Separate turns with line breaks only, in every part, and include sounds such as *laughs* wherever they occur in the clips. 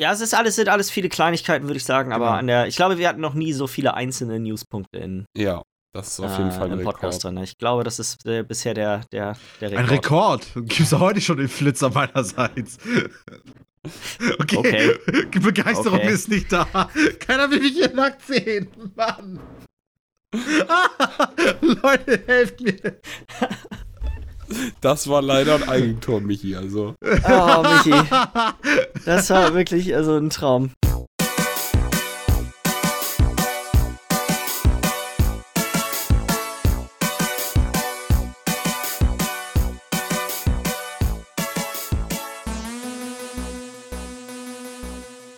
Ja, es ist alles, sind alles viele Kleinigkeiten, würde ich sagen, aber
Genau.
an der, ich glaube, wir hatten noch nie so viele einzelne Newspunkte in,
Ja, das ist auf jeden
äh,
Fall ein Rekord.
Podcast drin. Ich glaube, das ist äh, bisher der, der, der Rekord.
Ein Rekord. Gibt's heute schon den Flitzer meinerseits. *laughs* Okay.
Okay.
Die Begeisterung
Okay.
ist nicht da. Keiner will mich hier nackt sehen. Mann. *laughs* Leute, helft mir.
Das war leider ein Eigentor, Michi. Also.
Oh, Michi. Das war wirklich also ein Traum.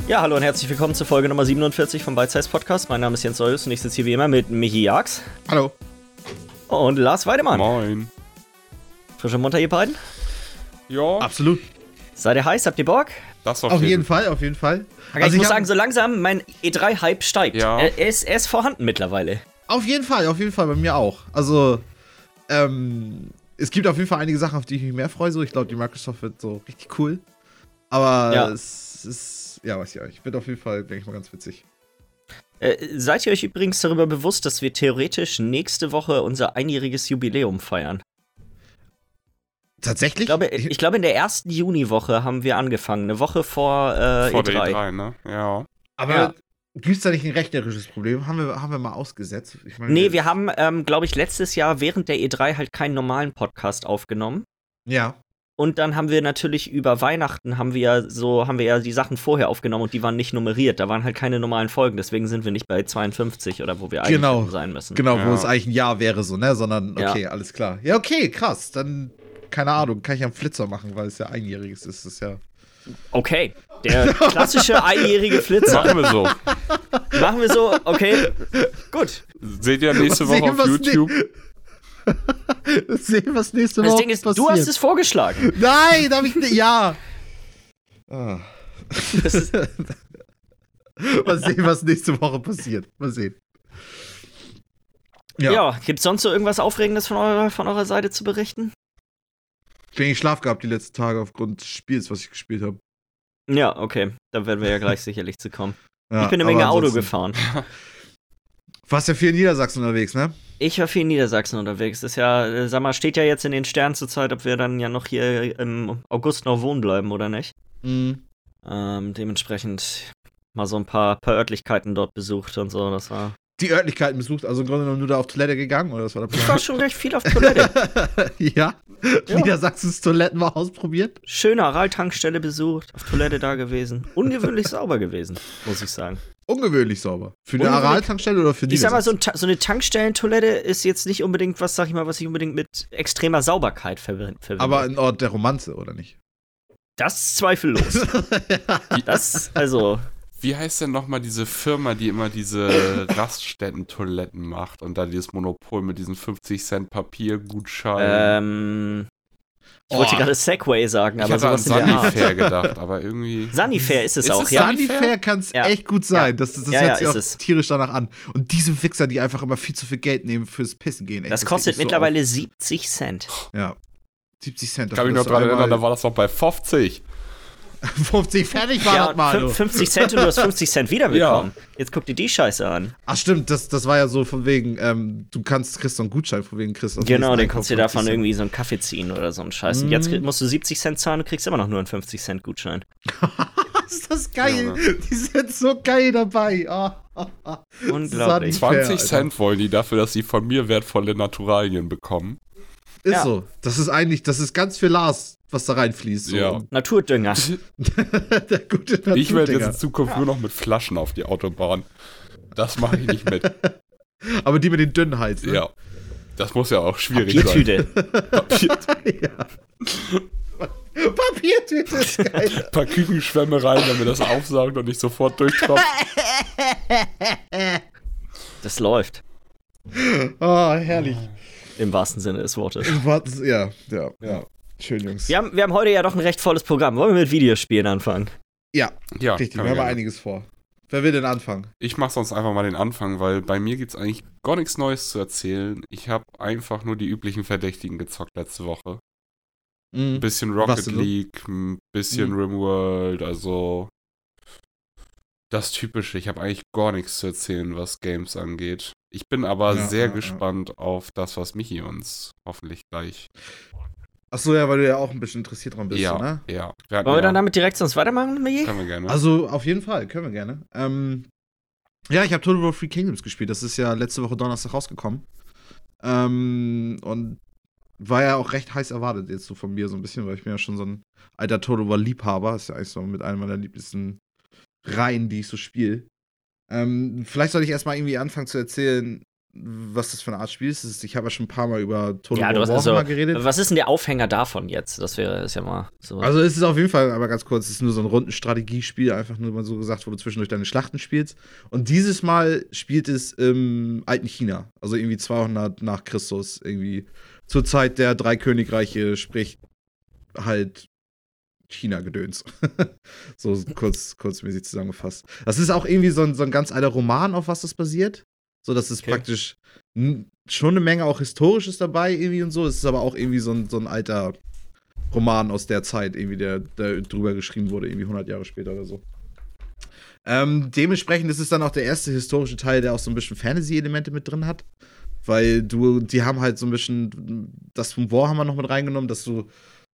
Ja, hallo und herzlich willkommen zur Folge Nummer 47 vom Bite Size Podcast. Mein Name ist Jens Soyus und ich sitze hier wie immer mit Michi Jax
Hallo.
und Lars Weidemann.
Moin.
Frisch und munter, ihr beiden?
Ja,
Absolut.
Seid ihr heiß? Habt ihr Bock?
das
Auf jeden Fall, auf jeden Fall.
ich
Also
muss
ich hab-
sagen, so langsam mein E3-Hype steigt.
Ja.
Er, er, ist, er ist vorhanden mittlerweile.
Auf jeden Fall, auf jeden Fall, bei mir auch. Also, ähm, es gibt auf jeden Fall einige Sachen, auf die ich mich mehr freue. So, ich glaube, die Microsoft wird so richtig cool. Aber
Ja.
es ist, ja, weiß ich auch nicht. Wird auf jeden Fall, denke ich mal, ganz witzig.
Äh, seid ihr euch übrigens darüber bewusst, dass wir theoretisch nächste Woche unser einjähriges Jubiläum feiern?
Tatsächlich?
Ich glaube, ich glaube in der ersten Juniwoche haben wir angefangen, eine Woche vor, äh,
Vor
E3.
der E3, ne? Ja.
aber
ja.
gibt es da nicht ein rechnerisches Problem? Haben wir, haben wir mal ausgesetzt? Ich meine,
Nee, wir haben, ähm, glaube ich, letztes Jahr während der E3 halt keinen normalen Podcast aufgenommen.
Ja.
Und dann haben wir natürlich über Weihnachten haben wir ja so, haben wir ja die Sachen vorher aufgenommen und die waren nicht nummeriert. Da waren halt keine normalen Folgen, deswegen sind wir nicht bei 52 oder wo wir eigentlich
Genau.
sein müssen.
Genau, wo
Ja.
es eigentlich ein Jahr wäre, so, ne? Sondern,
Ja.
okay, alles klar. Ja, okay, krass. Dann, keine Ahnung, kann ich ja einen Flitzer machen, weil es ja einjähriges ist. Das ist ja.
Okay, der klassische einjährige Flitzer.
Machen wir so.
Machen wir so, okay, gut.
Seht ihr nächste *laughs* Woche auf YouTube? *laughs*
Sehen, was nächste
Das
Woche
Ding ist,
passiert.
du hast es vorgeschlagen.
Nein, da hab ich nicht. Ja. Ah.
Das *laughs* ist,
Mal sehen, was nächste Woche passiert. Mal sehen. Ja.
ja, gibt's sonst so irgendwas Aufregendes von eurer, von eurer Seite zu berichten?
Ich bin Schlaf gehabt die letzten Tage aufgrund des Spiels, was ich gespielt habe.
Ja, okay, da werden wir ja gleich *laughs* sicherlich zu kommen.
Ja,
ich bin eine Menge Auto gefahren. *laughs*
Warst ja viel in Niedersachsen unterwegs, ne?
Ich war viel in Niedersachsen unterwegs. Das ist ja, sag mal, steht ja jetzt in den Sternen zur Zeit, ob wir dann ja noch hier im August noch wohnen bleiben oder nicht.
Mhm.
Ähm, dementsprechend mal so ein paar, paar Örtlichkeiten dort besucht und so. Das war.
Die Örtlichkeiten besucht, also im Grunde genommen nur da auf Toilette gegangen, oder was war der
Ich war
Plan?
schon recht viel auf Toilette. *laughs*
ja?
Ja.
Niedersachsens Toiletten mal ausprobiert?
Schöne Aral-Tankstelle besucht, auf Toilette da gewesen. Ungewöhnlich sauber gewesen, muss ich sagen.
Ungewöhnlich sauber. Für eine Aral-Tankstelle oder für
Ich sag mal, so, ein so eine Tankstellentoilette ist jetzt nicht unbedingt was, sag ich mal, was ich unbedingt mit extremer Sauberkeit verbinde.
Aber ein Ort der Romanze, oder nicht?
das ist zweifellos. *laughs* das, also,
Wie heißt denn nochmal diese Firma, die immer diese *coughs* Raststätten-Toiletten macht und da dieses Monopol mit diesen 50 Cent Papiergutschein?
ähm. Ich wollte
Oh.
gerade Segway sagen,
ich
aber
an
sowas in der Art.
Sanifair gedacht, aber irgendwie. *laughs*
Sanifair ist es
Ist
auch,
es
ja.
Sani-
Sanifair kann es
Ja.
echt gut sein.
Ja.
Das, das
Ja,
hört
ja,
sich
ist
auch
es.
tierisch danach an. Und diese Wichser, die einfach immer viel zu viel Geld nehmen fürs Pissen gehen. ey,
Das kostet
so
mittlerweile 70 Cent.
auf. Ja. 70 Cent.
kann mich noch dran erinnern, da war das noch bei 50. *laughs*
50 fertig war
Ja,
das mal.
fün-
du.
50 Cent und du hast 50 Cent wiederbekommen. *laughs* Jetzt guck dir die Scheiße an.
Ach stimmt, das, das war ja so von wegen, ähm, du kannst, kriegst so einen Gutschein von wegen Chris.
Genau, den kannst du dir davon irgendwie so einen Kaffee ziehen oder so einen Scheiß. Und jetzt
Mhm.
musst du 70 Cent zahlen und kriegst immer noch nur einen 50 Cent Gutschein. *laughs*
Ist das geil?
Junge.
Die sind so geil dabei. Ah.
Unglaublich.
Fair,
20
Alter.
Cent wollen die dafür, dass sie von mir wertvolle Naturalien bekommen.
Ist
Ja.
so. Das ist eigentlich, das ist ganz viel Lars, was da reinfließt. So.
Ja.
Naturdünger. *laughs*
Der gute
Ich werde jetzt in Zukunft nur noch mit Flaschen auf die Autobahn. Das mache ich nicht mit. *laughs*
Aber die mit den dünnen Hals. Ne?
Ja. Das muss ja auch schwierig sein.
Papiertüte. *laughs*
Papier,
ja. Papiertüte ist geil.
ein paar Küchenschwämme rein, damit das aufsaugt und nicht sofort durchtropft.
Das läuft.
Oh, herrlich.
Im wahrsten Sinne des Wortes.
Warten Sie- Ja, ja, ja. Schön, Jungs.
Wir haben, wir haben heute ja doch ein recht volles Programm. Wollen wir mit Videospielen anfangen?
Ja,
Ja,
richtig. Wir haben
gerne.
einiges vor. Wer will denn anfangen?
Ich mache sonst einfach mal den Anfang, weil bei mir gibt es eigentlich gar nichts Neues zu erzählen. Ich habe einfach nur die üblichen Verdächtigen gezockt letzte Woche. Ein bisschen Rocket? League, ein bisschen
Mhm.
Rimworld, also Das Typische, ich habe eigentlich gar nichts zu erzählen, was Games angeht. Ich bin aber
Ja,
sehr
ja, ja.
gespannt auf das, was Michi uns hoffentlich gleich.
Achso, ja, weil du ja auch ein bisschen interessiert dran bist,
ja,
ne?
ja. Wir
Wollen wir dann damit direkt sonst weitermachen, Migi?
Können wir gerne.
Also auf jeden Fall, können wir gerne. Ähm, ja, ich habe Total War Free Kingdoms gespielt. Das ist ja letzte Woche Donnerstag rausgekommen. Ähm, und war ja auch recht heiß erwartet jetzt so von mir so ein bisschen, weil ich bin ja schon so ein alter Total War Liebhaber. Ist ja eigentlich so mit einer meiner liebsten Reihen, die ich so spiele. Ähm, vielleicht soll ich erstmal irgendwie anfangen zu erzählen, was das für eine Art Spiel ist. Ich habe ja schon ein paar Mal über Total
Ja,
War Warhammer
also,
geredet.
was ist denn der Aufhänger davon jetzt? Das wäre ist ja mal so.
Also es ist auf jeden Fall, aber ganz kurz, es ist nur so ein Rundenstrategiespiel, einfach nur mal so gesagt, wo du zwischendurch deine Schlachten spielst. Und dieses Mal spielt es im alten China, also irgendwie 200 nach Christus, irgendwie zur Zeit der drei Königreiche, sprich halt China-Gedöns. *laughs* so kurz, kurzmäßig zusammengefasst. Das ist auch irgendwie so ein, so ein ganz alter Roman, auf was das basiert. So, dass es
Okay.
praktisch schon eine Menge auch Historisches dabei irgendwie und so. Es ist aber auch irgendwie so ein, so ein alter Roman aus der Zeit, irgendwie, der, der drüber geschrieben wurde, irgendwie 100 Jahre später oder so. Ähm, dementsprechend ist es dann auch der erste historische Teil, der auch so ein bisschen Fantasy-Elemente mit drin hat. Weil du, die haben halt so ein bisschen das vom Warhammer noch mit reingenommen, dass du,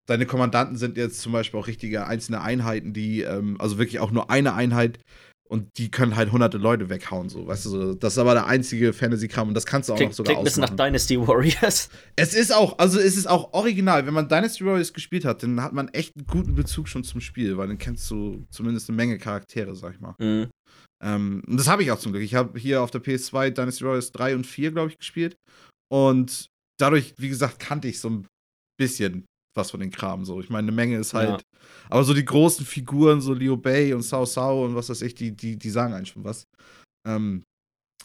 deine Kommandanten sind jetzt zum Beispiel auch richtige einzelne Einheiten, die, ähm, also wirklich auch nur eine Einheit und die können halt hunderte Leute weghauen, so, weißt du, so. Das ist aber der einzige Fantasy-Kram und das kannst du auch
klingt,
noch sogar
klingt ein bisschen nach
ausmachen.
Dynasty Warriors.
Es ist auch, also es ist auch original. Wenn man Dynasty Warriors gespielt hat, dann hat man echt einen guten Bezug schon zum Spiel, weil dann kennst du zumindest eine Menge Charaktere, sag ich mal.
Mhm.
Ähm, und das habe ich auch zum Glück. Ich habe hier auf der PS2 Dynasty Warriors 3 und 4, glaube ich, gespielt. Und dadurch, wie gesagt, kannte ich so ein bisschen was von den Kram. So. Ich meine, eine Menge ist halt. Aber so die großen Figuren, so Liu Bei und Sao Sao und was weiß ich, die, die, die sagen eigentlich schon was. Ähm,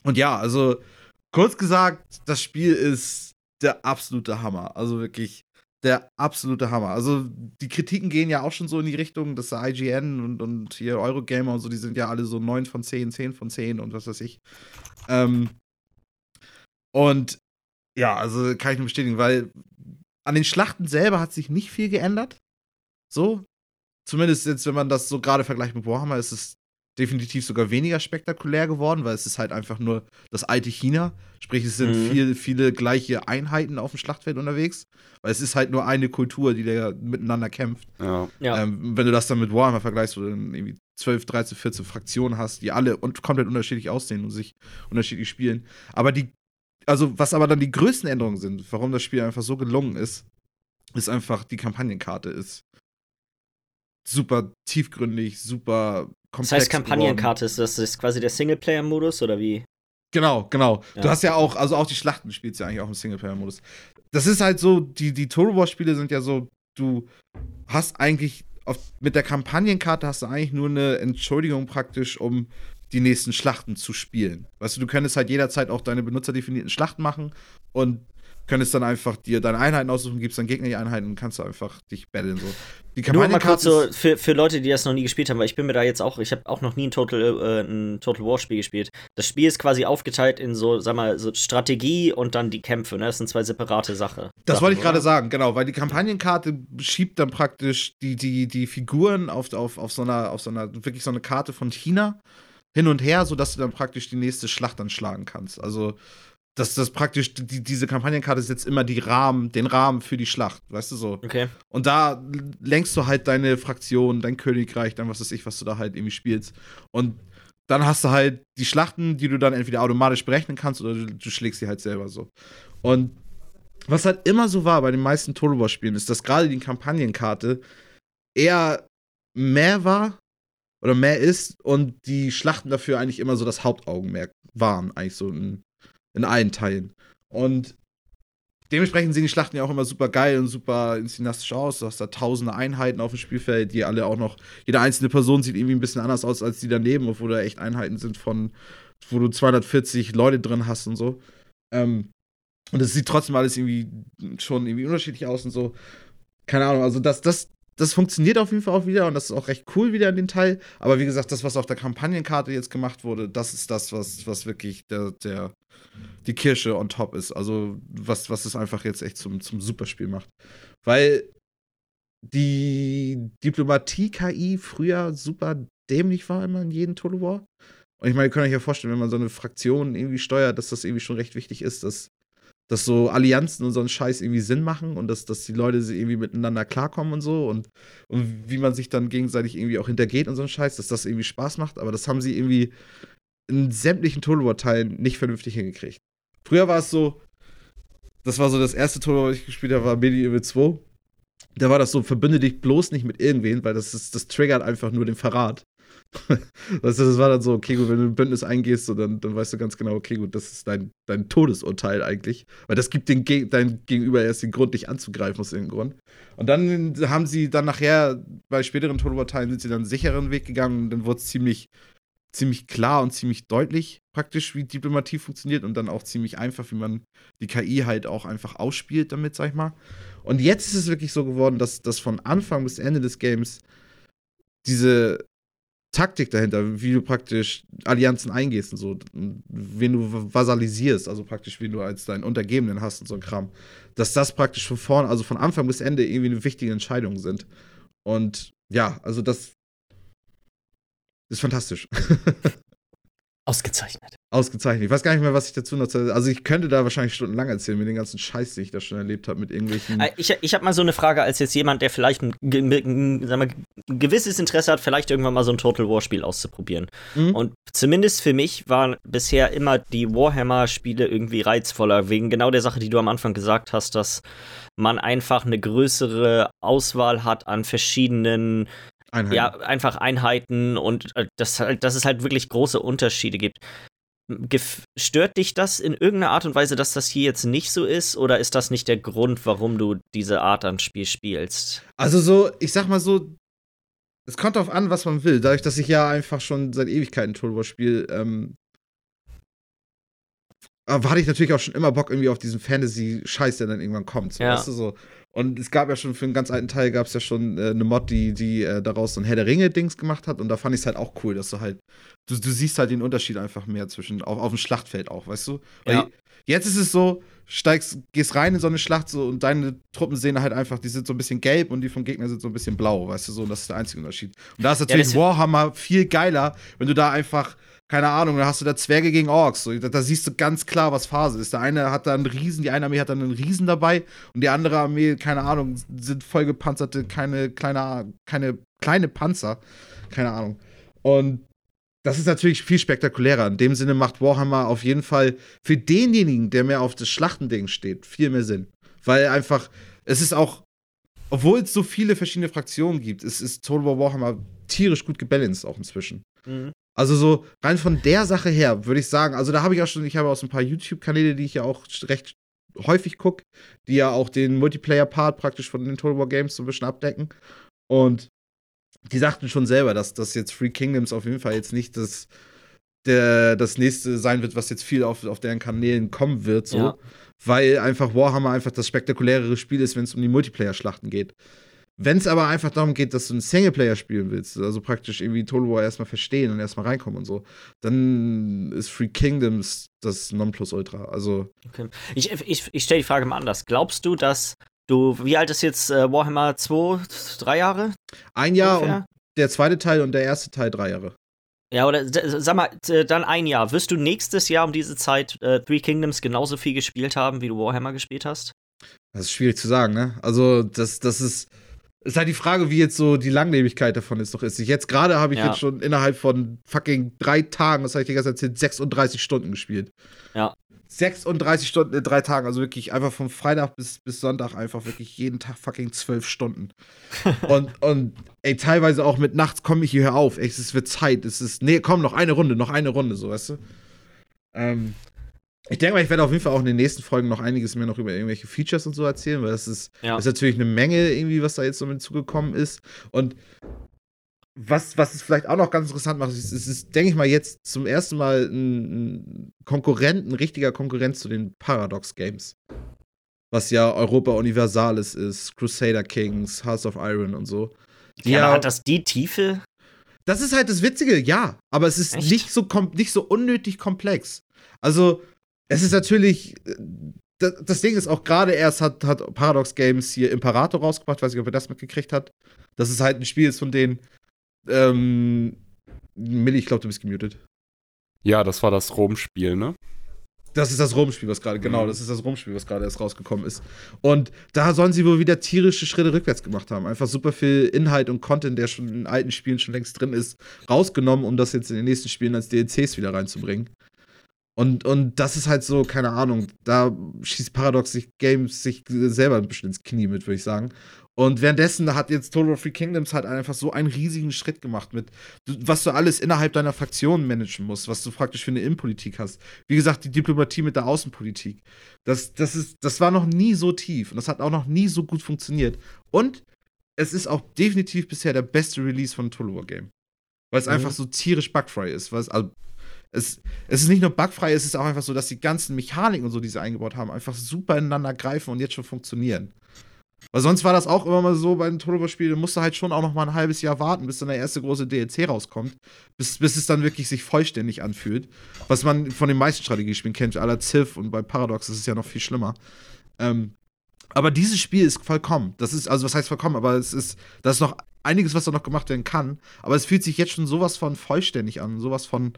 und ja, also kurz gesagt, das Spiel ist der absolute Hammer. Also wirklich der absolute Hammer. Also die Kritiken gehen ja auch schon so in die Richtung, dass der IGN und, und hier Eurogamer und so, die sind ja alle so 9 von 10, 10 von 10 und was weiß ich. Ähm, und ja, also kann ich nur bestätigen, weil an den Schlachten selber hat sich nicht viel geändert. So. Zumindest jetzt, wenn man das so gerade vergleicht mit Warhammer, ist es definitiv sogar weniger spektakulär geworden, weil es ist halt einfach nur das alte China. Sprich, es sind
Mhm.
viel, viele gleiche Einheiten auf dem Schlachtfeld unterwegs. Weil es ist halt nur eine Kultur, die da miteinander kämpft.
ja.
Ja.
Ähm, wenn du das dann mit Warhammer vergleichst, wo du dann irgendwie 12, 13, 14 Fraktionen hast, die alle und komplett unterschiedlich aussehen und sich unterschiedlich spielen. Aber die, also was aber dann die größten Änderungen sind, warum das Spiel einfach so gelungen ist, ist einfach, die Kampagnenkarte ist super tiefgründig, super komplex.
das heißt,
geworden.
Kampagnenkarte ist das ist quasi der Singleplayer-Modus oder wie?
Genau, genau.
Ja.
Du hast ja auch, also auch die Schlachten spielst ja eigentlich auch im Singleplayer-Modus. Das ist halt so, die, die Total War-Spiele sind ja so, du hast eigentlich, auf, mit der Kampagnenkarte hast du eigentlich nur eine Entschuldigung praktisch, um die nächsten Schlachten zu spielen. Weißt du, du könntest halt jederzeit auch deine benutzerdefinierten Schlachten machen und könntest dann einfach dir deine Einheiten aussuchen, gibst dann Gegner die Einheiten und kannst du einfach dich battlen so. Die
Nur mal kurz so für, für Leute, die das noch nie gespielt haben, weil ich bin mir da jetzt auch, ich habe auch noch nie ein Total, äh, ein Total War Spiel gespielt. Das Spiel ist quasi aufgeteilt in so, sag mal, so Strategie und dann die Kämpfe, ne? Das sind zwei separate Sachen.
Das wollte ich gerade
sagen.
sagen, genau, weil die Kampagnenkarte schiebt dann praktisch die, die, die Figuren auf, auf, auf, so einer, auf so einer, wirklich so eine Karte von China hin und her, sodass du dann praktisch die nächste Schlacht dann schlagen kannst. Also, dass das praktisch, die, diese Kampagnenkarte setzt immer die Rahmen, den Rahmen für die Schlacht, weißt du so.
Okay.
Und da lenkst du halt deine Fraktion, dein Königreich, dann was weiß ich, was du da halt irgendwie spielst. Und dann hast du halt die Schlachten, die du dann entweder automatisch berechnen kannst oder du, du schlägst sie halt selber so. Und was halt immer so war bei den meisten Total War Spielen, ist, dass gerade die Kampagnenkarte eher mehr war oder mehr ist und die Schlachten dafür eigentlich immer so das Hauptaugenmerk waren, eigentlich so in, in allen Teilen. Und dementsprechend sehen die Schlachten ja auch immer super geil und super inszenastisch aus. Du hast da tausende Einheiten auf dem Spielfeld, die alle auch noch, jede einzelne Person sieht irgendwie ein bisschen anders aus als die daneben, obwohl da echt Einheiten sind von, wo du 240 Leute drin hast und so. Ähm, und es sieht trotzdem alles irgendwie schon irgendwie unterschiedlich aus und so. Keine Ahnung, also das, das, das funktioniert auf jeden Fall auch wieder und das ist auch recht cool wieder in den Teil. Aber wie gesagt, das, was auf der Kampagnenkarte jetzt gemacht wurde, das ist das, was, was wirklich der, der, die Kirsche on top ist. Also, was, was es einfach jetzt echt zum, zum Superspiel macht. Weil die Diplomatie-KI früher super dämlich war immer in jedem Total War. Und ich meine, ihr könnt euch ja vorstellen, wenn man so eine Fraktion irgendwie steuert, dass das irgendwie schon recht wichtig ist, dass, dass so Allianzen und so ein Scheiß irgendwie Sinn machen und dass, dass die Leute irgendwie miteinander klarkommen und so und, und wie man sich dann gegenseitig irgendwie auch hintergeht und so ein Scheiß, dass das irgendwie Spaß macht. Aber das haben sie irgendwie in sämtlichen Total War-Teilen nicht vernünftig hingekriegt. Früher war es so, das war so das erste Total War, was ich gespielt habe, war Medieval 2 da war das so, verbünde dich bloß nicht mit irgendwen, weil das, ist, das triggert einfach nur den Verrat. *laughs* das, das war dann so, okay, gut, wenn du ein Bündnis eingehst, so, dann, dann weißt du ganz genau, okay, gut, das ist dein, dein Todesurteil eigentlich. Weil das gibt den, dein Gegenüber erst den Grund, dich anzugreifen aus irgendeinem Grund. Und dann haben sie dann nachher, bei späteren Todesurteilen sind sie dann einen sicheren Weg gegangen und dann wurde es ziemlich, ziemlich klar und ziemlich deutlich praktisch, wie Diplomatie funktioniert und dann auch ziemlich einfach, wie man die KI halt auch einfach ausspielt damit, sag ich mal. Und jetzt ist es wirklich so geworden, dass, dass von Anfang bis Ende des Games diese Taktik dahinter, wie du praktisch Allianzen eingehst und so, wen du vasalisierst, also praktisch, wie du als deinen Untergebenen hast und so ein Kram, dass das praktisch von vorn, also von Anfang bis Ende irgendwie eine wichtige Entscheidung sind. Und ja, also das ist fantastisch. *laughs*
Ausgezeichnet.
Ausgezeichnet. Ich weiß gar nicht mehr, was ich dazu noch. Also, ich könnte da wahrscheinlich stundenlang erzählen mit den ganzen Scheiß, den ich da schon erlebt habe, mit irgendwelchen.
Äh, ich, ich habe mal so eine Frage, als jetzt jemand, der vielleicht ein, mal, ein gewisses Interesse hat, vielleicht irgendwann mal so ein Total War-Spiel auszuprobieren. Mhm. Und zumindest für mich waren bisher immer die Warhammer-Spiele irgendwie reizvoller, wegen genau der Sache, die du am Anfang gesagt hast, dass man einfach eine größere Auswahl hat an verschiedenen Einheiten. Ja, einfach Einheiten und äh, das halt, dass es halt wirklich große Unterschiede gibt. Gef stört dich das in irgendeiner Art und Weise, dass das hier jetzt nicht so ist? Oder ist das nicht der Grund, warum du diese Art an Spiel spielst?
Also so, ich sag mal so, es kommt darauf an, was man will. Dadurch, dass ich ja einfach schon seit Ewigkeiten Total War spiele, ähm, hatte ich natürlich auch schon immer Bock irgendwie auf diesen Fantasy-Scheiß, der dann irgendwann kommt. So, ja. weißt du, so. Und es gab ja schon für einen ganz alten Teil gab es ja schon äh, eine Mod, die, die äh, daraus so ein Herr der Ringe-Dings gemacht hat. Und da fand ich es halt auch cool, dass du halt, du, du siehst halt den Unterschied einfach mehr zwischen, auf, auf dem Schlachtfeld auch, weißt du? Weil ja. jetzt ist es so, steigst, gehst rein in so eine Schlacht so und deine Truppen sehen halt einfach, die sind so ein bisschen gelb und die vom Gegner sind so ein bisschen blau, weißt du so, und das ist der einzige Unterschied. Und da ist natürlich ja, Warhammer viel geiler, wenn du da einfach keine Ahnung, da hast du da Zwerge gegen Orks. So, da, da, siehst du ganz klar, was Phase ist. Der eine hat da einen Riesen, die eine Armee hat dann einen Riesen dabei und die andere Armee, keine Ahnung, sind vollgepanzerte, keine kleine, keine kleine Panzer. Keine Ahnung. Und das ist natürlich viel spektakulärer. In dem Sinne macht Warhammer auf jeden Fall für denjenigen, der mehr auf das Schlachtending steht, viel mehr Sinn. Weil einfach, es ist auch, obwohl es so viele verschiedene Fraktionen gibt, es ist Total War Warhammer tierisch gut gebalanced auch inzwischen. Mhm. Also so rein von der Sache her würde ich sagen, also da habe ich auch schon, ich habe auch so ein paar YouTube-Kanäle, die ich ja auch recht häufig gucke, die ja auch den Multiplayer-Part praktisch von den Total War Games so ein bisschen abdecken. Und die sagten schon selber, dass das jetzt Free Kingdoms auf jeden Fall jetzt nicht das, der, das nächste sein wird, was jetzt viel auf, auf deren Kanälen kommen wird, so. Ja. Weil einfach Warhammer einfach das spektakulärere Spiel ist, wenn es um die Multiplayer-Schlachten geht. Wenn es aber einfach darum geht, dass du einen Singleplayer spielen willst, also praktisch irgendwie Total War erstmal verstehen und erstmal reinkommen und so, dann ist Free Kingdoms das Nonplusultra. Also.
Okay. Ich, ich, ich stelle die Frage mal anders. Glaubst du, dass du, wie alt ist jetzt äh, Warhammer 2, drei Jahre?
Ein Jahr ungefähr? und der zweite Teil und der erste Teil drei Jahre.
Ja, oder sag mal, dann ein Jahr. Wirst du nächstes Jahr um diese Zeit äh, Three Kingdoms genauso viel gespielt haben, wie du Warhammer gespielt hast?
Das ist schwierig zu sagen, ne? Also, das, das ist ist halt die Frage, wie jetzt so die Langlebigkeit davon ist doch ist. Jetzt gerade habe ich ja. jetzt schon innerhalb von fucking drei Tagen, das habe ich dir ganz erzählt, 36 Stunden gespielt.
Ja.
36 Stunden in drei Tagen, also wirklich einfach von Freitag bis, bis Sonntag einfach wirklich jeden Tag fucking zwölf Stunden. *laughs* und, und ey, teilweise auch mit nachts komme ich hierher auf. Ey, es wird Zeit. Es ist, nee, komm, noch eine Runde, noch eine Runde, so, weißt du? Ähm, ich denke mal, ich werde auf jeden Fall auch in den nächsten Folgen noch einiges mehr noch über irgendwelche Features und so erzählen, weil das ist, ja. das ist natürlich eine Menge irgendwie, was da jetzt so mit zugekommen ist. Und was, was es vielleicht auch noch ganz interessant macht, ist, es ist, denke ich mal, jetzt zum ersten Mal ein, ein Konkurrent, ein richtiger Konkurrent zu den Paradox Games. Was ja Europa Universalis ist, Crusader Kings, House of Iron und so.
ja, ja, hat das die Tiefe?
Das ist halt das Witzige, ja. Aber es ist nicht so, nicht so unnötig komplex. Also, es ist natürlich, das, das Ding ist auch gerade erst hat, hat Paradox Games hier Imperator rausgebracht, weiß nicht, ob ihr das mitgekriegt habt. Das ist halt ein Spiel ist von denen. Ähm, Millie, ich glaube, du bist gemutet.
Ja, das war das Rom-Spiel, ne?
Das ist das Rom-Spiel, was gerade, genau,
Mhm.
das ist das Rom-Spiel, was gerade erst rausgekommen ist. Und da sollen sie wohl wieder tierische Schritte rückwärts gemacht haben. Einfach super viel Inhalt und Content, der schon in alten Spielen schon längst drin ist, rausgenommen, um das jetzt in den nächsten Spielen als DLCs wieder reinzubringen. Und, und das ist halt so, keine Ahnung, da schießt Paradox sich Games sich selber ein bisschen ins Knie mit, würde ich sagen. Und währenddessen hat jetzt Total War Free Kingdoms halt einfach so einen riesigen Schritt gemacht mit, was du alles innerhalb deiner Fraktion managen musst, was du praktisch für eine Innenpolitik hast. Wie gesagt, die Diplomatie mit der Außenpolitik. Das, das, ist, das war noch nie so tief und das hat auch noch nie so gut funktioniert. Und es ist auch definitiv bisher der beste Release von Total War Game. Weil es
Mhm.
einfach so tierisch bugfrei ist. Weil es, also, es, es ist nicht nur bugfrei, es ist auch einfach so, dass die ganzen Mechaniken und so, die sie eingebaut haben, einfach super ineinander greifen und jetzt schon funktionieren. Weil sonst war das auch immer mal so bei den Total War-Spielen, du musst halt schon auch noch mal ein halbes Jahr warten, bis dann der erste große DLC rauskommt, bis, bis es dann wirklich sich vollständig anfühlt. Was man von den meisten Strategiespielen kennt, aller Civ und bei Paradox ist es ja noch viel schlimmer. Ähm, aber dieses Spiel ist vollkommen. Das ist, also was heißt vollkommen, aber es ist, da ist noch einiges, was da noch gemacht werden kann. Aber es fühlt sich jetzt schon sowas von vollständig an, sowas von,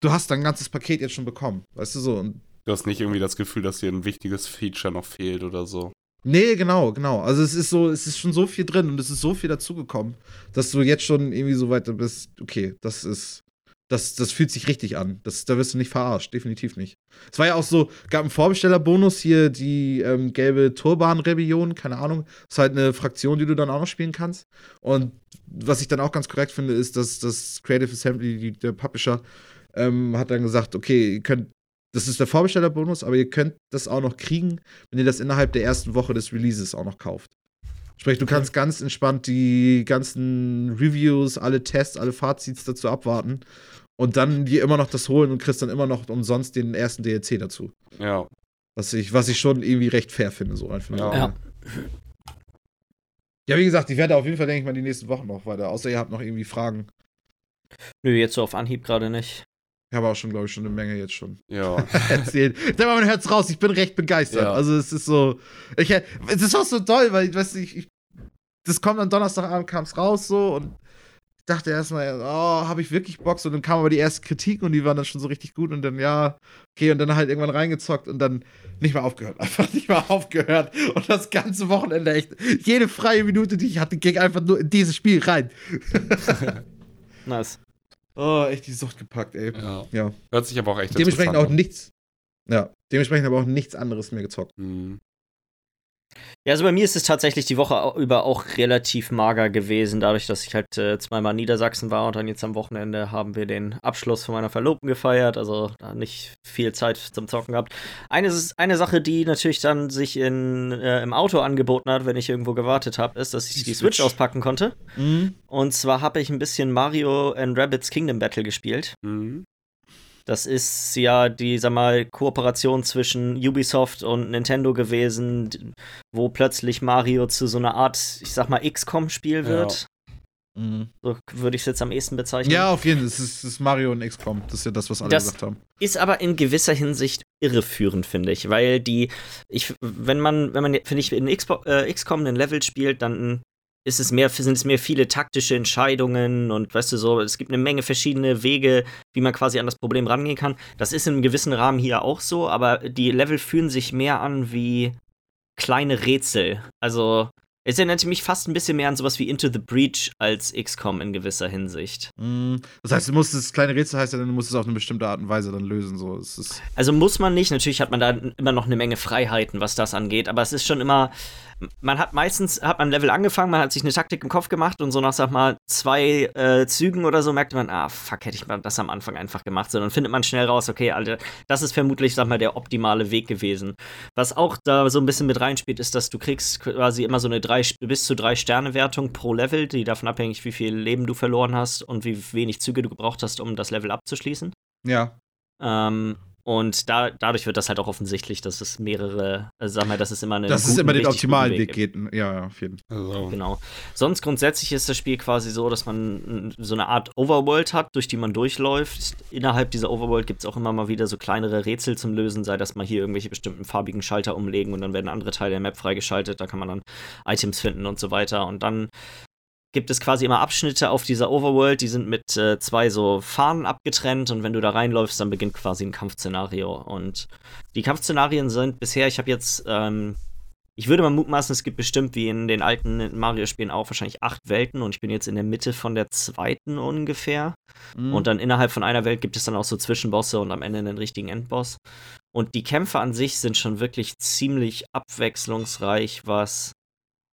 du hast dein ganzes Paket jetzt schon bekommen, weißt du so. Und
Du hast nicht irgendwie das Gefühl, dass dir ein wichtiges Feature noch fehlt oder so.
Nee, genau, genau. Also es ist so, es ist schon so viel drin und es ist so viel dazugekommen, dass du jetzt schon irgendwie so weit bist, okay, das ist, das, das fühlt sich richtig an. Das, da wirst du nicht verarscht, definitiv nicht. Es war ja auch so, gab einen Vorbestellerbonus hier, die ähm, gelbe Turban-Rebellion, keine Ahnung. Das ist halt eine Fraktion, die du dann auch noch spielen kannst. Und was ich dann auch ganz korrekt finde, ist, dass das Creative Assembly, die, der Publisher, ähm, hat dann gesagt, okay, ihr könnt das ist der Vorbestellerbonus, aber ihr könnt das auch noch kriegen, wenn ihr das innerhalb der ersten Woche des Releases auch noch kauft. Sprich, du kannst ganz entspannt die ganzen Reviews, alle Tests, alle Fazits dazu abwarten und dann dir immer noch das holen und kriegst dann immer noch umsonst den ersten DLC dazu.
Ja.
Was ich, was ich schon irgendwie recht fair finde, so einfach.
Ja.
Ja.
ja, wie gesagt, ich werde auf jeden Fall, denke ich mal, die nächsten Wochen noch weiter. Außer ihr habt noch irgendwie Fragen.
Nö, jetzt so auf Anhieb gerade nicht.
Ich habe auch schon, glaube ich, schon eine Menge jetzt schon
Ja. *laughs*
erzählt. Aber man hört's raus, ich bin recht begeistert.
Ja.
Also es ist so. Ich, es ist auch so toll, weil, weißt du, ich, ich, das kommt am Donnerstagabend, kam es raus so und ich dachte erstmal, oh, habe ich wirklich Bock? So, dann kam aber die erste Kritik und die waren dann schon so richtig gut und dann, ja, okay, und dann halt irgendwann reingezockt und dann nicht mehr aufgehört. *laughs* Einfach nicht mehr aufgehört. Und das ganze Wochenende echt, jede freie Minute, die ich hatte, ging einfach nur in dieses Spiel rein. *laughs*
Nice.
Oh, echt die Sucht gepackt, ey.
ja.
Ja.
Hört sich aber auch echt
Dementsprechend auch nichts. Ja, dementsprechend aber auch nichts anderes mehr gezockt.
Mhm.
Ja, also bei mir ist es tatsächlich die Woche über auch relativ mager gewesen, dadurch, dass ich halt äh, zweimal in Niedersachsen war und dann jetzt am Wochenende haben wir den Abschluss von meiner Verlobten gefeiert, also da nicht viel Zeit zum Zocken gehabt. Eine, eine Sache, die natürlich dann sich in, äh, im Auto angeboten hat, wenn ich irgendwo gewartet habe, ist, dass ich
Die
die, Switch.
Switch.
auspacken konnte.
Mhm.
Und zwar habe ich ein bisschen Mario and Rabbids Kingdom Battle gespielt.
Mhm.
Das ist ja die, sag mal, Kooperation zwischen Ubisoft und Nintendo gewesen, wo plötzlich Mario zu so einer Art, ich sag mal, XCOM-Spiel
Ja.
wird.
Mhm.
So würde ich es jetzt am ehesten bezeichnen.
Ja, auf jeden Fall. Es ist, ist Mario und XCOM. Das ist ja das, was alle
Das-
gesagt haben.
Ist aber in gewisser Hinsicht irreführend, finde ich, weil die, ich, wenn man, wenn man, finde ich, in Xbo äh, XCOM ein Level spielt, dann ist es mehr, sind es mehr viele taktische Entscheidungen und weißt du so, es gibt eine Menge verschiedene Wege, wie man quasi an das Problem rangehen kann. Das ist in einem gewissen Rahmen hier auch so, aber die Level fühlen sich mehr an wie kleine Rätsel. Also es erinnert mich fast ein bisschen mehr an sowas wie Into the Breach als XCOM in gewisser Hinsicht.
Mhm. Das heißt, du musst das kleine Rätsel heißt ja, dann, du musst es auf eine bestimmte Art und Weise dann lösen. So.
Also muss man nicht, natürlich hat man da immer noch eine Menge Freiheiten, was das angeht, aber es ist schon immer, man hat meistens, hat man ein Level angefangen, man hat sich eine Taktik im Kopf gemacht und so nach, sag mal, zwei äh, Zügen oder so merkt man, ah, fuck, hätte ich mal das am Anfang einfach gemacht. So, dann findet man schnell raus, okay, Alter, das ist vermutlich, sag mal, der optimale Weg gewesen. Was auch da so ein bisschen mit reinspielt, ist, dass du kriegst quasi immer so eine drei, bis zu drei Sterne Wertung pro Level, die davon abhängig, wie viel Leben du verloren hast und wie wenig Züge du gebraucht hast, um das Level abzuschließen.
ja.
Ähm, Und da, dadurch wird das halt auch offensichtlich, dass es mehrere, also sag mal, dass es immer eine.
Dass es immer den optimalen Weg, Weg geht. Ja, ja, auf jeden
Fall. Also. Genau. Sonst grundsätzlich ist das Spiel quasi so, dass man so eine Art Overworld hat, durch die man durchläuft. Innerhalb dieser Overworld gibt es auch immer mal wieder so kleinere Rätsel zum Lösen, sei das mal hier irgendwelche bestimmten farbigen Schalter umlegen und dann werden andere Teile der Map freigeschaltet. Da kann man dann Items finden und so weiter. Und dann gibt es quasi immer Abschnitte auf dieser Overworld, die sind mit äh, zwei so Fahnen abgetrennt und wenn du da reinläufst, dann beginnt quasi ein Kampfszenario. Und die Kampfszenarien sind bisher, ich habe jetzt, ähm, ich würde mal mutmaßen, es gibt bestimmt wie in den alten Mario-Spielen auch wahrscheinlich acht Welten und ich bin jetzt in der Mitte von der zweiten ungefähr. Mhm. Und dann innerhalb von einer Welt gibt es dann auch so Zwischenbosse und am Ende einen richtigen Endboss. Und die Kämpfe an sich sind schon wirklich ziemlich abwechslungsreich, was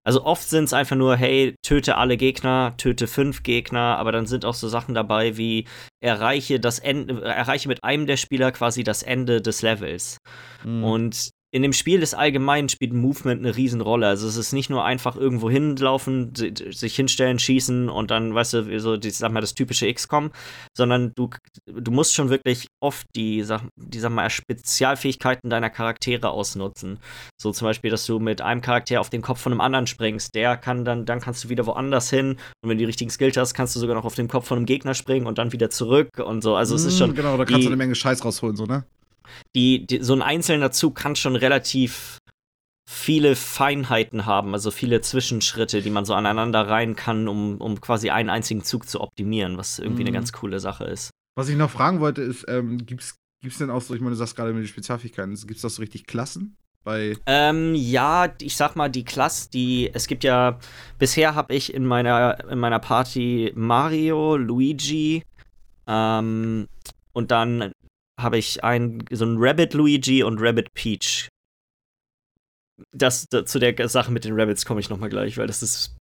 also oft sind es einfach nur, hey, töte alle Gegner, töte fünf Gegner, aber dann sind auch so Sachen dabei wie erreiche das Ende, erreiche mit einem der Spieler quasi das Ende des Levels. Mhm. Und in dem Spiel des Allgemeinen spielt Movement eine Riesenrolle. Also es ist nicht nur einfach irgendwo hinlaufen, sich hinstellen, schießen und dann, weißt du, so, die, sag mal, das typische XCOM, sondern du, du musst schon wirklich oft die, sag, die, sag mal, Spezialfähigkeiten deiner Charaktere ausnutzen. So zum Beispiel, dass du mit einem Charakter auf den Kopf von einem anderen springst. Der kann dann, dann kannst du wieder woanders hin und wenn du die richtigen Skills hast, kannst du sogar noch auf den Kopf von einem Gegner springen und dann wieder zurück und so. Also es ist mm, schon.
Genau, da kannst die, du eine Menge Scheiß rausholen, so, ne?
Die, die, so ein einzelner Zug kann schon relativ viele Feinheiten haben, also viele Zwischenschritte, die man so aneinander rein kann, um, um quasi einen einzigen Zug zu optimieren, was irgendwie mhm. eine ganz coole Sache ist.
Was ich noch fragen wollte, ist, ähm, gibt es denn auch so, ich meine, du sagst gerade mit den Spezialfähigkeiten, gibt es da so richtig Klassen? Bei
ähm, ja, ich sag mal, die Klasse, die, es gibt ja, bisher habe ich in meiner, in meiner Party Mario, Luigi, ähm, und dann habe ich ein, so ein Rabbit Luigi und Rabbit Peach. Das, das, zu der Sache mit den Rabbits komme ich nochmal gleich, weil das ist,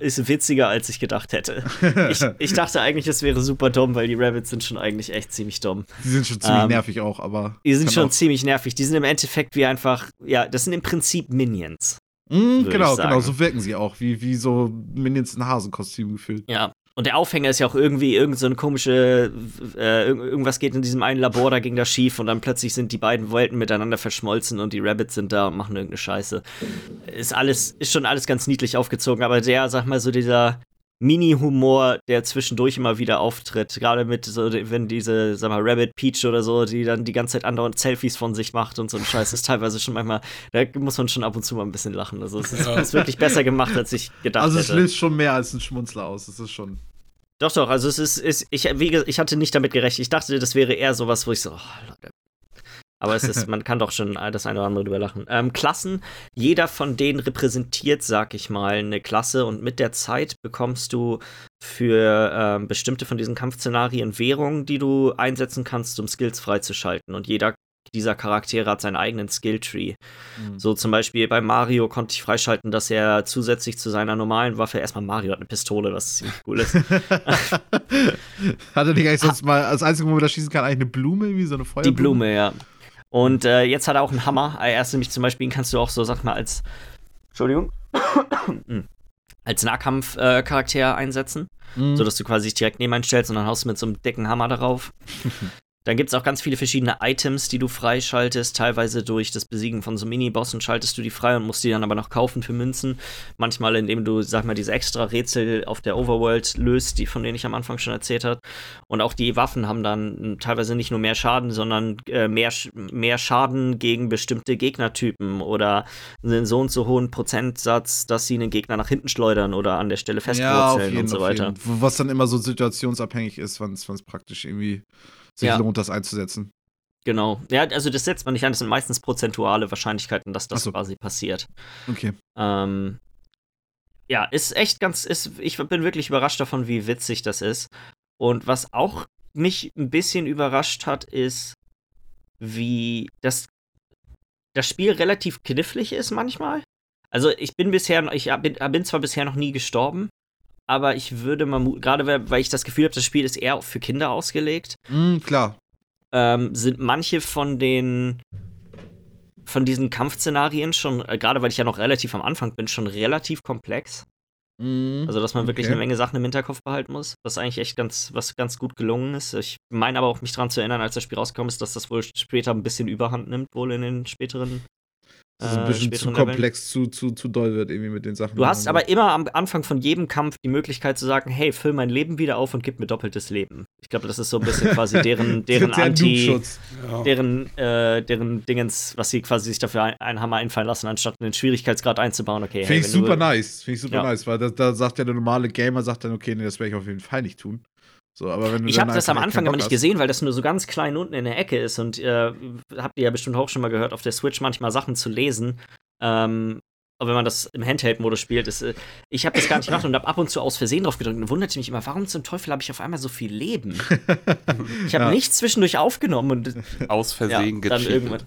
ist witziger, als ich gedacht hätte. ich, *laughs* ich dachte eigentlich, es wäre super dumm, weil die Rabbits sind schon eigentlich echt ziemlich dumm.
Die sind schon ziemlich ähm, nervig auch, aber.
Die sind schon ziemlich nervig. Die sind im Endeffekt wie einfach, ja, das sind im Prinzip Minions.
Mm, genau, genau, so wirken sie auch, wie, wie so Minions in Hasenkostüm gefühlt.
Ja, und der Aufhänger ist ja auch irgendwie irgend so eine komische, äh, irgendwas geht in diesem einen Labor, da ging das schief und dann plötzlich sind die beiden Welten miteinander verschmolzen und die Rabbits sind da und machen irgendeine Scheiße. Ist alles, ist schon alles ganz niedlich aufgezogen, aber der, sag mal, so dieser Mini-Humor, der zwischendurch immer wieder auftritt, gerade mit so, wenn diese, sag mal, Rabbit Peach oder so, die dann die ganze Zeit andauernd Selfies von sich macht und so ein Scheiß, ist teilweise schon manchmal, da muss man schon ab und zu mal ein bisschen lachen. Also es ist, ja. ist wirklich besser gemacht, als ich gedacht hätte.
Also es löst schon mehr als ein Schmunzler aus, es ist schon.
Doch, doch, also es ist, ist ich, wie, ich hatte nicht damit gerechnet. Ich dachte, das wäre eher sowas, wo ich so, oh, Leute. Aber es ist, *laughs* man kann doch schon das eine oder andere drüber lachen. Ähm, Klassen, jeder von denen repräsentiert, sag ich mal, eine Klasse und mit der Zeit bekommst du für ähm, bestimmte von diesen Kampfszenarien Währungen, die du einsetzen kannst, um Skills freizuschalten. Und jeder dieser Charaktere hat seinen eigenen Skilltree. Mhm. So zum Beispiel bei Mario konnte ich freischalten, dass er zusätzlich zu seiner normalen Waffe erstmal Mario hat eine Pistole, was ziemlich cool ist. *laughs*
hat er nicht eigentlich sonst mal als einzige, wo man da schießen kann, eigentlich eine Blume, wie so eine Feuerblume?
Die Blume, ja. Und äh, jetzt hat er auch einen Hammer. Er ist nämlich zum Beispiel, kannst du auch so, sag mal, als Entschuldigung. als Nahkampfcharakter äh, einsetzen, mhm. sodass du quasi dich direkt neben einen stellst und dann haust du mit so einem dicken Hammer darauf. *laughs* Dann gibt es auch ganz viele verschiedene Items, die du freischaltest. Teilweise durch das Besiegen von so Mini-Bossen schaltest du die frei und musst die dann aber noch kaufen für Münzen. Manchmal, indem du, sag mal, diese extra Rätsel auf der Overworld löst, die, von denen ich am Anfang schon erzählt habe. Und auch die Waffen haben dann teilweise nicht nur mehr Schaden, sondern äh, mehr, mehr Schaden gegen bestimmte Gegnertypen oder einen so und so hohen Prozentsatz, dass sie einen Gegner nach hinten schleudern oder an der Stelle festwurzeln ja, und so weiter.
Was dann immer so situationsabhängig ist, wann es praktisch irgendwie sich ja. lohnt, das einzusetzen.
Genau. Ja, also das setzt man nicht an, das sind meistens prozentuale Wahrscheinlichkeiten, dass das so. quasi passiert.
Okay.
Ähm, ja, ist echt ganz, ist, ich bin wirklich überrascht davon, wie witzig das ist. Und was auch mich ein bisschen überrascht hat, ist, wie das, das Spiel relativ knifflig ist manchmal. Also ich bin bisher, ich bin, bin zwar bisher noch nie gestorben, aber ich würde mal, gerade weil ich das Gefühl habe, das Spiel ist eher für Kinder ausgelegt.
Mm, klar.
Ähm, sind manche von den von diesen Kampfszenarien schon, äh, gerade weil ich ja noch relativ am Anfang bin, schon relativ komplex.
Mhm.
Also, dass man wirklich
Okay.
eine Menge Sachen im Hinterkopf behalten muss, was eigentlich echt ganz, was ganz gut gelungen ist. Ich meine aber auch, mich daran zu erinnern, als das Spiel rausgekommen ist, dass das wohl später ein bisschen Überhand nimmt, wohl in den späteren.
Das ist ein
äh,
bisschen zu komplex, zu, zu, zu doll wird irgendwie mit den Sachen.
Du hast aber immer am Anfang von jedem Kampf die Möglichkeit zu sagen, hey, füll mein Leben wieder auf und gib mir doppeltes Leben. Ich glaube, das ist so ein bisschen *laughs* quasi deren, deren
Der
Anti.
Ja.
deren, äh, deren Dingens, was sie quasi sich dafür ein, einen Hammer einfallen lassen, anstatt einen Schwierigkeitsgrad einzubauen. Okay,
Finde ich
wenn
super nice. Finde ich super
Ja.
nice, weil da, da sagt ja der normale Gamer, sagt dann, okay, nee, das werde ich auf jeden Fall nicht tun. So, aber wenn du
Ich
dann
habe das am
einfach
Anfang aber nicht gesehen, weil das nur so ganz klein unten in der Ecke ist und äh, habt ihr ja bestimmt auch schon mal gehört, auf der Switch manchmal Sachen zu lesen. Ähm, aber wenn man das im Handheld-Modus spielt, ist, äh, ich habe das gar nicht gemacht und habe ab und zu aus Versehen drauf gedrückt und wunderte mich immer, warum zum Teufel habe ich auf einmal so viel Leben? *laughs* Ich habe
Ja.
nichts zwischendurch aufgenommen und *laughs*
Aus
ja,
Versehen
dann
gecheatet.
irgendwann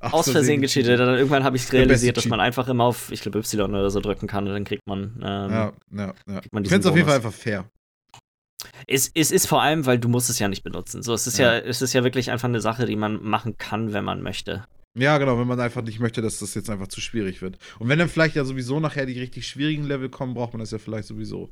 aus Versehen gecheatet. Dann irgendwann habe ich realisiert, dass man einfach immer auf, ich glaube, Y oder so drücken kann und dann kriegt man. Ähm,
Ja, ja, ja.
man
Ich finde es auf jeden Fall einfach fair.
Es, es ist vor allem, weil du musst es ja nicht benutzen. So, es ist ja.
Ja.
es ist ja wirklich einfach eine Sache, die man machen kann, wenn man möchte.
Ja, genau, wenn man einfach nicht möchte, dass das jetzt einfach zu schwierig wird. Und wenn dann vielleicht ja sowieso nachher die richtig schwierigen Level kommen, braucht man das ja vielleicht sowieso.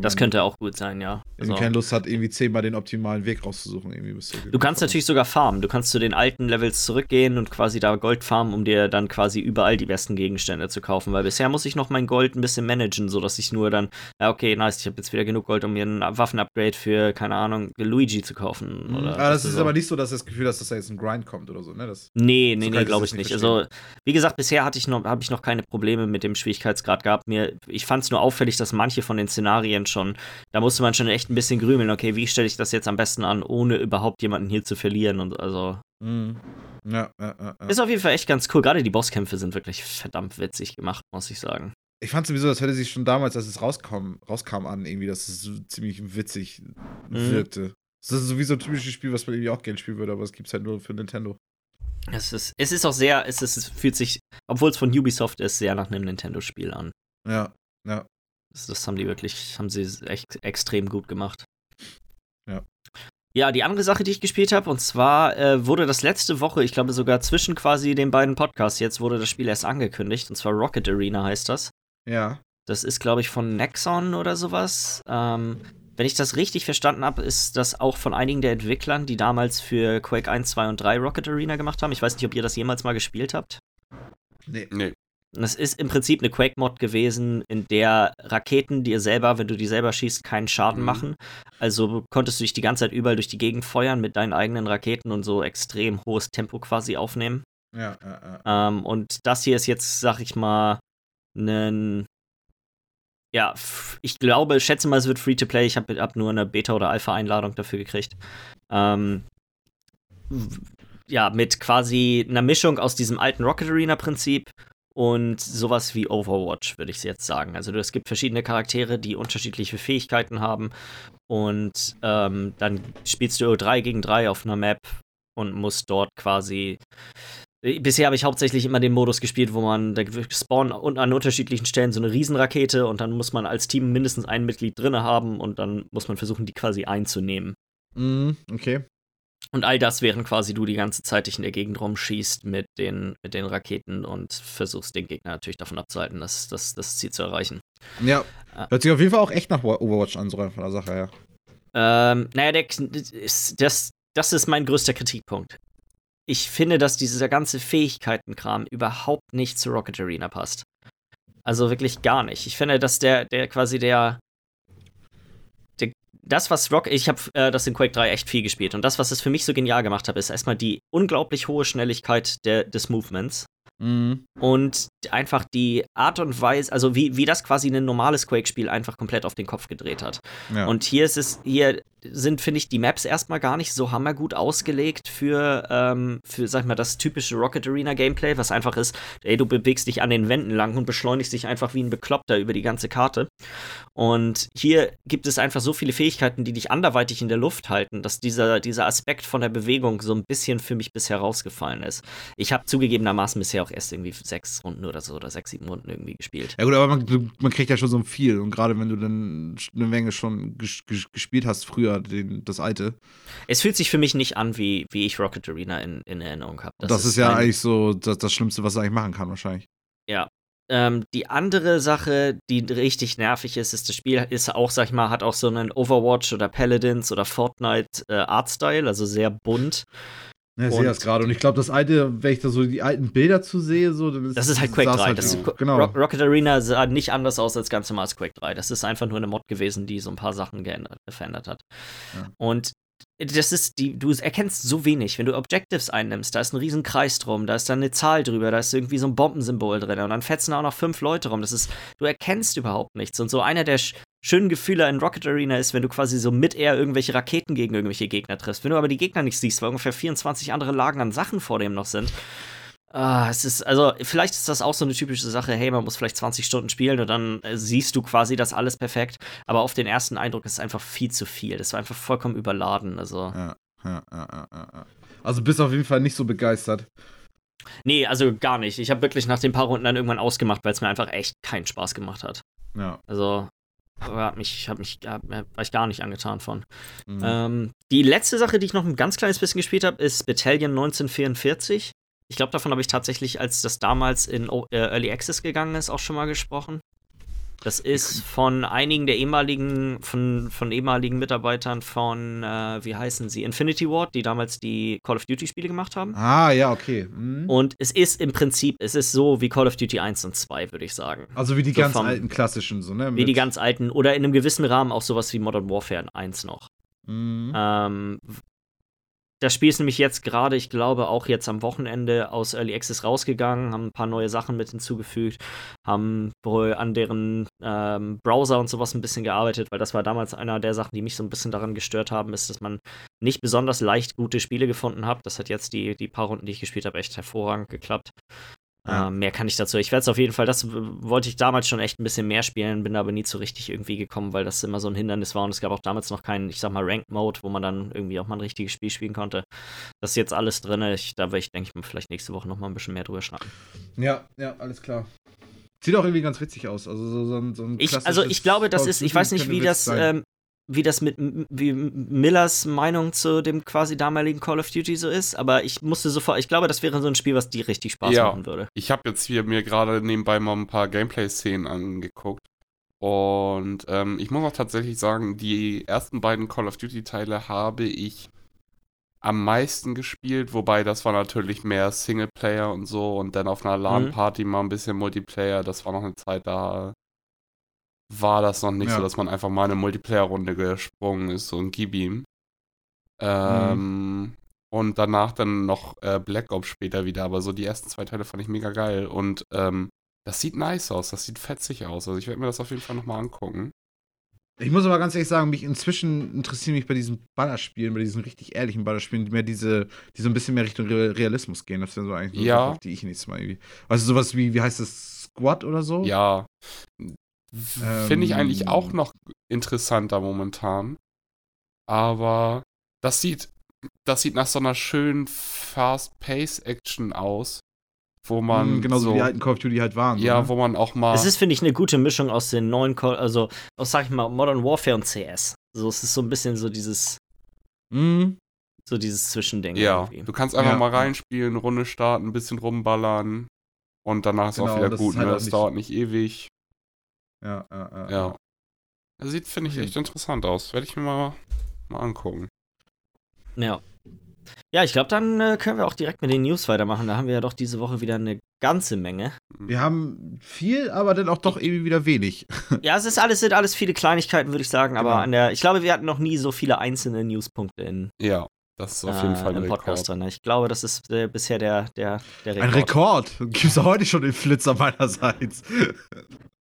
Das könnte auch gut sein, ja.
irgendwie
Also,
keine Lust hat, irgendwie zehnmal den optimalen Weg rauszusuchen. Irgendwie bis zur
du kannst natürlich sogar farmen. Du kannst zu den alten Levels zurückgehen und quasi da Gold farmen, um dir dann quasi überall die besten Gegenstände zu kaufen. Weil bisher muss ich noch mein Gold ein bisschen managen, sodass ich nur dann, ja, okay, nice, ich habe jetzt wieder genug Gold, um mir ein Waffenupgrade für, keine Ahnung, Luigi zu kaufen.
Mhm.
Oder
Aber das
so.
ist aber nicht so, dass das Gefühl hast, dass da jetzt ein Grind kommt oder so, ne? Das,
Nee, nee,
So
nee, glaube ich
nicht
nicht. Also, wie gesagt, bisher hatte ich noch, habe ich noch keine Probleme mit dem Schwierigkeitsgrad gehabt. Mir, ich fand es nur auffällig, dass manche von den Szenarien schon, da musste man schon echt ein bisschen grümeln. Okay, wie stelle ich das jetzt am besten an, ohne überhaupt jemanden hier zu verlieren? Und also,
Mhm. Ja, ja, ja,
ist auf jeden Fall echt ganz cool. Gerade die Bosskämpfe sind wirklich verdammt witzig gemacht, muss ich sagen.
Ich fand sowieso, das hätte sich schon damals, als es rauskam, rauskam an, irgendwie, dass es so ziemlich witzig
Mhm.
wirkte. Das ist sowieso ein typisches Spiel, was man irgendwie auch gerne spielen würde, aber es gibt halt nur für Nintendo.
Es ist, es ist auch sehr, es, ist, es fühlt sich, obwohl es von Ubisoft ist, sehr nach einem Nintendo-Spiel an.
Ja, ja.
Das, haben die wirklich, haben sie echt extrem gut gemacht.
Ja.
Ja, die andere Sache, die ich gespielt habe, und zwar äh, wurde das letzte Woche, ich glaube sogar zwischen quasi den beiden Podcasts jetzt, wurde das Spiel erst angekündigt, und zwar Rocket Arena heißt das.
Ja.
Das ist, glaube ich, von Nexon oder sowas. Ähm, wenn ich das richtig verstanden habe, ist das auch von einigen der Entwicklern, die damals für Quake 1, 2 und 3 Rocket Arena gemacht haben. Ich weiß nicht, ob ihr das jemals mal gespielt habt.
Nee.
Nee.
Das ist im Prinzip eine Quake-Mod gewesen, in der Raketen dir selber, wenn du die selber schießt, keinen Schaden
Mhm.
machen. Also konntest du dich die ganze Zeit überall durch die Gegend feuern mit deinen eigenen Raketen und so extrem hohes Tempo quasi aufnehmen.
Ja, ja, ja.
Ähm, und das hier ist jetzt, sag ich mal, ein. Ja, ich glaube, schätze mal, es wird Free-to-Play. Ich habe hab nur eine Beta- oder Alpha-Einladung dafür gekriegt. Ähm, ja, mit quasi einer Mischung aus diesem alten Rocket Arena-Prinzip und sowas wie Overwatch, würde ich jetzt sagen. Also es gibt verschiedene Charaktere, die unterschiedliche Fähigkeiten haben. Und ähm, dann spielst du 3 gegen 3 auf einer Map und musst dort quasi äh, Bisher habe ich hauptsächlich immer den Modus gespielt, wo man, da spawnen und an unterschiedlichen Stellen so eine Riesenrakete und dann muss man als Team mindestens ein Mitglied drinne haben und dann muss man versuchen, die quasi einzunehmen.
Mhm, okay.
Und all das, während quasi du die ganze Zeit dich in der Gegend rumschießt mit den, mit den Raketen und versuchst, den Gegner natürlich davon abzuhalten, das, das, das Ziel zu erreichen.
Ja.
Ah.
Hört sich auf jeden Fall auch echt nach Overwatch an, so von der Sache her.
Ähm, naja, der, das, das ist mein größter Kritikpunkt. Ich finde, dass dieser ganze Fähigkeitenkram überhaupt nicht zu Rocket Arena passt. Also wirklich gar nicht. Ich finde, dass der, der quasi der das, was Rock, ich habe äh, das in Quake 3 echt viel gespielt und das, was es für mich so genial gemacht hat, ist erstmal die unglaublich hohe Schnelligkeit der, des Movements
Mhm.
und einfach die Art und Weise, also wie, wie das quasi ein normales Quake-Spiel einfach komplett auf den Kopf gedreht hat.
Ja.
Und hier ist es, hier sind, finde ich, die Maps erstmal gar nicht so hammergut ausgelegt für, ähm, für, sag ich mal, das typische Rocket Arena Gameplay, was einfach ist, ey, du bewegst dich an den Wänden lang und beschleunigst dich einfach wie ein Bekloppter über die ganze Karte. Und hier gibt es einfach so viele Fähigkeiten, die dich anderweitig in der Luft halten, dass dieser, dieser Aspekt von der Bewegung so ein bisschen für mich bisher rausgefallen ist. Ich habe zugegebenermaßen bisher auch erst irgendwie sechs Runden oder so oder sechs, sieben Runden irgendwie gespielt.
Ja gut, aber man, man kriegt ja schon so viel und gerade wenn du dann eine Menge schon ges ges gespielt hast früher, den, das alte.
Es fühlt sich für mich nicht an, wie, wie ich Rocket Arena in, in Erinnerung habe.
Das, ist ja
mein-
eigentlich so das, das Schlimmste, was er eigentlich machen kann wahrscheinlich.
Ja. ähm, die andere Sache, die richtig nervig ist, ist, das Spiel ist auch, sag ich mal, hat auch so einen Overwatch oder Paladins oder Fortnite äh, Artstyle, also sehr bunt.
Ja, ich sehe das gerade. Und ich glaube, das alte, wenn ich da so die alten Bilder zu sehe, so, dann
ist das ist halt Quake 3.
Halt
ist,
genau.
Rock, Rocket Arena sah nicht anders aus als ganz normal als Quake 3. Das ist einfach nur eine Mod gewesen, die so ein paar Sachen geändert, verändert hat.
Ja.
Und das ist die, du erkennst so wenig. Wenn du Objectives einnimmst, da ist ein riesen Kreis drum, da ist dann eine Zahl drüber, da ist irgendwie so ein Bombensymbol drin und dann fetzen da auch noch fünf Leute rum. Das ist, du erkennst überhaupt nichts. Und so einer der schönen Gefühle in Rocket Arena ist, wenn du quasi so mit Air irgendwelche Raketen gegen irgendwelche Gegner triffst. Wenn du aber die Gegner nicht siehst, weil ungefähr 24 andere Lagen an Sachen vor dem noch sind. Ah, es ist, also, vielleicht ist das auch so eine typische Sache, hey, man muss vielleicht 20 Stunden spielen und dann äh, siehst du quasi das alles perfekt. Aber auf den ersten Eindruck ist es einfach viel zu viel. Das war einfach vollkommen überladen. Also.
Ja, ja, ja, ja, ja. Also bist auf jeden Fall nicht so begeistert.
Nee, also gar nicht. Ich habe wirklich nach den paar Runden dann irgendwann ausgemacht, weil es mir einfach echt keinen Spaß gemacht hat.
Ja.
Also, hat mich, hat mich, hat, war ich gar nicht angetan von.
Mhm.
Ähm, die letzte Sache, die ich noch ein ganz kleines bisschen gespielt habe, ist Battalion 1944. Ich glaube, davon habe ich tatsächlich, als das damals in äh, Early Access gegangen ist, auch schon mal gesprochen. Das ist von einigen der ehemaligen, von, von ehemaligen Mitarbeitern von, äh, wie heißen sie, Infinity Ward, die damals die Call of Duty-Spiele gemacht haben.
Ah, ja, okay. Mhm.
Und es ist im Prinzip, es ist so wie Call of Duty 1 und 2, würde ich sagen.
Also wie die
so
ganz
vom-
alten klassischen, so, ne?
Wie die ganz alten, oder in einem gewissen Rahmen auch sowas wie Modern Warfare 1 noch.
Mhm.
Ähm, das Spiel ist nämlich jetzt gerade, ich glaube, auch jetzt am Wochenende aus Early Access rausgegangen, haben ein paar neue Sachen mit hinzugefügt, haben wohl an deren ähm, Browser und sowas ein bisschen gearbeitet, weil das war damals einer der Sachen, die mich so ein bisschen daran gestört haben, ist, dass man nicht besonders leicht gute Spiele gefunden hat. Das hat jetzt die, die paar Runden, die ich gespielt habe, echt hervorragend geklappt.
Ja.
Ähm, mehr kann ich dazu. Ich werde es auf jeden Fall, das wollte ich damals schon echt ein bisschen mehr spielen, bin aber nie so richtig irgendwie gekommen, weil das immer so ein Hindernis war und es gab auch damals noch keinen, ich sag mal, Ranked-Mode, wo man dann irgendwie auch mal ein richtiges Spiel spielen konnte. Das ist jetzt alles drin. Ich, da werde ich, denke ich mal, vielleicht nächste Woche noch mal ein bisschen mehr drüber schnacken.
Ja, ja, alles klar. Sieht auch irgendwie ganz witzig aus. Also so, so ein, so ein
Ich, also ich glaube, das ist, ich weiß nicht, wie das, ähm, wie das mit wie Millers Meinung zu dem quasi damaligen Call of Duty so ist, aber ich musste sofort, ich glaube, das wäre so ein Spiel, was dir richtig Spaß
Ja.
machen würde.
Ich habe jetzt hier mir gerade nebenbei mal ein paar Gameplay-Szenen angeguckt. Und ähm, ich muss auch tatsächlich sagen, die ersten beiden Call of Duty-Teile habe ich am meisten gespielt, wobei das war natürlich mehr Singleplayer und so und dann auf einer LAN-Party mal ein bisschen Multiplayer. Das war noch eine Zeit, da war das noch nicht
Ja.
so, dass man einfach mal eine Multiplayer-Runde gesprungen ist, so ein Gib ihm. Ähm, Und danach dann noch äh, Black Ops später wieder, aber so die ersten zwei Teile fand ich mega geil und ähm, das sieht nice aus, das sieht fetzig aus. Also ich werde mir das auf jeden Fall nochmal angucken.
Ich muss aber ganz ehrlich sagen, mich inzwischen interessieren mich bei diesen Ballerspielen, bei diesen richtig ehrlichen Ballerspielen, mehr diese, die so ein bisschen mehr Richtung Re- Realismus gehen. Das wäre so eigentlich
Ja.
Sache, auf die ich nächstes Mal irgendwie. Also sowas wie, wie heißt das, Squad oder so?
Ja. Finde ich
Ähm.
eigentlich auch noch interessanter momentan. Aber das sieht, das sieht nach so einer schönen Fast-Pace-Action aus, wo man
Mhm, genauso
so,
wie die alten Call of Duty halt waren.
ja,
ne?
wo man auch mal
Es ist, finde ich, eine gute Mischung aus den neuen, Call, also aus, sag ich mal, Modern Warfare und CS. So, es ist so ein bisschen so dieses,
Mhm.
so dieses Zwischending.
Ja,
irgendwie.
du kannst einfach
Ja.
mal reinspielen, Runde starten, ein bisschen rumballern und danach ist auch
Genau,
wieder
das
gut.
ist halt
ne?
auch
Das
nicht-
dauert nicht ewig.
Ja, ja, ja.
Ja. Das sieht, finde ich, echt interessant aus. Werde ich mir mal, mal angucken.
Ja. Ja, ich glaube, dann äh, können wir auch direkt mit den News weitermachen. Da haben wir ja doch diese Woche wieder eine ganze Menge.
Wir haben viel, aber dann auch doch irgendwie wieder wenig. *laughs*
Ja, es ist alles, sind alles viele Kleinigkeiten, würde ich sagen. Aber
Genau.
an der, ich glaube, wir hatten noch nie so viele einzelne Newspunkte in,
Ja, das ist auf jeden
äh,
Fall ein
im Podcast
Rekord.
drin. Ich glaube, das ist äh, bisher der, der, der
Ein Rekord. Gibt's heute schon den Flitzer meinerseits. *laughs*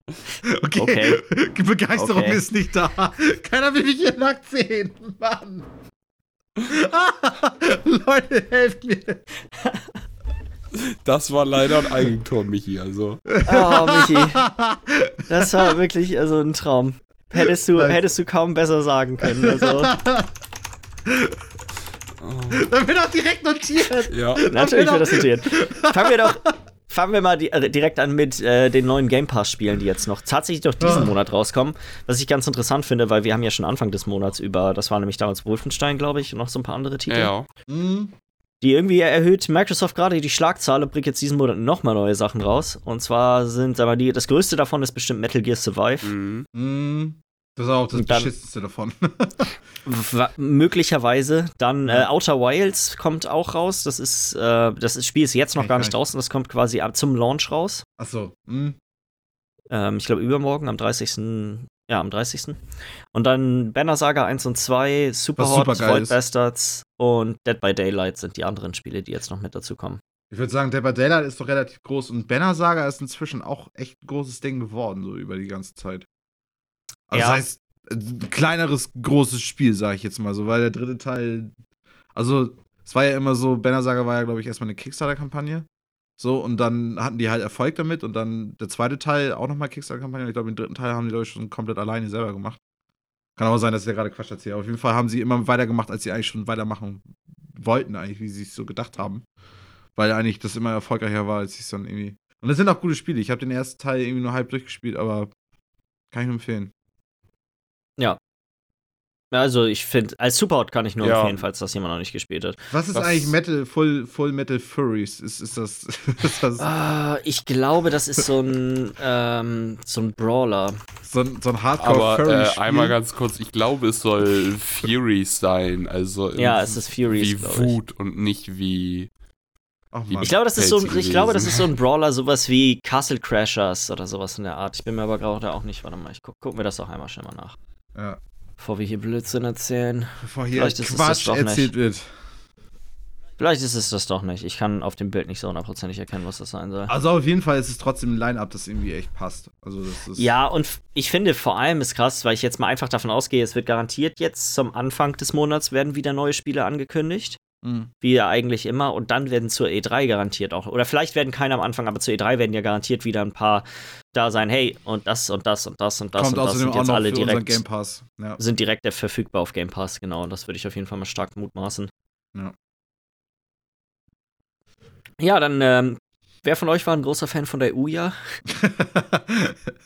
*laughs* Okay.
Okay.
Die Begeisterung
Okay.
ist nicht da. *laughs* Keiner will mich hier nackt sehen. Mann. *laughs* Leute, helft mir.
Das war leider ein Eigentor, Michi. Also.
Oh, Michi. Das war wirklich also ein Traum. Hättest du, hättest du kaum besser sagen können. Also,
Dann wird auch direkt notiert.
Ja.
natürlich wird das notiert. Fangen wir doch. Fangen wir mal di äh, direkt an mit äh, den neuen Game Pass-Spielen, die jetzt noch tatsächlich noch diesen
Ah.
Monat rauskommen. Was ich ganz interessant finde, weil wir haben ja schon Anfang des Monats über, das war nämlich damals Wolfenstein, glaube ich, und noch so ein paar andere Titel.
Ja.
Mhm.
die irgendwie erhöht Microsoft gerade die Schlagzahl und bringt jetzt diesen Monat nochmal neue Sachen raus. Und zwar sind, aber die, das größte davon ist bestimmt Metal Gear Survive.
Mhm.
Das ist auch das
dann-
beschissenste davon. *laughs*
Möglicherweise. Dann äh, Outer Wilds kommt auch raus. Das ist, äh, das ist, Spiel ist jetzt noch gar nicht draußen. Das kommt quasi ab zum Launch raus.
Achso. Mhm.
Ähm, ich glaube übermorgen, am 30. Ja, am 30. Und dann Banner Saga 1 und 2, Super
Was
Hot,
supergeil
Void. Bastards und Dead by Daylight sind die anderen Spiele, die jetzt noch mit dazu kommen.
Ich würde sagen, Dead by Daylight ist doch relativ groß und Banner Saga ist inzwischen auch echt ein großes Ding geworden, so über die ganze Zeit. Also
Ja.
das heißt, ein kleineres, großes Spiel, sage ich jetzt mal so, weil der dritte Teil, also es war ja immer so, Banner Saga war ja, glaube ich, erstmal eine Kickstarter-Kampagne. So, und dann hatten die halt Erfolg damit und dann der zweite Teil auch nochmal Kickstarter-Kampagne. Ich glaube, den dritten Teil haben die Leute schon komplett alleine selber gemacht. Kann aber sein, dass ich da gerade Quatsch erzähle. Auf jeden Fall haben sie immer weitergemacht, als sie eigentlich schon weitermachen wollten, eigentlich, wie sie es so gedacht haben. Weil eigentlich das immer erfolgreicher war, als sie es dann irgendwie. Und das sind auch gute Spiele. Ich habe den ersten Teil irgendwie nur halb durchgespielt, aber kann ich nur empfehlen.
Also ich finde, als Superhot kann ich nur
Ja.
empfehlen, falls das jemand noch nicht gespielt hat.
Was ist
Was-
eigentlich Metal, Full, Full Metal Furries? Ist, ist das. *laughs* ist das
Ah, ich glaube, das ist so ein, ähm, so ein Brawler.
so ein, so ein
Aber
Hardcore-Furry?
äh, einmal ganz kurz, ich glaube, es soll Furies sein. Also
Ja, es ist Furies,
wie. Wut und nicht wie.
Ach,
wie-
Mann.
Ich glaube, das ist so ein, ich glaube, das ist so ein Brawler, sowas wie Castle Crashers oder sowas in der Art. Ich bin mir aber gerade auch nicht, warte mal, ich guck, gucken wir das doch einmal schnell mal nach.
Ja.
Bevor wir hier Blödsinn erzählen.
Bevor hier
Vielleicht ist es
Quatsch
das doch nicht.
erzählt wird.
Vielleicht ist es das doch nicht. Ich kann auf dem Bild nicht so hundertprozentig erkennen, was das sein soll.
Also auf jeden Fall ist es trotzdem ein Line-Up, das irgendwie echt passt. Also das ist.
Ja, und ich finde vor allem ist krass, weil ich jetzt mal einfach davon ausgehe, es wird garantiert jetzt zum Anfang des Monats werden wieder neue Spiele angekündigt.
Mhm.
Wie ja eigentlich immer. Und dann werden zur E3 garantiert auch. Oder vielleicht werden keine am Anfang, aber zur E3 werden ja garantiert wieder ein paar da sein. Hey, und das und das und das und das
Kommt
und das sind
auch
jetzt
noch
alle direkt,
Game Pass. Ja.
sind direkt verfügbar auf Game Pass. Genau, und das würde ich auf jeden Fall mal stark mutmaßen.
Ja.
Ja, dann, ähm, wer von euch war ein großer Fan von der Uja?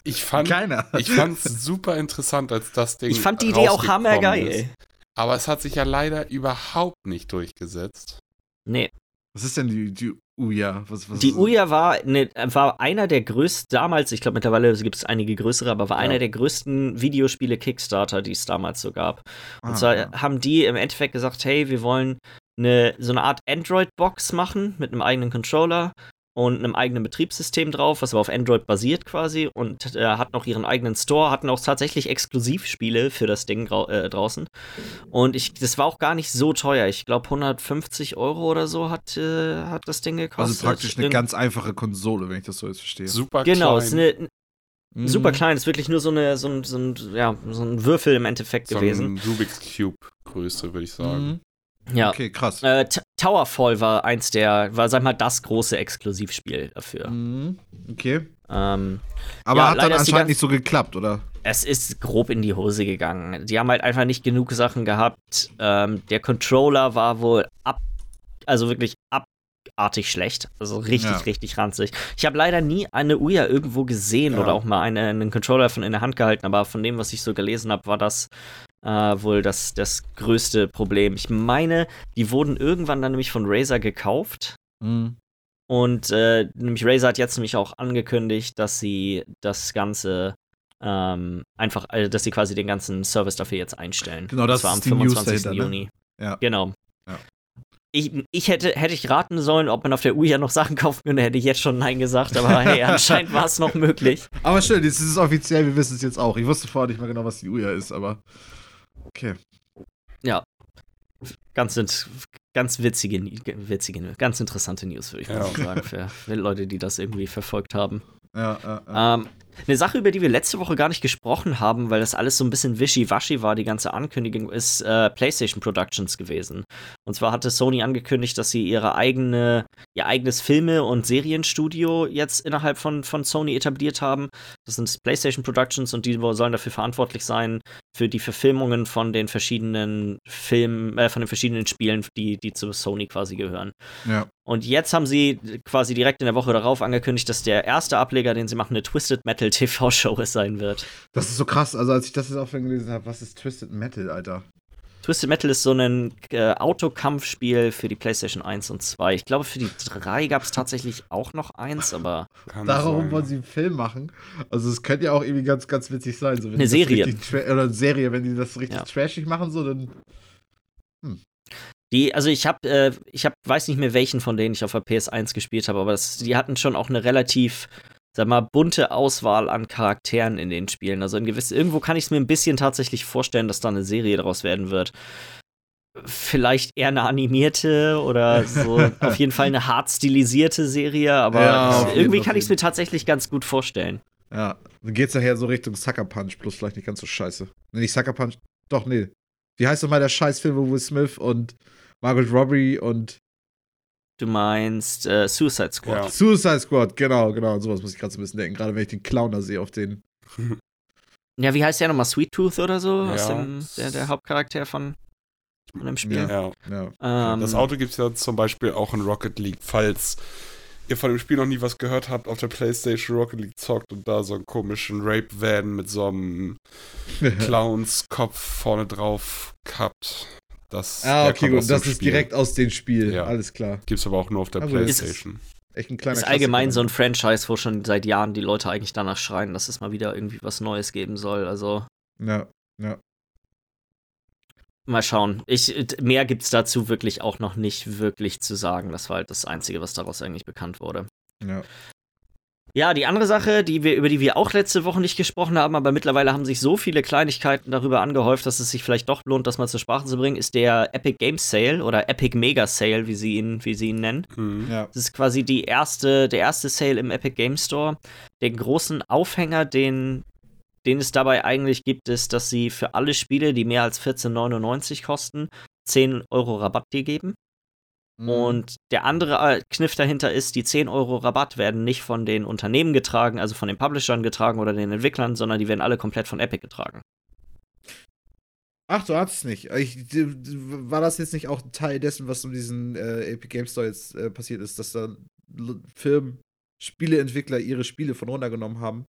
Ich fand,
Keiner.
ich fand's super interessant, als das Ding.
Ich fand die Idee auch hammergeil.
ist. Aber es hat sich ja leider überhaupt nicht durchgesetzt.
Nee,
Was ist denn die, die Uja? Was, was
Die Uja war, ne, war einer der größten, damals, ich glaube mittlerweile gibt es einige größere, aber war
Ja.
einer der größten Videospiele-Kickstarter, die es damals so gab. Und
Ah,
zwar
ja.
haben die im Endeffekt gesagt, hey, wir wollen eine, so eine Art Android-Box machen mit einem eigenen Controller und einem eigenen Betriebssystem drauf, was aber auf Android basiert quasi und äh, hat noch ihren eigenen Store, hatten auch tatsächlich Exklusivspiele für das Ding äh, draußen. Und ich, das war auch gar nicht so teuer. Ich glaube 150 Euro oder so hat, äh, hat das Ding gekostet.
Also praktisch eine
Irgend-
ganz einfache Konsole, wenn ich das so jetzt verstehe.
Super
Genau, es
klein.
ist eine,
Mhm.
super klein, ist wirklich nur so, eine, so, ein, so, ein, ja, so ein Würfel im Endeffekt
so
gewesen.
ein Rubik's Cube Größe, würde ich sagen.
Mhm.
Ja.
Okay, krass.
Äh, Towerfall war eins der, war, sag mal, das große Exklusivspiel dafür.
Mhm. Okay.
Ähm,
Aber
Ja,
hat dann anscheinend nicht so geklappt, oder?
es ist grob in die Hose gegangen. Die haben halt einfach nicht genug Sachen gehabt. Ähm, der Controller war wohl ab, also wirklich abartig schlecht. Also richtig,
Ja.
richtig ranzig. Ich habe leider nie eine Uya irgendwo gesehen
Ja.
oder auch mal eine, einen Controller von in der Hand gehalten, aber von dem, was ich so gelesen habe, war das äh, wohl das, das größte Problem. Ich meine, die wurden irgendwann dann nämlich von Razer gekauft.
Mhm.
Und äh, nämlich Razer hat jetzt nämlich auch angekündigt, dass sie das Ganze ähm, einfach, also dass sie quasi den ganzen Service dafür jetzt einstellen.
Genau, das
zwar
ist die News dahinter, ne?
Juni.
Ja.
Genau.
Ja.
Ich, ich hätte, hätte ich raten sollen, ob man auf der Uja noch Sachen kaufen könnte, hätte ich jetzt schon Nein gesagt, aber hey, *laughs* anscheinend war es noch möglich.
Aber schön, jetzt ist es offiziell, wir wissen es jetzt auch. Ich wusste vorher nicht mehr genau, was die Uja ist, aber. Okay.
Ganz, int- ganz witzige, witzige, ganz interessante News, würde ich
Ja.
mal sagen, für, für Leute, die das irgendwie verfolgt haben.
Ja, ja, ja.
Ähm, eine Sache, über die wir letzte Woche gar nicht gesprochen haben, weil das alles so ein bisschen wischiwaschi war, die ganze Ankündigung, ist äh, PlayStation Productions gewesen. Und zwar hatte Sony angekündigt, dass sie ihre eigene, ihr eigenes Filme- und Serienstudio jetzt innerhalb von, von Sony etabliert haben. Das sind PlayStation Productions und die sollen dafür verantwortlich sein für die Verfilmungen von den verschiedenen Filmen, äh, von den verschiedenen Spielen, die, die zu Sony quasi gehören.
ja.
Und jetzt haben sie quasi direkt in der Woche darauf angekündigt, dass der erste Ableger, den sie machen, eine Twisted Metal TV-Show sein wird.
Das ist so krass. Also, als ich das jetzt auch schon gelesen habe, was ist Twisted Metal, Alter?
Twisted Metal ist so ein äh, Autokampfspiel für die PlayStation 1 und 2. Ich glaube, für die 3 gab es tatsächlich auch noch eins, aber.
Darum sein, wollen sie einen Film machen. Also, es könnte ja auch irgendwie ganz, ganz witzig sein. So,
eine Serie.
Oder eine Serie, wenn die das richtig ja. trashig machen, so, dann.
Die, also ich habe, äh, ich habe, weiß nicht mehr welchen von denen ich auf der PS1 gespielt habe, aber das, die hatten schon auch eine relativ sag mal, bunte Auswahl an Charakteren in den Spielen. Also in gewiss, irgendwo kann ich es mir ein bisschen tatsächlich vorstellen, dass da eine Serie daraus werden wird. Vielleicht eher eine animierte oder so *laughs* auf jeden Fall eine hart stilisierte Serie, aber ja, irgendwie kann ich es mir tatsächlich ganz gut vorstellen.
Ja, dann geht's nachher so Richtung Sucker Punch, plus vielleicht nicht ganz so scheiße. Nee, nicht Sucker Punch, doch, nee. Wie heißt doch mal der Scheißfilm, wo Will Smith und Margaret Robbie und
Du meinst äh, Suicide Squad. Ja.
Suicide Squad, genau, genau. An sowas muss ich gerade so ein bisschen denken, gerade wenn ich den Clown da sehe auf den. *laughs*
Ja, wie heißt der nochmal? Sweet Tooth oder so? Ja. Aus dem, der, der Hauptcharakter von, von dem Spiel.
Ja, ja. Ähm, das Auto gibt es ja zum Beispiel auch in Rocket League, falls ihr von dem Spiel noch nie was gehört habt, auf der Playstation Rocket League zockt und da so einen komischen Rape-Van mit so einem *laughs* Clowns-Kopf vorne drauf habt. Das,
ah, okay, gut. Das ist Spiel. direkt aus dem Spiel. Ja. Alles klar.
Gibt es aber auch nur auf der also Playstation.
Echt ein kleiner ist allgemein so ein Franchise, wo schon seit Jahren die Leute eigentlich danach schreien, dass es mal wieder irgendwie was Neues geben soll. Also.
Ja, ja.
Mal schauen. Ich, mehr gibt es dazu wirklich auch noch nicht wirklich zu sagen. Das war halt das Einzige, was daraus eigentlich bekannt wurde.
Ja.
Ja, die andere Sache, die wir, über die wir auch letzte Woche nicht gesprochen haben, aber mittlerweile haben sich so viele Kleinigkeiten darüber angehäuft, dass es sich vielleicht doch lohnt, das mal zur Sprache zu bringen, ist der Epic Games Sale oder Epic Mega Sale, wie sie ihn, wie sie ihn nennen. Mhm. Ja. Das ist quasi die erste, der erste Sale im Epic Games Store. Den großen Aufhänger, den, den es dabei eigentlich gibt, ist, dass sie für alle Spiele, die mehr als 14,99 kosten, 10 Euro Rabatt geben. Mhm. Und der andere äh, Kniff dahinter ist, die 10 Euro Rabatt werden nicht von den Unternehmen getragen, also von den Publishern getragen oder den Entwicklern, sondern die werden alle komplett von Epic getragen.
Ach, du hattest es nicht. Ich, war das jetzt nicht auch Teil dessen, was um diesen äh, Epic Game Store jetzt äh, passiert ist, dass da Firmen, Spieleentwickler ihre Spiele von runtergenommen haben?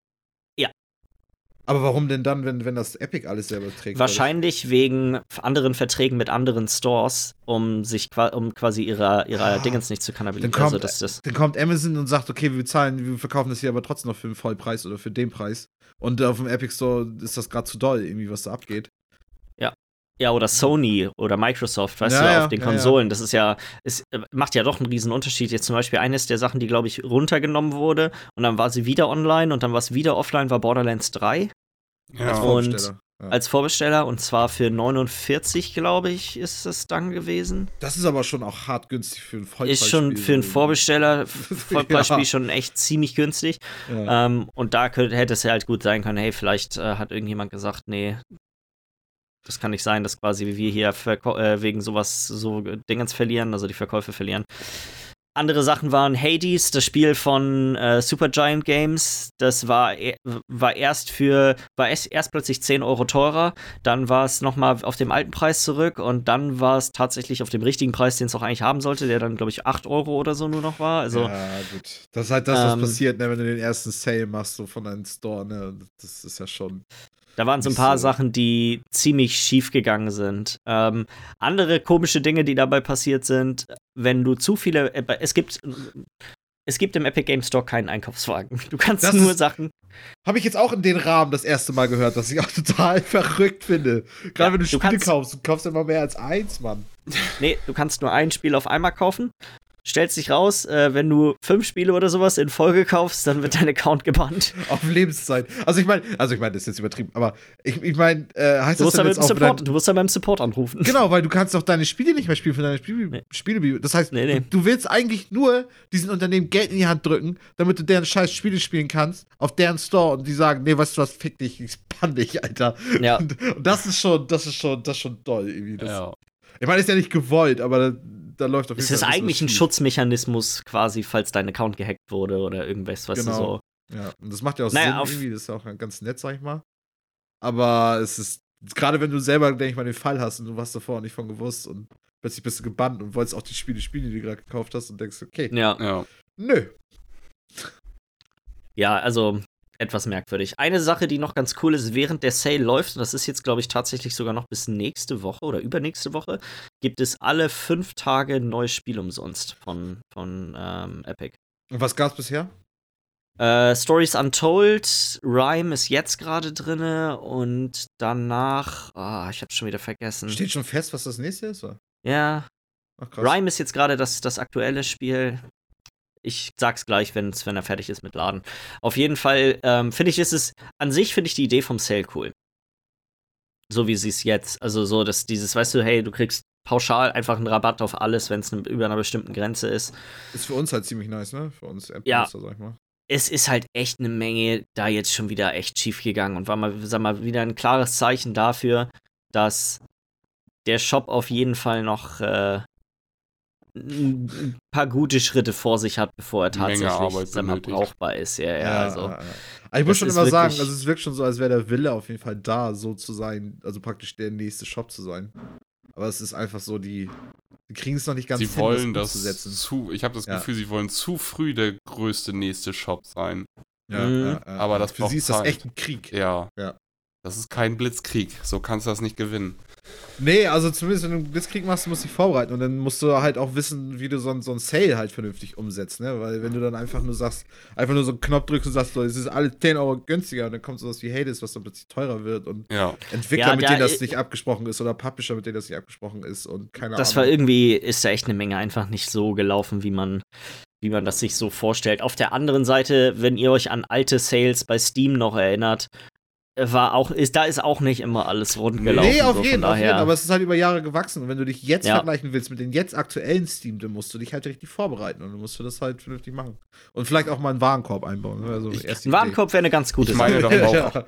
Aber warum denn dann, wenn, wenn das Epic alles selber trägt?
Wahrscheinlich wegen anderen Verträgen mit anderen Stores, um sich um quasi ihre, ihre ah, Dingens nicht zu kannabilisieren.
Dann, kommt, also, das, dann kommt Amazon und sagt, okay, wir bezahlen, wir verkaufen das hier aber trotzdem noch für den Vollpreis oder für den Preis. Und auf dem Epic Store ist das gerade zu doll, irgendwie, was da abgeht.
Ja. Oder Sony oder Microsoft, weißt ja, du, ja, auf den Konsolen. Ja, das ist ja, es macht ja doch einen riesen Unterschied. Jetzt zum Beispiel eines der Sachen, die, glaube ich, runtergenommen wurde und dann war sie wieder online und dann war es wieder offline, war Borderlands 3.
Ja. Als Vorbesteller.
Und als Vorbesteller und zwar für 49, glaube ich, ist es dann gewesen.
Das ist aber schon auch hart günstig für ein
Vollpreisspiel. Ist schon für ein Vorbesteller, *laughs* Vollpreisspiel schon echt ziemlich günstig. Ähm, und da könnte, hätte es ja halt gut sein können, hey, vielleicht äh, hat irgendjemand gesagt, nee, das kann nicht sein, dass quasi wir hier äh, wegen sowas so Dingens verlieren, also die Verkäufe verlieren. Andere Sachen waren Hades, das Spiel von äh, Supergiant Games. Das war, e, war erst für, war erst, erst plötzlich 10 Euro teurer. Dann war es nochmal auf dem alten Preis zurück und dann war es tatsächlich auf dem richtigen Preis, den es auch eigentlich haben sollte, der dann, glaube ich, 8 Euro oder so nur noch war. Also,
ja, gut. Das ist halt das, was ähm, passiert, ne, wenn du den ersten Sale machst, so von deinem Store, ne? Das ist ja schon.
Da waren so ein paar so. Sachen, die ziemlich schief gegangen sind. Ähm, andere komische Dinge, die dabei passiert sind, wenn du zu viele. Es gibt. Es gibt im Epic Game Store keinen Einkaufswagen. Du kannst das nur Sachen.
Habe ich jetzt auch in den Rahmen das erste Mal gehört, was ich auch *laughs* total verrückt finde. Gerade ja, wenn du, du Spiele kaufst, du kaufst immer mehr als eins, Mann.
Nee, du kannst nur ein Spiel auf einmal kaufen stellt sich raus, äh, wenn du fünf Spiele oder sowas in Folge kaufst, dann wird dein Account gebannt. *laughs*
Auf Lebenszeit. Also ich meine, also ich meine, das ist jetzt übertrieben, aber ich, ich meine, äh, heißt
du
das dann
jetzt auch
Support,
dein, Du musst dann beim Support anrufen.
Genau, weil du kannst doch deine Spiele nicht mehr spielen für deine Spiele. Nee. Spiele das heißt, nee, nee. Du, du, willst eigentlich nur diesen Unternehmen Geld in die Hand drücken, damit du deren scheiß Spiele spielen kannst, auf deren Store und die sagen, nee, weißt du was, fick dich, ich spann dich, Alter.
Ja.
Und, und das ist schon, das ist schon, das ist schon doll irgendwie. Das, ja. Ich meine, ist ja nicht gewollt, aber da läuft auf
jeden Es ist eigentlich ein Schutzmechanismus quasi, falls dein Account gehackt wurde oder irgendwas, was genau. du so.
Ja, und das macht ja auch naja, Sinn irgendwie, das ist ja auch ganz nett, sag ich mal. Aber es ist, gerade wenn du selber, denke ich mal, den Fall hast und du warst davor nicht von gewusst und plötzlich bist du gebannt und wolltest auch die Spiele spielen, die du gerade gekauft hast und denkst, okay.
Ja. ja.
Nö.
Ja, also etwas merkwürdig. Eine Sache, die noch ganz cool ist, während der Sale läuft, und das ist jetzt, glaube ich, tatsächlich sogar noch bis nächste Woche oder übernächste Woche, gibt es alle fünf Tage ein neues Spiel umsonst von, von ähm, Epic.
Und was gab es bisher?
Äh, Stories Untold, Rhyme ist jetzt gerade drinne und danach, ah, ich hab's schon wieder vergessen.
Steht schon fest, was das nächste ist? Oder?
Ja.
Ach.
Rhyme ist jetzt gerade das, das aktuelle Spiel. Ich sag's gleich, wenn's, wenn er fertig ist mit Laden. Auf jeden Fall ähm, finde ich, ist es, an sich finde ich die Idee vom Sale cool. So wie sie es jetzt. Also so, dass dieses, weißt du, hey, du kriegst pauschal einfach einen Rabatt auf alles, wenn es ne, über einer bestimmten Grenze ist.
Ist für uns halt ziemlich nice, ne? Für uns
Ja.
App-Nutzer, sag ich mal.
es ist halt echt eine Menge da jetzt schon wieder echt schief gegangen und war mal, sag mal, wieder ein klares Zeichen dafür, dass der Shop auf jeden Fall noch äh, ein paar gute Schritte vor sich hat, bevor er tatsächlich sag mal, brauchbar ist. Ja, ja, also.
ja. Ich muss
das
schon immer sagen, also es wirkt schon so, als wäre der Wille auf jeden Fall da, so zu sein, also praktisch der nächste Shop zu sein. Aber es ist einfach so, die, die kriegen es noch nicht ganz
sie
hin,
wollen das
umzusetzen.
zu, ich habe das
Ja.
Gefühl, sie wollen zu früh der größte nächste Shop sein.
Ja,
Mhm.
ja, ja.
Aber das
Für sie ist das
Zeit.
echt ein Krieg.
Ja.
Ja.
Das ist kein Blitzkrieg. So kannst du das nicht gewinnen.
Nee, also zumindest wenn du einen Blitzkrieg machst, musst du dich vorbereiten und dann musst du halt auch wissen, wie du so ein, so ein Sale halt vernünftig umsetzt, ne? Weil wenn du dann einfach nur sagst, einfach nur so einen Knopf drückst und sagst, so, es ist alles 10 Euro günstiger und dann kommt sowas wie Hades, was dann plötzlich teurer wird und
Ja.
Entwickler,
Ja,
mit denen das nicht abgesprochen ist oder Publisher, mit denen das nicht abgesprochen ist und keine
Das war
Ahnung.
irgendwie, ist da echt eine Menge einfach nicht so gelaufen, wie man, wie man das sich so vorstellt. Auf der anderen Seite, wenn ihr euch an alte Sales bei Steam noch erinnert, war auch, ist, da ist auch nicht immer alles rund gelaufen.
Nee, auf
so,
jeden, auf jeden, aber es ist halt über Jahre gewachsen und wenn du dich jetzt
Ja.
vergleichen willst mit den jetzt aktuellen Steam, dann musst du dich halt richtig vorbereiten und dann musst du das halt vernünftig machen. Und vielleicht auch mal einen Warenkorb einbauen. ne? Also
Ich-
Ein Warenkorb wäre eine ganz gute
Ich meine
Sache.
doch auch,
Ja.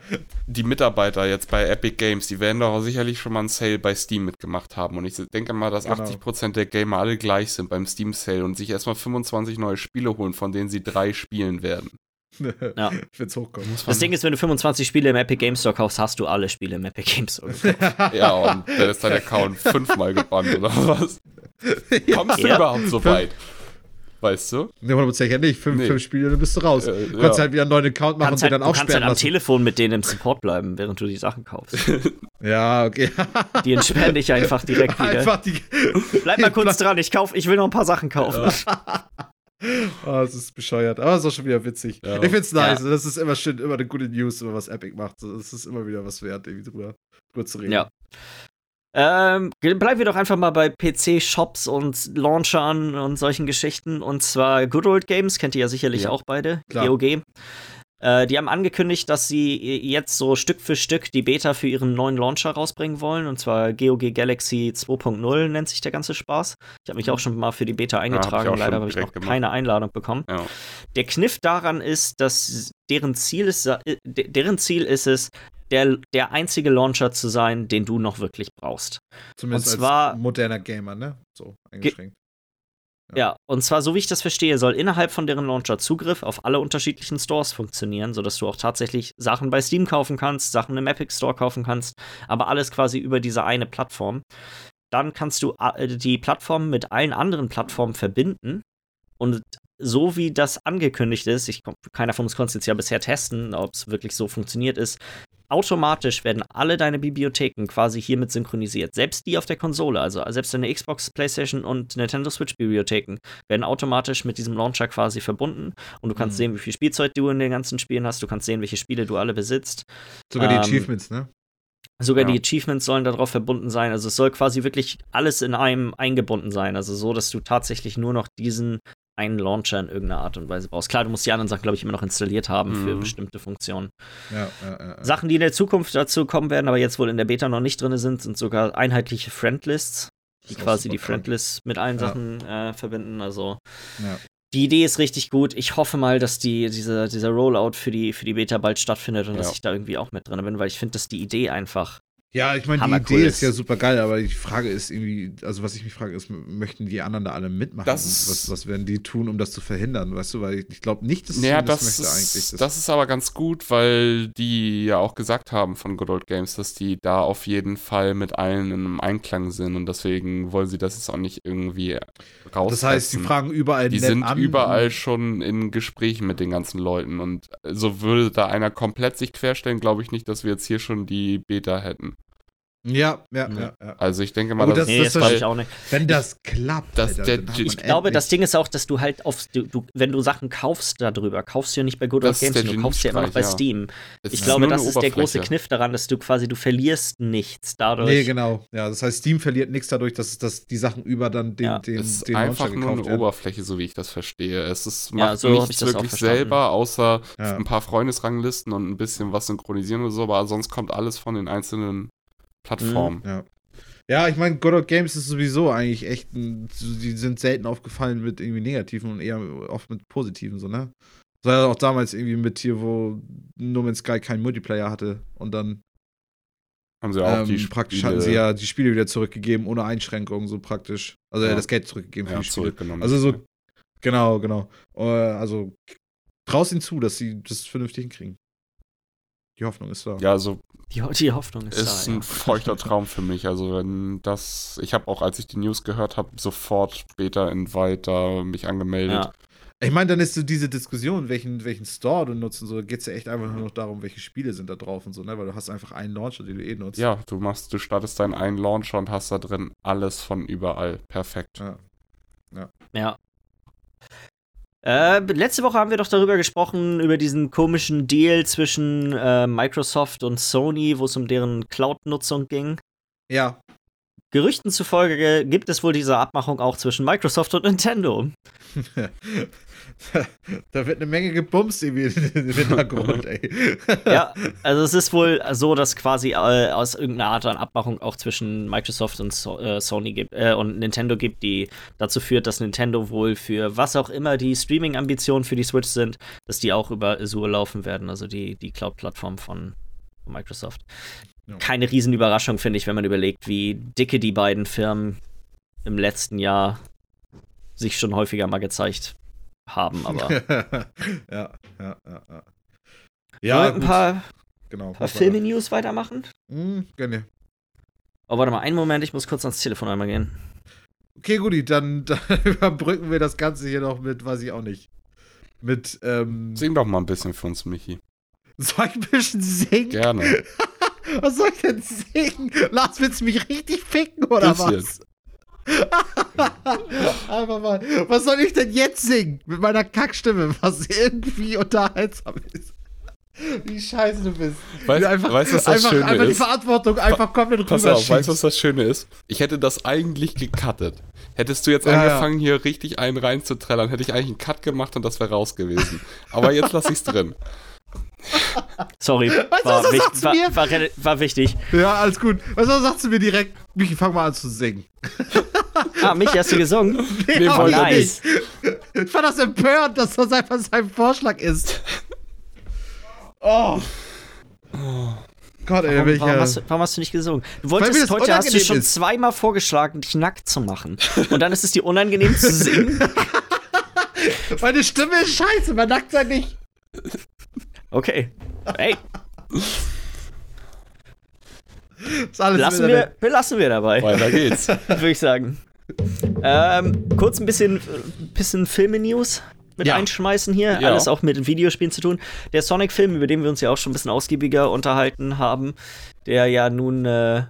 die Mitarbeiter jetzt bei Epic Games, die werden doch sicherlich schon mal einen Sale bei Steam mitgemacht haben. Und ich denke mal, dass
Genau.
80% der Gamer alle gleich sind beim Steam Sale und sich erstmal 25 neue Spiele holen, von denen sie drei spielen werden. *laughs*
Ja.
Ich will's hochkommen.
Das Ding ist, wenn du 25 Spiele im Epic Games Store kaufst, hast du alle Spiele im Epic Games Store. gekauft. *laughs*
Ja, und dann ist dein Account *laughs* fünfmal gebannt oder was? Kommst du
Ja.
überhaupt so weit? Weißt du?
Ne, 100% ja nicht. Fünf,
Nee.
fünf Spiele, dann bist du raus.
Äh,
du kannst
ja.
halt wieder einen neuen Account machen
kannst
und
halt,
dann
du kannst halt am
lassen.
Telefon mit denen im Support bleiben, während du die Sachen kaufst.
Ja, okay.
Die entsperren dich einfach direkt wieder.
Einfach die.
Bleib mal kurz dran, ich kauf, ich will noch ein paar Sachen kaufen.
Oh, es ist bescheuert. Aber es ist auch schon wieder witzig.
Ja.
Ich find's nice.
Ja.
Das ist immer schön, immer eine gute News, über was Epic macht. Es ist immer wieder was wert, irgendwie drüber, drüber zu reden.
Ja. Ähm, bleiben wir doch einfach mal bei PC-Shops und Launchern und solchen Geschichten. Und zwar Good Old Games, kennt ihr ja sicherlich
Ja.
auch beide,
Klar.
GOG. Äh, die haben angekündigt, dass sie jetzt so Stück für Stück die Beta für ihren neuen Launcher rausbringen wollen. Und zwar GOG Galaxy 2.0 nennt sich der ganze Spaß. Ich habe mich auch schon mal für die Beta
hab
eingetragen.
auch schon
Leider habe ich noch
gemacht.
keine Einladung bekommen.
Ja.
Der Kniff daran ist, dass deren Ziel ist, äh, de- deren Ziel ist es, der, der einzige Launcher zu sein, den du noch wirklich brauchst.
Zumindest
Und zwar-
als moderner Gamer, ne? So eingeschränkt.
Ja, und zwar, so wie ich das verstehe, soll innerhalb von deren Launcher Zugriff auf alle unterschiedlichen Stores funktionieren, sodass du auch tatsächlich Sachen bei Steam kaufen kannst, Sachen im Epic Store kaufen kannst, aber alles quasi über diese eine Plattform. Dann kannst du äh, die Plattform mit allen anderen Plattformen verbinden und so wie das angekündigt ist, ich, keiner von uns konnte es jetzt ja bisher testen, ob es wirklich so funktioniert ist, automatisch werden alle deine Bibliotheken quasi hiermit synchronisiert. Selbst die auf der Konsole, also selbst deine Xbox, PlayStation und Nintendo Switch Bibliotheken werden automatisch mit diesem Launcher quasi verbunden und du kannst
Mhm.
sehen, wie viel Spielzeug du in den ganzen Spielen hast, du kannst sehen, welche Spiele du alle besitzt.
Sogar die
Ähm,
Achievements, ne?
Sogar
Ja.
die Achievements sollen darauf verbunden sein. Also es soll quasi wirklich alles in einem eingebunden sein. Also so, dass du tatsächlich nur noch diesen einen Launcher in irgendeiner Art und Weise brauchst. Klar, du musst die anderen Sachen, glaube ich, immer noch installiert haben für
Mhm.
bestimmte Funktionen.
Ja, ja, ja.
Sachen, die in der Zukunft dazu kommen werden, aber jetzt wohl in der Beta noch nicht drin sind, sind sogar einheitliche Friendlists, die quasi die. Friendlists mit allen. Sachen äh, verbinden. Also die Idee ist richtig gut. Ich hoffe mal, dass die, diese, dieser Rollout für die, für die Beta bald stattfindet und dass ich da irgendwie auch mit drin bin, weil ich finde, dass die Idee einfach
Ja, ich meine, die Idee ist
ist.
ja super geil, aber die Frage ist irgendwie, also was ich mich frage, ist, möchten die anderen da alle mitmachen?
Das
was, was werden die tun, um das zu verhindern, weißt du? Weil ich, ich glaube nicht, dass
Naja,
das,
das,
möchte eigentlich.
ist, das ist aber ganz gut, weil die ja auch gesagt haben von Good Old Games, dass die da auf jeden Fall mit allen in einem Einklang sind und deswegen wollen sie das jetzt auch nicht irgendwie raus.
das heißt, die fragen überall
die sind
an.
überall schon in Gesprächen mit den ganzen Leuten und so würde da einer komplett sich querstellen, glaube ich nicht, dass wir jetzt hier schon die Beta hätten.
Ja, ja,
Ja.
ja. ja.
Also ich denke mal,
Aber
dass
das-
Nee, das
das-
ich auch nicht.
Wenn das klappt,
Das-
Alter,
der- ich
glaube, das Ding ist auch, dass du halt auf, du, du, wenn du Sachen kaufst darüber, kaufst du ja nicht bei Good Old
Das
Games, du kaufst ja immer noch bei
ja.
Steam.
es
Ich glaube, das ist der große. Kniff daran, dass du quasi, du verlierst nichts dadurch.
Nee, genau. Ja, das heißt, Steam verliert nichts dadurch, dass, dass die Sachen über dann den,
Ja.
den,
Es ist
den
einfach nur eine
werden.
Oberfläche, so wie ich das verstehe. Es ist,
Ja,
macht
so hab ich
nichts
das
wirklich selber, außer
Ja.
ein paar Freundesranglisten und ein bisschen was synchronisieren oder so, aber sonst kommt alles von den einzelnen Plattformen.
Ja. Ja, ich meine, God of Games ist sowieso eigentlich echt, ein, die sind selten aufgefallen mit irgendwie negativen und eher oft mit positiven, so, ne? Das war ja auch damals irgendwie mit hier, wo No Man's Sky keinen Multiplayer hatte und dann
Haben sie auch
ähm,
die
praktisch
Spiele-
hatten sie ja die Spiele wieder zurückgegeben, ohne Einschränkungen, so praktisch. Also
Ja.
das Geld zurückgegeben
ja,
für die Spiele.
zurückgenommen.
Also so, genau, genau. Äh, also traust ihnen zu, dass sie das vernünftig hinkriegen. Die Hoffnung ist da.
Ja, also
Die, die Hoffnung ist,
ist
da.
ein
Ja.
feuchter *laughs* Traum für mich. Also wenn das, ich habe auch, als ich die News gehört habe, sofort später in weiter mich angemeldet.
Ja.
Ich meine, dann ist so diese Diskussion, welchen, welchen Store du nutzt und so, geht es ja echt einfach nur noch darum, welche Spiele sind da drauf und so, ne? Weil du hast einfach einen Launcher, den du eh nutzt.
Ja, du machst, du startest deinen einen Launcher und hast da drin alles von überall. Perfekt.
Ja.
Ja. Äh, letzte Woche haben wir doch darüber gesprochen, über diesen komischen Deal zwischen äh, Microsoft und Sony, wo es um deren Cloud-Nutzung ging.
Ja.
Gerüchten zufolge gibt es wohl diese Abmachung auch zwischen Microsoft und Nintendo. *laughs*
da wird eine Menge gebumst irgendwie im Hintergrund, ey. *laughs*
Ja, also es ist wohl so, dass quasi äh, aus irgendeiner Art an Abmachung auch zwischen Microsoft und so äh, Sony gibt äh, und Nintendo gibt, die dazu führt, dass Nintendo wohl für was auch immer die Streaming-Ambitionen für die Switch sind, dass die auch über Azure laufen werden, also die, die Cloud-Plattform von Microsoft.
Ja.
Keine Riesenüberraschung, finde ich, wenn man überlegt, wie dicke die beiden Firmen im letzten Jahr sich schon häufiger mal gezeigt haben, aber *laughs*
ja, ja, ja, ja.
ja, ein
gut,
paar,
genau.
paar Filme-News weitermachen.
Hm, gerne.
Oh, warte mal, einen Moment, ich muss kurz ans Telefon einmal gehen.
Okay, Guti, dann, *laughs* dann überbrücken wir das Ganze hier noch mit, weiß ich auch nicht. Mit, ähm.
Sing doch mal ein bisschen für uns, Michi.
Soll ich ein bisschen singen?
Gerne. *laughs*
Was soll ich denn singen? Lars, willst du mich richtig ficken oder
Bisschen.
was? *laughs* Einfach mal. Was soll ich denn jetzt singen? Mit meiner Kackstimme, was irgendwie unterhaltsam ist. Wie scheiße du bist.
Weißt-
du einfach,
weißt was das
einfach,
Schöne
einfach die
ist?
Verantwortung einfach komplett
Pass auf, weißt du, was das Schöne ist? Ich hätte das eigentlich gecuttet. Hättest du jetzt
Ja, ja.
angefangen, hier richtig einen reinzutrellern, hätte ich eigentlich einen Cut gemacht und das wäre raus gewesen. Aber jetzt lasse ich es drin. *laughs*
Sorry,
du,
war,
was
wich-
sagst du
war, war, war wichtig.
Ja, alles gut. Was sagst du mir direkt? Michi, fang mal an zu singen. *laughs*
Ah, mich hast du gesungen? *laughs*
Nee,
aber
voll
nice.
nicht. Ich fand das empörend, dass das einfach sein Vorschlag ist. Oh. Gott, ey,
Warum, warum, hast, du- warum hast du nicht gesungen? Du wolltest heute, hast du schon
ist.
zweimal vorgeschlagen, dich nackt zu machen. Und dann ist es dir unangenehm zu singen?
Meine Stimme ist scheiße, man nackt sein nicht.
Okay. Hey,
Ist alles
lassen
wieder
wir, belassen wir dabei,
Weiter geht's. *laughs*
würde ich sagen. Ähm, kurz ein bisschen, bisschen Filme-News mit
Ja.
einschmeißen hier.
Ja.
Alles auch mit Videospielen zu tun. Der Sonic-Film, über den wir uns ja auch schon ein bisschen ausgiebiger unterhalten haben, der ja nun äh,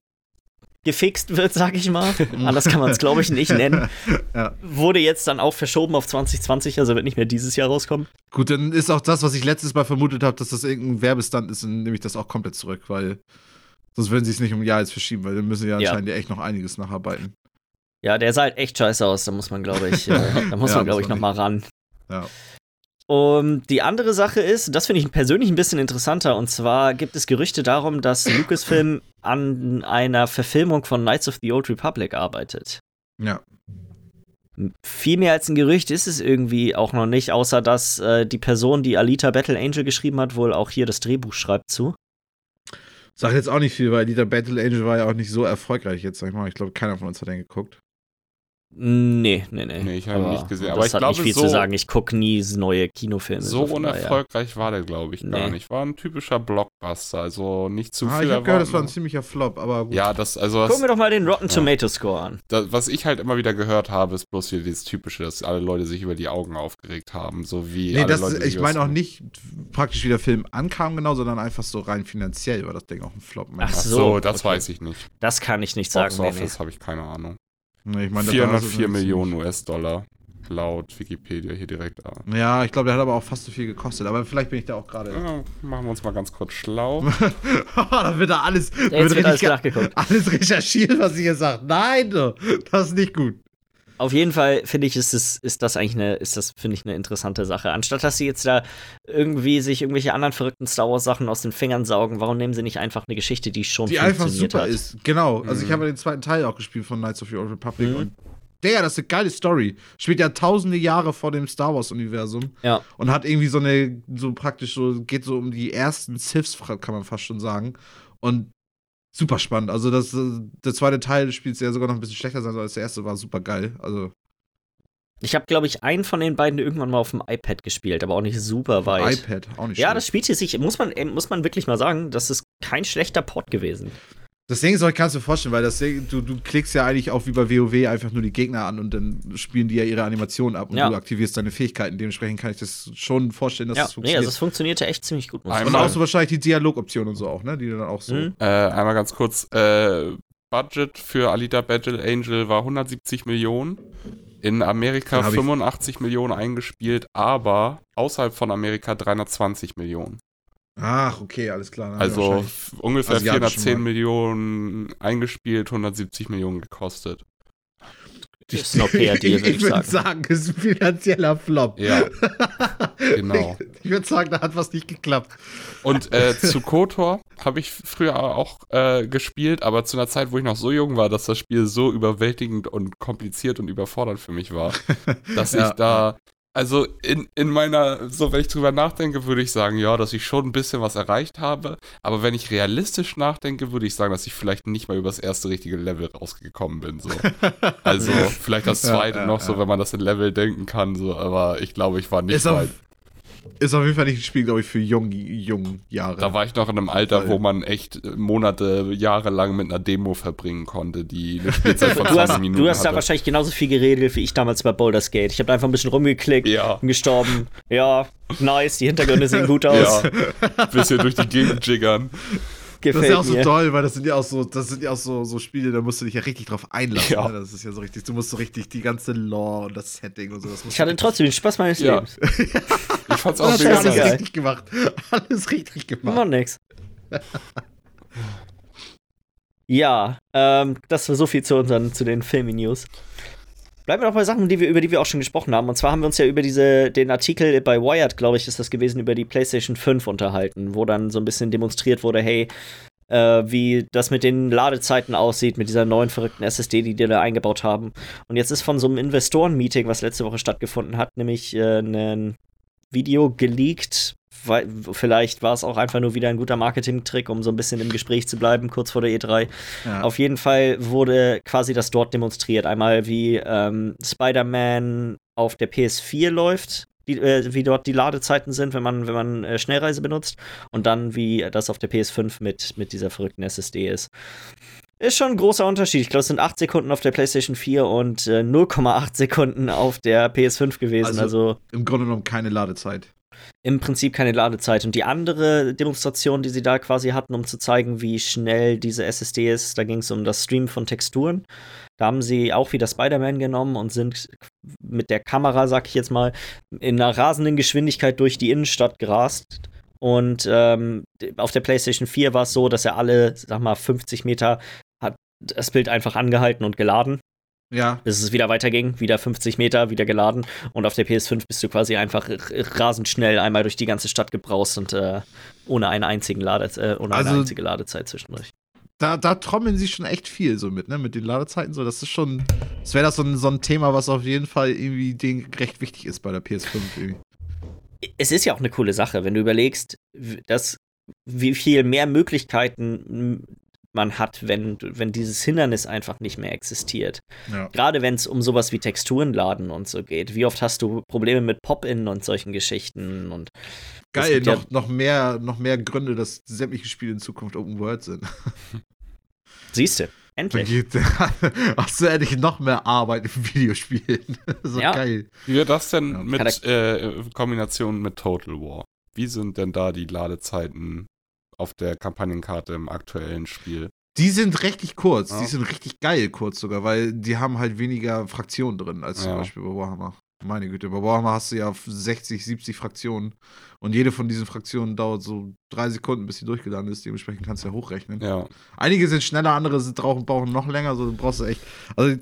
gefixt wird, sag ich mal. Anders kann man es, glaube ich, nicht nennen. *laughs*
Ja.
Wurde jetzt dann auch verschoben auf 2020, also wird nicht mehr dieses Jahr rauskommen.
Gut, dann ist auch das, was ich letztes Mal vermutet habe, dass das irgendein Werbestand ist, dann nehme ich das auch komplett zurück, weil sonst würden sie es nicht um ein Jahr jetzt verschieben, weil dann müssen ja
Ja.
anscheinend ja echt noch einiges nacharbeiten.
Ja, der sah halt echt scheiße aus. Da muss man, glaube ich, äh, *laughs* da muss
Ja,
man, glaube ich,
man
noch mal ran.
Ja.
Und die andere Sache ist, das finde ich persönlich ein bisschen interessanter, und zwar gibt es Gerüchte darum, dass Lucasfilm an einer Verfilmung von Knights of the Old Republic arbeitet.
Ja.
Viel mehr als ein Gerücht ist es irgendwie auch noch nicht, außer dass äh, die Person, die Alita Battle Angel geschrieben hat, wohl auch hier das Drehbuch schreibt zu.
Sag jetzt auch nicht viel, weil Alita Battle Angel war ja auch nicht so erfolgreich jetzt, sag ich mal. Ich glaube, keiner von uns hat den geguckt.
Nee, nee, nee.
Nee, ich habe ihn nicht gesehen. Aber
das
ich
hat
glaube,
nicht viel
so,
zu sagen. Ich gucke nie neue Kinofilme.
so unerfolgreich war der, glaube ich, gar
Nee.
nicht. War ein typischer Blockbuster, also nicht zu
Ah,
viel
ich habe gehört, das war ein ziemlicher Flop, aber gut.
Ja, das, also
Gucken wir
das,
doch mal den Rotten
Ja.
Tomato Score an.
das, was ich halt immer wieder gehört habe, ist bloß wieder dieses Typische, dass alle Leute sich über die Augen aufgeregt haben, so wie
Nee,
alle
das,
Leute
ich meine auch nicht praktisch, wie der Film ankam, genau, sondern einfach so rein finanziell war das Ding auch ein Flop.
Ach
Ach
so,
so, das
okay.
weiß ich nicht.
Das kann ich nicht sagen.
Box
Nee, nee.
Office habe ich keine Ahnung.
Nee, ich so
404
ein-
Millionen US-Dollar laut Wikipedia hier direkt da.
Ja, ich glaube, der hat aber auch fast so viel gekostet. Aber vielleicht bin ich da auch gerade.
Ja, machen wir uns mal ganz kurz schlau. *laughs*
da wird da alles,
Jetzt
wird
wird alles
alles recherchiert, was ihr hier sagt. Nein, das ist nicht gut.
Auf jeden Fall finde ich, ist, es, ist das eigentlich eine, ist das, finde ich, eine interessante Sache. Anstatt dass sie jetzt da irgendwie sich irgendwelche anderen verrückten Star Wars Sachen aus den Fingern saugen, warum nehmen sie nicht einfach eine Geschichte, die schon
Die einfach super
hat?
ist. Genau. Also ich
Mhm.
habe ja den zweiten Teil auch gespielt von Knights of the Old Republic
Mhm.
und der, das ist eine geile Story. Spielt ja tausende Jahre vor dem Star Wars-Universum
Ja.
und hat irgendwie so eine, so praktisch so, geht so um die ersten Siths, kann man fast schon sagen. Und super spannend. Also das, äh, der zweite Teil spielt ja sogar noch ein bisschen schlechter sein, als der erste war super geil. Also
Ich habe, glaube ich, einen von den beiden irgendwann mal auf dem iPad gespielt, aber auch nicht super weit.
iPad, auch nicht
Ja,
schlecht.
das spielt hier sich, muss man, äh, muss man wirklich mal sagen, das ist kein schlechter Port gewesen.
Das Ding ist, auch, ich kann es mir vorstellen, weil das Ding, du, du klickst ja eigentlich auch wie bei WoW einfach nur die Gegner an und dann spielen die ja ihre Animationen ab und
Ja.
du aktivierst deine Fähigkeiten. Dementsprechend kann ich das schon vorstellen, dass
ja,
das
nee,
funktioniert.
also es funktionierte echt ziemlich gut. Muss
Einmal-
und auch so wahrscheinlich die Dialogoption und so auch, ne? Die du dann auch so.
Mhm.
Äh, einmal ganz kurz, äh, Budget für Alita Battle Angel war 170 Millionen. In Amerika
Dann hab ich-
85 Millionen eingespielt, aber außerhalb von Amerika 320 Millionen.
Ach, okay, alles klar. Dann
Also ungefähr
asiatischen
410
Markt.
Millionen eingespielt, 170 Millionen gekostet.
ist ein okayer Deal,
ich ich
ich
würde
sagen.
sagen, es ist ein finanzieller Flop.
Ja, *laughs* genau.
Ich, ich würde sagen, da hat was nicht geklappt.
Und äh, zu KOTOR habe ich früher auch äh, gespielt, aber zu einer Zeit, wo ich noch so jung war, dass das Spiel so überwältigend und kompliziert und überfordernd für mich war, *laughs* dass
Ja.
ich da, also in, in meiner, so wenn ich drüber nachdenke, würde ich sagen, ja, dass ich schon ein bisschen was erreicht habe, aber wenn ich realistisch nachdenke, würde ich sagen, dass ich vielleicht nicht mal übers erste richtige Level rausgekommen bin. So. *laughs* Also vielleicht das
Ja,
zweite
ja,
noch so,
ja.
wenn man das in Level denken kann, so, aber ich glaube, ich war nicht
Ist auf,
weit.
Ist auf jeden Fall nicht ein Spiel, glaube ich, für jung, jung Jahre.
Da war ich noch in einem Alter, wo man echt äh, Monate, Jahre lang mit einer Demo verbringen konnte, die eine *laughs* Spielzeit von
Du
20
hast,
Minuten
du hast da wahrscheinlich genauso viel geredet wie ich damals bei Baldur's Gate. Ich habe da einfach ein bisschen rumgeklickt,
Ja.
bin gestorben. Ja, nice, die Hintergründe sehen gut *laughs* aus.
Ja, bisschen durch die Gegend jiggern.
das
Gefällt
ist ja auch so
mir.
toll, weil das sind ja auch so, das sind ja auch so, so Spiele, da musst du dich ja richtig drauf einlassen.
Ja.
Ne? Das ist ja so richtig, du musst so richtig die ganze Lore und das Setting und so. Das musst
Ich hatte trotzdem den Spaß meines
Ja.
Lebens. *laughs*
Ich fand's auch mega
alles
nice.
richtig gemacht. *laughs* Alles richtig gemacht.
Immer nix. Ja, ähm, das war so viel zu unseren, zu den Filmi-News. Bleiben wir noch bei Sachen, die wir, über die wir auch schon gesprochen haben. Und zwar haben wir uns ja über diese, den Artikel bei Wired, glaube ich, ist das gewesen, über die PlayStation 5 unterhalten, wo dann so ein bisschen demonstriert wurde, hey, äh, wie das mit den Ladezeiten aussieht, mit dieser neuen verrückten SSD, die die da eingebaut haben. Und jetzt ist von so einem Investoren-Meeting, was letzte Woche stattgefunden hat, nämlich äh, ein Video geleakt. Weil, vielleicht war es auch einfach nur wieder ein guter Marketing-Trick, um so ein bisschen im Gespräch zu bleiben, kurz vor der E3.
Ja.
Auf jeden Fall wurde quasi das dort demonstriert. Einmal, wie ähm, Spider-Man auf der PS4 läuft, die, äh, wie dort die Ladezeiten sind, wenn man, wenn man äh, Schnellreise benutzt. Und dann, wie das auf der PS5 mit, mit dieser verrückten SSD ist. Ist schon ein großer Unterschied. Ich glaube, es sind 8 Sekunden auf der PlayStation 4 und äh, 0,8 Sekunden auf der PS5 gewesen.
Also-
also
Im Grunde genommen keine Ladezeit.
im Prinzip keine Ladezeit. Und die andere Demonstration, die sie da quasi hatten, um zu zeigen, wie schnell diese SSD ist, da ging es um das Streamen von Texturen. Da haben sie auch wieder Spider-Man genommen und sind mit der Kamera, sag ich jetzt mal, in einer rasenden Geschwindigkeit durch die Innenstadt gerast. Und ähm, auf der PlayStation 4 war es so, dass er alle, sag mal, 50 Meter das Bild einfach angehalten und geladen
Ja.
bis es wieder weiterging, wieder 50 Meter, wieder geladen. Und auf der PS5 bist du quasi einfach rasend schnell einmal durch die ganze Stadt gebraust und äh, ohne, eine, einzigen Lade, äh, ohne
Also-
eine einzige Ladezeit zwischendurch.
Da, da trommeln sie schon echt viel so mit, ne? Mit den Ladezeiten so. Das ist schon. Das wäre das so ein, so ein Thema, was auf jeden Fall irgendwie denen recht wichtig ist bei der PS5 irgendwie.
Es ist ja auch eine coole Sache, wenn du überlegst, dass wie viel mehr Möglichkeiten man hat, wenn, wenn dieses Hindernis einfach nicht mehr existiert. Ja. Gerade wenn es um sowas wie Texturenladen und so geht. Wie oft hast du Probleme mit Pop-In und solchen Geschichten und
Geil, noch, ja noch, mehr, noch mehr Gründe, dass sämtliche Spiele in Zukunft Open World sind. *laughs*
Siehst du, endlich. *laughs*
Hast du endlich noch mehr Arbeit in Videospielen. *laughs* so ja. geil.
Wie wird das denn ja. mit äh, Kombination mit Total War? Wie sind denn da die Ladezeiten auf der Kampagnenkarte im aktuellen Spiel.
Die sind richtig kurz, ja. die sind richtig geil kurz sogar, weil die haben halt weniger Fraktionen drin als zum ja. Beispiel bei Warhammer. Meine Güte, bei Warhammer hast du ja 60, 70 Fraktionen und jede von diesen Fraktionen dauert so drei Sekunden, bis sie durchgeladen ist. Dementsprechend kannst du ja hochrechnen.
Ja.
Einige sind schneller, andere sind brauchen noch länger, so brauchst du echt. Also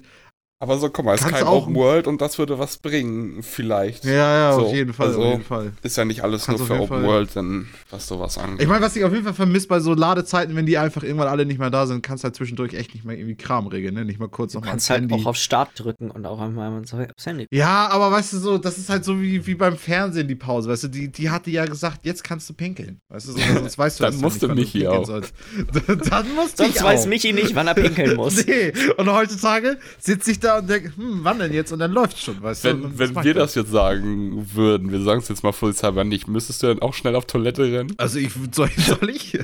aber so, guck mal, es ist kein Open World und das würde was bringen, vielleicht.
Ja, ja, so, auf jeden Fall, also, auf jeden Fall.
Ist ja nicht alles Kannst nur für Open Fall. World, denn was sowas angeht.
Ich meine, was ich auf jeden Fall vermisse bei so Ladezeiten, wenn die einfach irgendwann alle nicht mehr da sind, kannst du halt zwischendurch echt nicht mehr irgendwie Kram regeln, ne? Nicht mal kurz
nochmal kannst halt Handy. auch auf Start drücken und auch einmal aufs Handy.
Ja, aber weißt du so, das ist halt so wie, wie beim Fernsehen die Pause, weißt du, die, die hatte ja gesagt, jetzt kannst du pinkeln. Weißt du, so, sonst weißt du *laughs*
Dann musst du Michi auch. *laughs*
Dann musst Sonst weiß Michi nicht, wann er pinkeln muss. *laughs*
nee, und heutzutage sitze ich da und denke, hm, wann denn jetzt? Und dann läuft schon, weißt
wenn,
du?
Wenn wir das jetzt sagen würden, wir sagen es jetzt mal vollzeitig nicht, müsstest du dann auch schnell auf Toilette rennen?
Also ich soll, *laughs* soll ich?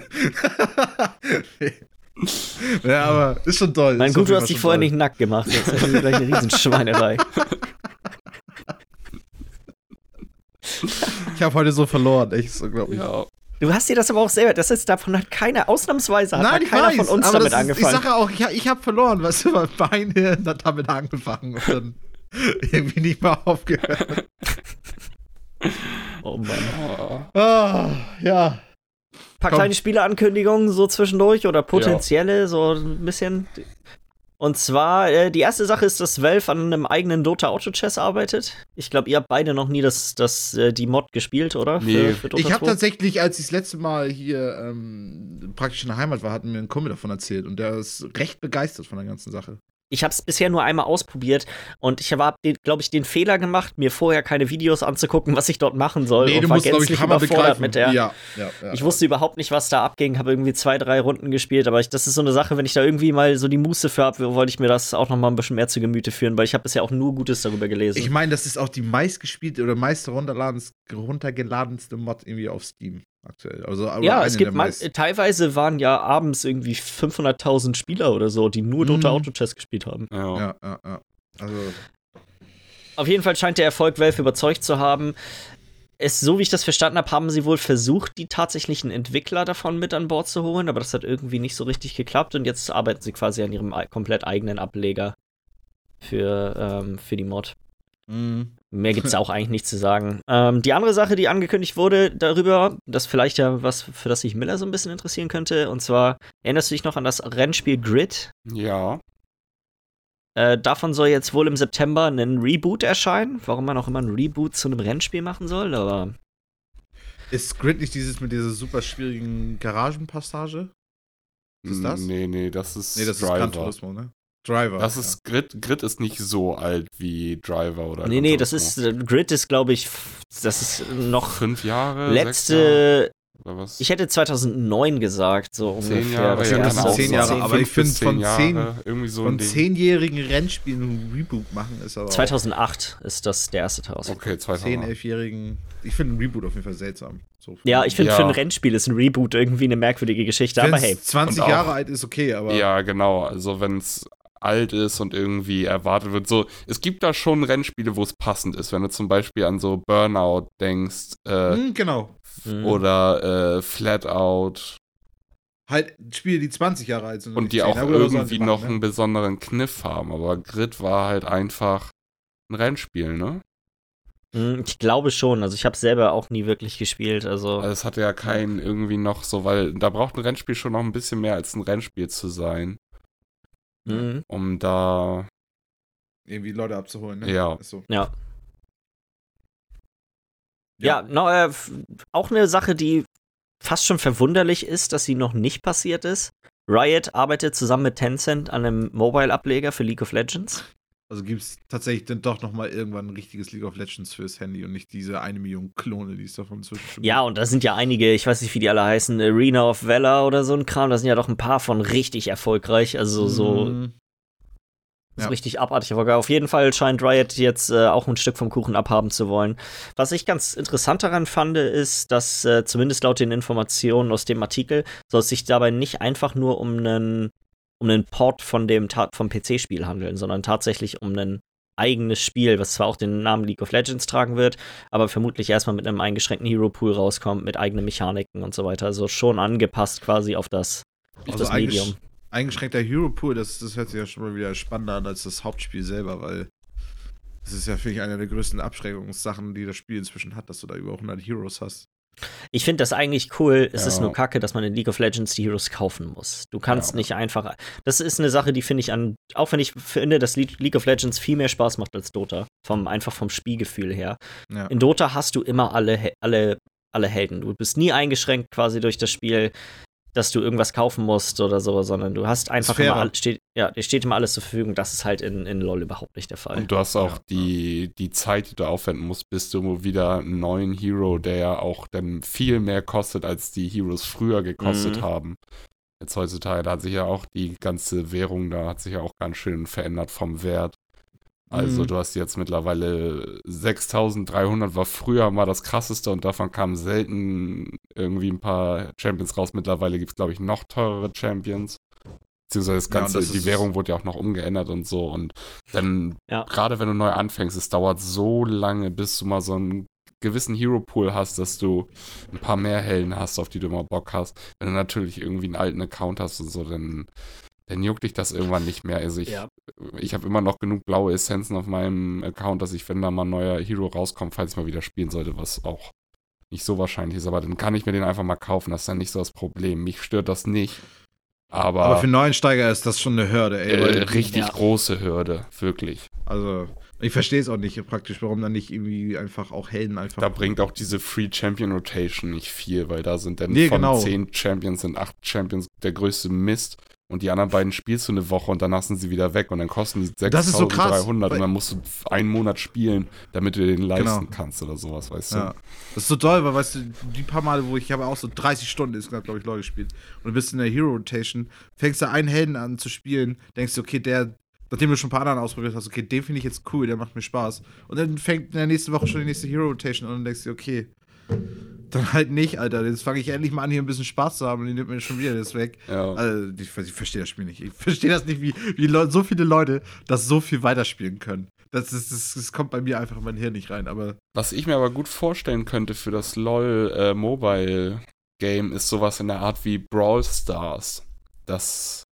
ja, aber ist schon toll.
Mein gut, du hast dich vorher toll. nicht nackt gemacht. Das ist gleich eine Riesenschweinerei. *laughs*
ich habe heute so verloren, echt so, glaube ich.
Ja. Du hast dir das aber auch selber, das ist davon hat keiner ausnahmsweise hat Nein, keiner weiß, von uns damit ist, angefangen.
Ich sage auch, ich, ich habe verloren, weißt du, mein Bein *laughs* hat damit angefangen und dann *laughs* irgendwie nicht mehr aufgehört. *laughs*
oh Mann.
Oh, ja.
Ein paar Komm. kleine Spieleankündigungen so zwischendurch oder potenzielle, ja. so ein bisschen. Und zwar, äh, die erste Sache ist, dass Valve an einem eigenen Dota Auto Chess arbeitet. Ich glaube, ihr habt beide noch nie das, das, äh, die Mod gespielt, oder?
Nee. Für, für ich habe tatsächlich, als ich das letzte Mal hier ähm, praktisch in der Heimat war, hat mir ein Kumpel davon erzählt und der ist recht begeistert von der ganzen Sache.
Ich habe es bisher nur einmal ausprobiert und ich habe, glaube ich, den Fehler gemacht, mir vorher keine Videos anzugucken, was ich dort machen soll.
Nee,
und
du
war
musst, gänzlich ich, überfordert
mit der.
Ja, ja,
ja, ich wusste überhaupt nicht, was da abging, habe irgendwie zwei, drei Runden gespielt, aber ich, das ist so eine Sache, wenn ich da irgendwie mal so die Muße für habe, wollte ich mir das auch noch mal ein bisschen mehr zu Gemüte führen, weil ich habe bisher auch nur Gutes darüber gelesen.
Ich meine, das ist auch die meistgespielte oder meist runtergeladenste Mod irgendwie auf Steam aktuell. Also,
ja, es gibt man, teilweise waren ja abends irgendwie 500.000 Spieler oder so, die nur Dota mhm. Auto Chess gespielt haben.
Ja. ja, ja, ja. Also.
Auf jeden Fall scheint der Erfolg Valve überzeugt zu haben. Es, so wie ich das verstanden habe, haben sie wohl versucht, die tatsächlichen Entwickler davon mit an Bord zu holen, aber das hat irgendwie nicht so richtig geklappt und jetzt arbeiten sie quasi an ihrem komplett eigenen Ableger für, ähm, für die Mod. Mhm. Mehr gibt es *laughs* auch eigentlich nicht zu sagen. Ähm, die andere Sache, die angekündigt wurde darüber, das vielleicht ja was, für das sich Miller so ein bisschen interessieren könnte, und zwar, erinnerst du dich noch an das Rennspiel Grid?
Ja.
Äh, davon soll jetzt wohl im September ein Reboot erscheinen. Warum man auch immer ein Reboot zu einem Rennspiel machen soll, aber.
Ist Grid nicht dieses mit dieser super schwierigen Garagenpassage?
ist das? Nee, nee, das ist
Nee, das Driver. ist Gran Turismo, ne?
Driver. Das ist ja. Grid. Grid ist nicht so alt wie Driver oder.
Nee, nee, das ist Grid ist glaube ich, das ist noch
fünf Jahre.
Letzte. Jahre, ich hätte 2009 gesagt, so
zehn ungefähr. Jahre,
das ja, kann zehn Jahre, zehn, aber ich finde von zehn,
irgendwie so
von zehnjährigen Rennspielen ein Reboot machen ist aber
2008 ist das der erste Teil.
Okay, 2008.
Zehn, elfjährigen. Ich finde ein Reboot auf jeden Fall seltsam.
So ja, ich finde ja. für ein Rennspiel ist ein Reboot irgendwie eine merkwürdige Geschichte, aber hey.
20 Jahre alt ist okay, aber.
Ja, genau. Also wenn es alt ist und irgendwie erwartet wird. So, es gibt da schon Rennspiele, wo es passend ist. Wenn du zum Beispiel an so Burnout denkst. Äh,
hm, genau.
Mhm. Oder äh, Flatout.
Halt Spiele, die 20 Jahre alt sind.
Und die auch irgendwie machen, noch ne? einen besonderen Kniff haben. Aber Grid war halt einfach ein Rennspiel, ne?
Hm, ich glaube schon. Also ich habe selber auch nie wirklich gespielt. Also,
also es hatte ja keinen irgendwie noch so, weil da braucht ein Rennspiel schon noch ein bisschen mehr als ein Rennspiel zu sein. Mhm. Um da
irgendwie Leute abzuholen, ne?
Ja.
So. Ja. Ja, no, äh, auch eine Sache, die fast schon verwunderlich ist, dass sie noch nicht passiert ist. Riot arbeitet zusammen mit Tencent an einem Mobile-Ableger für League of Legends.
Also gibt es tatsächlich dann doch noch mal irgendwann ein richtiges League of Legends fürs Handy und nicht diese eine Million Klone, die es davon zwischen
Ja, und da sind ja einige, ich weiß nicht, wie die alle heißen, Arena of Valor oder so ein Kram, da sind ja doch ein paar von richtig erfolgreich, also so,
Mhm.
so
Ja.
richtig abartig erfolgreich. Auf jeden Fall scheint Riot jetzt äh, auch ein Stück vom Kuchen abhaben zu wollen. Was ich ganz interessant daran fand, ist, dass äh, zumindest laut den Informationen aus dem Artikel soll es sich dabei nicht einfach nur um einen um einen Port von dem vom PC-Spiel handeln, sondern tatsächlich um ein eigenes Spiel, was zwar auch den Namen League of Legends tragen wird, aber vermutlich erstmal mit einem eingeschränkten Hero Pool rauskommt, mit eigenen Mechaniken und so weiter. Also schon angepasst quasi auf das, auf
Also
das Medium.
Eingeschränkter Hero Pool, das, das hört sich ja schon mal wieder spannender an als das Hauptspiel selber, weil das ist ja, finde ich, eine der größten Abschreckungssachen, die das Spiel inzwischen hat, dass du da über 100 Heroes hast.
Ich finde das eigentlich cool. Es ist
Ja.
nur kacke, dass man in League of Legends die Heroes kaufen muss. Du kannst
Ja.
nicht einfach. Das ist eine Sache, die finde ich an. Auch wenn ich finde, dass Le- League of Legends viel mehr Spaß macht als Dota. Vom, einfach vom Spielgefühl her.
Ja.
In Dota hast du immer alle, alle, alle Helden. Du bist nie eingeschränkt quasi durch das Spiel, dass du irgendwas kaufen musst oder so, sondern du hast einfach immer steht, ja, dir steht immer alles zur Verfügung. Das ist halt in, in LoL überhaupt nicht der Fall.
Und du hast auch
Ja.
die, die Zeit, die du aufwenden musst, bis du wieder einen neuen Hero, der ja auch dann viel mehr kostet, als die Heroes früher gekostet
Mhm.
haben. Jetzt heutzutage, da hat sich ja auch die ganze Währung, da hat sich ja auch ganz schön verändert vom Wert. Also
Mhm.
du hast jetzt mittlerweile 6300 war früher mal das krasseste und davon kamen selten irgendwie ein paar Champions raus. Mittlerweile gibt es, glaube ich, noch teurere Champions. Beziehungsweise das
Ja,
Ganze,
das
die Währung wurde ja auch noch umgeändert und so. Und dann,
Ja.
gerade wenn du neu anfängst, es dauert so lange, bis du mal so einen gewissen Hero-Pool hast, dass du ein paar mehr Helden hast, auf die du immer Bock hast. Wenn du natürlich irgendwie einen alten Account hast und so, dann, dann juckt dich das irgendwann nicht mehr. Also ich,
Ja.
ich habe immer noch genug blaue Essenzen auf meinem Account, dass ich, wenn da mal ein neuer Hero rauskommt, falls ich mal wieder spielen sollte, was auch nicht so wahrscheinlich ist, aber dann kann ich mir den einfach mal kaufen. Das ist dann nicht so das Problem. Mich stört das nicht. Aber,
Aber für Neuensteiger ist das schon eine Hürde, ey.
äh, richtig
Ja.
große Hürde, wirklich.
Also, ich verstehe es auch nicht praktisch, warum dann nicht irgendwie einfach auch Helden einfach.
Da bringt auch diese Free Champion Rotation nicht viel, weil da sind dann
Nee,
von
genau.
zehn Champions sind acht Champions der größte Mist. Und die anderen beiden spielst du eine Woche und danach sind sie wieder weg und dann kosten die
Das ist so krass,
6300 und dann musst du einen Monat spielen, damit du den leisten
Genau.
kannst oder sowas, weißt
Ja.
du?
Das ist so toll, weil, weißt du, die paar Male, wo ich, ich habe auch so 30 Stunden insgesamt, glaube ich, LoL gespielt. Und du bist in der Hero Rotation, fängst du einen Helden an zu spielen, denkst du, okay, der, nachdem du schon ein paar anderen ausprobiert hast, okay, den finde ich jetzt cool, der macht mir Spaß. Und dann fängt in der nächsten Woche schon die nächste Hero Rotation an und denkst du, okay, dann halt nicht, Alter. Jetzt fange ich endlich mal an, hier ein bisschen Spaß zu haben und die nimmt mir schon wieder das weg.
Ja.
Also, ich, ich verstehe das Spiel nicht. Ich verstehe das nicht, wie, wie so viele Leute das so viel weiterspielen können. Das, ist, das, das kommt bei mir einfach in mein Hirn nicht rein, aber.
Was ich mir aber gut vorstellen könnte für das LOL äh, Mobile Game ist sowas in der Art wie Brawl Stars. Das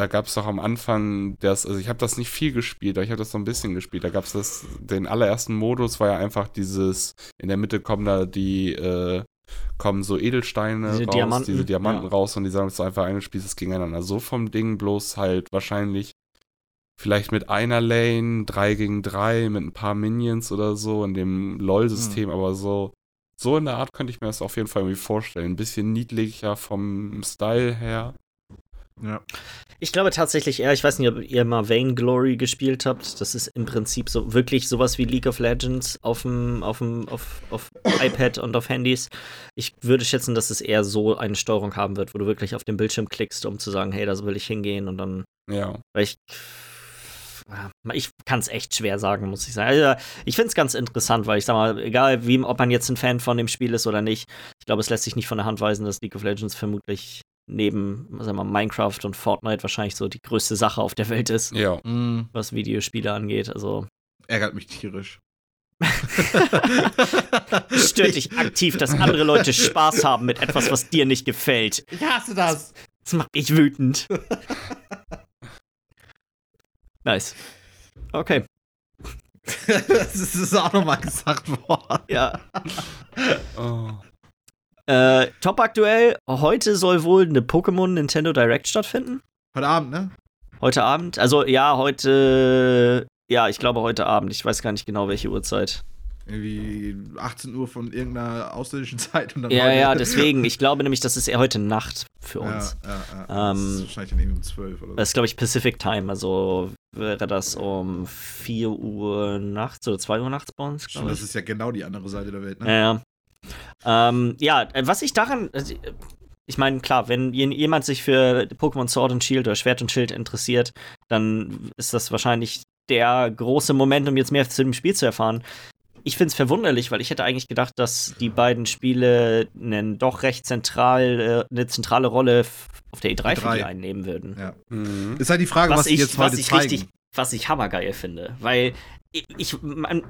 da gab es doch am Anfang das, also ich habe das nicht viel gespielt, aber ich habe das so ein bisschen gespielt. Da gab es das, den allerersten Modus war ja einfach dieses, in der Mitte kommen da die, äh, kommen so Edelsteine
Diese
raus,
Diamanten,
diese Diamanten
ja.
raus und die sagen, es ist einfach ein Spiel, das gegeneinander. So vom Ding bloß halt wahrscheinlich vielleicht mit einer Lane, 3 gegen 3, mit ein paar Minions oder so in dem LOL-System,
Hm.
aber so, so in der Art könnte ich mir das auf jeden Fall irgendwie vorstellen. Ein bisschen niedlicher vom Style her.
Ja.
Ich glaube tatsächlich eher, ich weiß nicht, ob ihr mal Vainglory gespielt habt. Das ist im Prinzip so wirklich sowas wie League of Legends auf dem, auf dem, auf, auf *coughs* iPad und auf Handys. Ich würde schätzen, dass es eher so eine Steuerung haben wird, wo du wirklich auf den Bildschirm klickst, um zu sagen, hey, da will ich hingehen und dann,
Ja.
weil ich, ich kann es echt schwer sagen, muss ich sagen. Also, ich finde es ganz interessant, weil ich sag mal, egal wie, ob man jetzt ein Fan von dem Spiel ist oder nicht, ich glaube, es lässt sich nicht von der Hand weisen, dass League of Legends vermutlich neben sagen wir, mal, Minecraft und Fortnite wahrscheinlich so die größte Sache auf der Welt ist,
Ja.
Mm,
was Videospiele angeht. Also
ärgert mich tierisch. *laughs*
stört dich aktiv, dass andere Leute Spaß haben mit etwas, was dir nicht gefällt.
Ich hasse das.
Das macht mich wütend. Nice. Okay. *laughs*
das ist auch nochmal gesagt worden.
Ja. *laughs*
Oh.
Äh, top aktuell. Heute soll wohl eine Pokémon Nintendo Direct stattfinden.
Heute Abend, ne?
Heute Abend. Also ja, heute. Ja, ich glaube heute Abend. Ich weiß gar nicht genau, welche Uhrzeit.
Irgendwie 18 Uhr von irgendeiner ausländischen *laughs* Zeit und dann
Ja, ja, deswegen. Ich glaube nämlich, das ist eher heute Nacht für
Ja,
uns.
ja, ja. das
Ähm,
ist wahrscheinlich dann irgendwie um 12 oder so.
Das ist, glaube ich, Pacific Time. Also wäre das um 4 Uhr nachts oder 2 Uhr nachts bei uns.
Stimmt, das ist ja genau die andere Seite der Welt, ne?
Ja. Ähm, ja, was ich daran, also, ich meine, klar, wenn jemand sich für Pokémon Sword und Shield oder Schwert und Schild interessiert, dann ist das wahrscheinlich der große Moment, um jetzt mehr zu dem Spiel zu erfahren. Ich finde es verwunderlich, weil ich hätte eigentlich gedacht, dass die beiden Spiele einen doch recht zentral, äh, eine zentrale Rolle auf der E3, E3. für die einnehmen würden.
Ja. Mhm. Ist halt die Frage, was, was ich, jetzt heute was ich zeigen. Richtig,
was ich hammergeil finde, weil ich,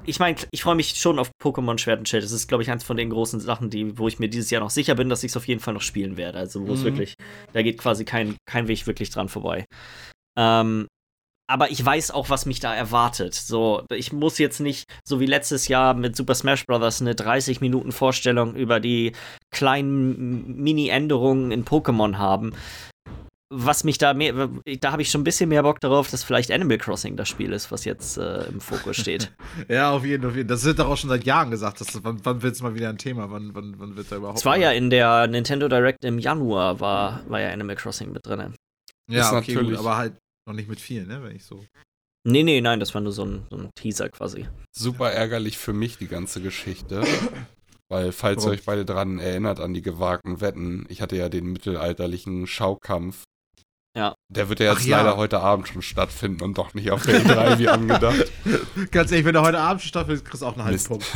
ich meine, ich, freue mich schon auf Pokémon Schwert und Schild. Das ist, glaube ich, eins von den großen Sachen, die, wo ich mir dieses Jahr noch sicher bin, dass ich es auf jeden Fall noch spielen werde. Also, wo es mhm. wirklich, da geht quasi kein, kein Weg wirklich dran vorbei. Ähm, aber ich weiß auch, was mich da erwartet. So, ich muss jetzt nicht, so wie letztes Jahr mit Super Smash Bros., eine 30 Minuten Vorstellung über die kleinen Mini-Änderungen in Pokémon haben. Was mich da mehr, da habe ich schon ein bisschen mehr Bock darauf, dass vielleicht Animal Crossing das Spiel ist, was jetzt äh, im Fokus steht. *laughs*
ja, auf jeden, Fall. Das wird doch auch schon seit Jahren gesagt. Dass, wann wann wird es mal wieder ein Thema? Wann, wann, wann wird da überhaupt.
Es war ja in der Nintendo Direct im Januar, war, war ja Animal Crossing mit drin.
Ja, ist okay, natürlich. Gut, aber halt noch nicht mit viel, ne, wenn ich so.
Nee, nee, nein, das war nur so ein, so ein Teaser quasi.
Super ärgerlich für mich, die ganze Geschichte. *coughs* Weil, falls ihr euch beide dran erinnert an die gewagten Wetten, ich hatte ja den mittelalterlichen Schaukampf.
Ja.
Der wird ja jetzt ja. leider heute Abend schon stattfinden und doch nicht auf der E3 wie angedacht. *laughs*
Ganz ehrlich, wenn der heute Abend schon stattfindet, kriegst du auch einen halben Punkt. *laughs*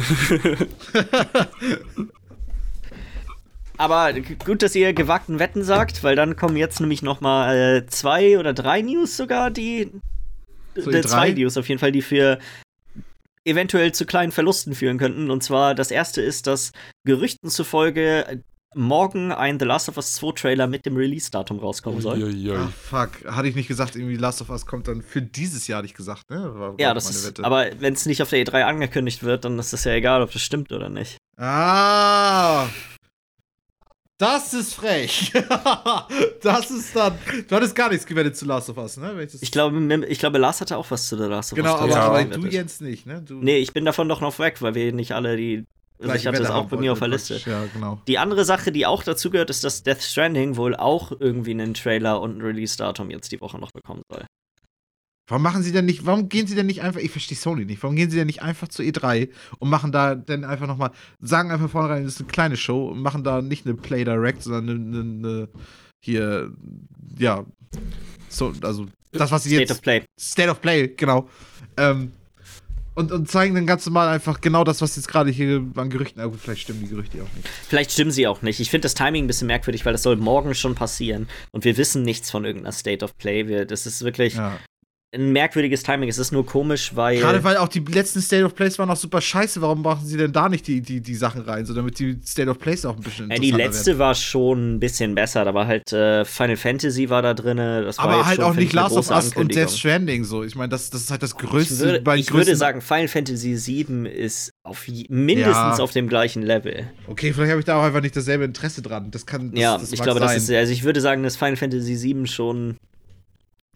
Aber gut, dass ihr gewagten Wetten sagt, weil dann kommen jetzt nämlich noch mal äh, zwei oder drei News sogar, die so äh, zwei News auf jeden Fall, die für eventuell zu kleinen Verlusten führen könnten. Und zwar das erste ist, dass Gerüchten zufolge morgen ein The Last of Us 2 Trailer mit dem Release-Datum rauskommen soll.
Ach, fuck. Hatte ich nicht gesagt, irgendwie Last of Us kommt dann für dieses Jahr nicht gesagt, ne?
War, ja, das ist. Wette. Aber wenn es nicht auf der E3 angekündigt wird, dann ist es ja egal, ob das stimmt oder nicht.
Ah! Das ist frech. *laughs* das ist dann. Du hattest gar nichts gewettet zu Last of Us, ne?
Ich, ich, glaube, ich glaube, Lars hatte auch was zu The Last
of Us. Genau, aber, ja. aber du jetzt nicht, ne? Du
nee, ich bin davon doch noch weg, weil wir nicht alle die. Also ich hatte es auch bei mir auf der Liste.
Ja, genau.
Die andere Sache, die auch dazu gehört, ist, dass Death Stranding wohl auch irgendwie einen Trailer und ein Release-Datum jetzt die Woche noch bekommen soll.
Warum machen sie denn nicht, warum gehen sie denn nicht einfach, ich verstehe Sony nicht, warum gehen sie denn nicht einfach zu E3 und machen da dann einfach nochmal, sagen einfach vornherein, das ist eine kleine Show und machen da nicht eine Play Direct, sondern eine, eine, eine hier, ja, so, also das, was sie
State
jetzt.
State of Play.
State of Play, genau. Ähm, und, und zeigen dann ganz normal einfach genau das, was jetzt gerade hier an Gerüchten. Aber vielleicht stimmen die Gerüchte auch nicht.
Vielleicht stimmen sie auch nicht. Ich finde das Timing ein bisschen merkwürdig, weil das soll morgen schon passieren. Und wir wissen nichts von irgendeiner State of Play. Wir, das ist wirklich. Ja ein merkwürdiges Timing. Es ist nur komisch, weil.
Gerade weil auch die letzten State of Plays waren auch super scheiße. Warum machen sie denn da nicht die, die, die Sachen rein, so damit die State of Plays auch ein bisschen.
Ja, die letzte werden. war schon ein bisschen besser. Da war halt äh, Final Fantasy war da drin.
Aber halt schon, auch nicht Last of Us und Death Stranding so. Ich meine, das, das ist halt das größte.
Ich würde, ich würde sagen, Final Fantasy 7 ist auf mindestens ja. auf dem gleichen Level.
Okay, vielleicht habe ich da auch einfach nicht dasselbe Interesse dran. Das kann. Das,
ja,
das
ich glaube, sein. das ist. Also ich würde sagen, dass Final Fantasy 7 schon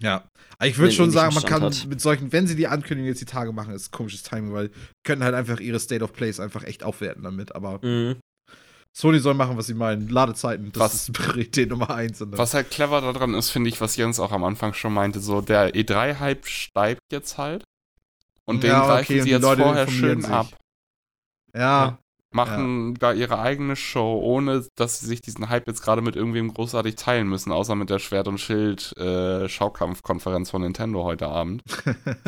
ja, ich würde schon sagen, man kann hat. mit solchen, wenn sie die Ankündigung jetzt die Tage machen, ist komisches Timing, weil können halt einfach ihre State of Plays einfach echt aufwerten damit, aber
mhm.
Sony soll machen, was sie meinen. Ladezeiten, das was, ist Priorität Nummer eins.
Was halt clever daran ist, finde ich, was Jens auch am Anfang schon meinte, so der E3-Hype steigt jetzt halt. Und den ja, greifen okay, sie jetzt vorher schön sich. ab.
Ja, ja
machen ja. da ihre eigene Show, ohne dass sie sich diesen Hype jetzt gerade mit irgendwem großartig teilen müssen, außer mit der Schwert- und Schild-Schaukampfkonferenz äh, von Nintendo heute Abend.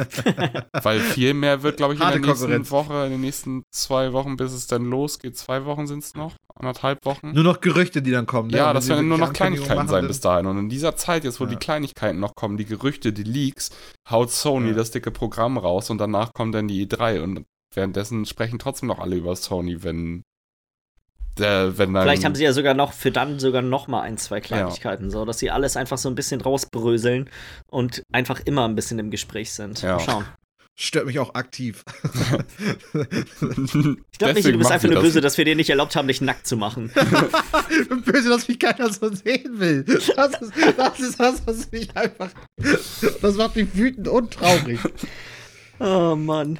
*laughs* Weil viel mehr wird, glaube ich, in der nächsten Woche, in den nächsten zwei Wochen, bis es dann losgeht. Zwei Wochen sind es noch, anderthalb Wochen.
Nur noch Gerüchte, die dann kommen.
Ja, ja das werden nur noch Kleinigkeiten sein bis dahin. Und in dieser Zeit, jetzt wo ja. die Kleinigkeiten noch kommen, die Gerüchte, die Leaks, haut Sony das dicke Programm raus und danach kommt dann die E3 und Währenddessen sprechen trotzdem noch alle über Sony, wenn der, wenn dann
Vielleicht haben sie ja sogar noch für dann sogar noch mal ein, zwei Kleinigkeiten, ja. so dass sie alles einfach so ein bisschen rausbröseln und einfach immer ein bisschen im Gespräch sind. Ja. Mal schauen.
Stört mich auch aktiv. *laughs*
ich glaube nicht, du bist einfach nur böse, dass wir dir nicht erlaubt haben, dich nackt zu machen. *laughs*
böse, dass mich keiner so sehen will. Das ist, das ist das, was mich einfach. Das macht mich wütend und traurig.
Oh Mann.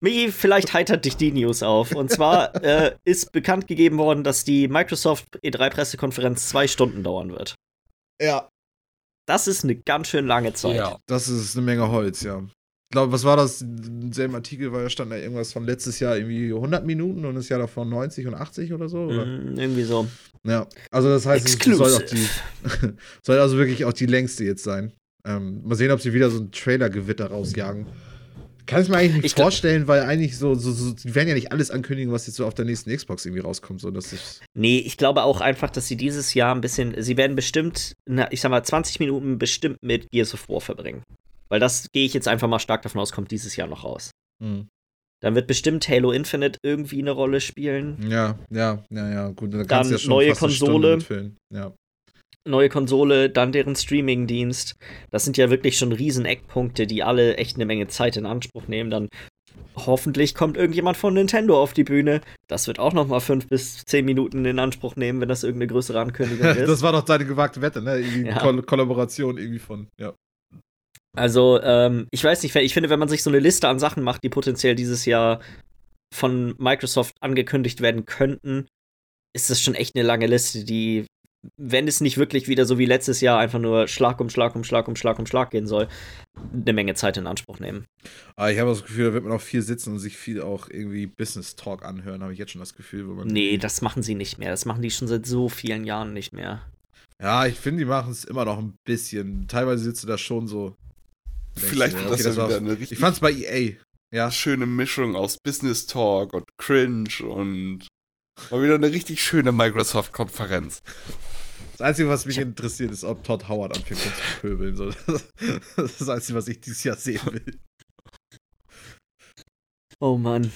Michi, vielleicht heitert dich die News auf. Und zwar *laughs* äh, ist bekannt gegeben worden, dass die Microsoft E3-Pressekonferenz zwei Stunden dauern wird.
Ja.
das ist eine ganz schön lange Zeit.
Ja.
Das ist eine Menge Holz, ja. Ich glaube, was war das? Im selben Artikel war, stand da irgendwas von letztes Jahr irgendwie 100 Minuten und das Jahr davor 90 und 80 oder so. Oder?
Mm, irgendwie so.
Ja, also das heißt, es
Exclusive.
soll, auch die, *laughs* soll also wirklich auch die längste jetzt sein. Ähm, mal sehen, ob sie wieder so ein Trailer-Gewitter rausjagen. Kann ich mir eigentlich nicht
Ich
vorstellen, weil eigentlich so, so, so, die werden ja nicht alles ankündigen, was jetzt so auf der nächsten Xbox irgendwie rauskommt. So, dass ich,
Nee, ich glaube auch einfach, dass sie dieses Jahr ein bisschen, sie werden bestimmt, na, ich sag mal, 20 Minuten bestimmt mit Gears of War verbringen. Weil das gehe ich jetzt einfach mal stark davon aus, kommt dieses Jahr noch raus.
hm.
Dann wird bestimmt Halo Infinite irgendwie eine Rolle spielen.
Ja, ja, ja, ja, gut. Dann,
Dann neue Konsole.
Ja.
Neue Konsole, dann deren Streaming-Dienst. Das sind ja wirklich schon riesen Eckpunkte, die alle echt eine Menge Zeit in Anspruch nehmen. Dann hoffentlich kommt irgendjemand von Nintendo auf die Bühne. Das wird auch noch mal fünf bis zehn Minuten in Anspruch nehmen, wenn das irgendeine größere Ankündigung *laughs* ist.
das war doch deine gewagte Wette, ne? Irgendwie
Ja.
Koll Kollaboration irgendwie von, ja.
Also, ähm, ich weiß nicht, ich finde, wenn man sich so eine Liste an Sachen macht, die potenziell dieses Jahr von Microsoft angekündigt werden könnten, ist das schon echt eine lange Liste, die, wenn es nicht wirklich wieder so wie letztes Jahr einfach nur Schlag um Schlag um Schlag um Schlag um Schlag gehen soll, eine Menge Zeit in Anspruch nehmen.
Aber ich habe das Gefühl, da wird man auch viel sitzen und sich viel auch irgendwie Business Talk anhören, habe ich jetzt schon das Gefühl. Wo man
Nee, das machen sie nicht mehr. Das machen die schon seit so vielen Jahren nicht mehr.
Ja, ich finde, die machen es immer noch ein bisschen. Teilweise sitzt du da schon so.
Vielleicht wird das ja
war-
wieder eine
Ich
richtig
fand's bei EA. Ja.
schöne Mischung aus Business Talk und Cringe und mal wieder eine richtig schöne Microsoft-Konferenz.
Das Einzige, was mich interessiert, ist, ob Todd Howard anfängt zu pöbeln. So, das ist das Einzige, was ich dieses Jahr sehen will.
Oh Mann.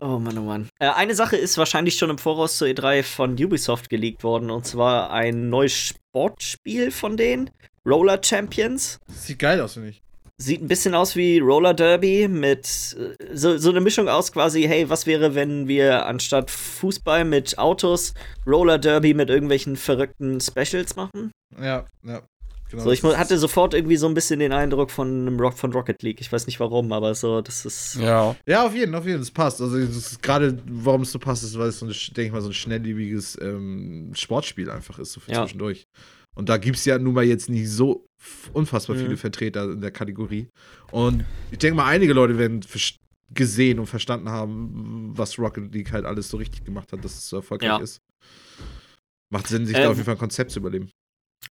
Oh Mann, oh Mann. Äh, eine Sache ist wahrscheinlich schon im Voraus zur E3 von Ubisoft geleakt worden, und zwar ein neues Sportspiel von denen, Roller Champions.
Sieht geil aus, finde ich.
Sieht ein bisschen aus wie Roller Derby mit äh, so, so eine Mischung aus quasi, hey, was wäre, wenn wir anstatt Fußball mit Autos Roller Derby mit irgendwelchen verrückten Specials machen?
Ja, ja. Genau,
So, ich hatte sofort irgendwie so ein bisschen den Eindruck von einem Rock von Rocket League. Ich weiß nicht warum, aber so, das ist.
Ja.
Ja, auf jeden, auf jeden, das passt. Also gerade, warum es so passt, ist, weil es so ein, denke ich mal, so ein schnelllebiges ähm, Sportspiel einfach ist, so für
Ja.
zwischendurch. Und da gibt es ja nun mal jetzt nicht so unfassbar
Mhm.
viele Vertreter in der Kategorie. Und ich denke mal, einige Leute werden gesehen und verstanden haben, was Rocket League halt alles so richtig gemacht hat, dass es so erfolgreich
Ja.
ist. Macht Sinn, sich
Ähm,
da auf jeden Fall ein Konzept zu überleben.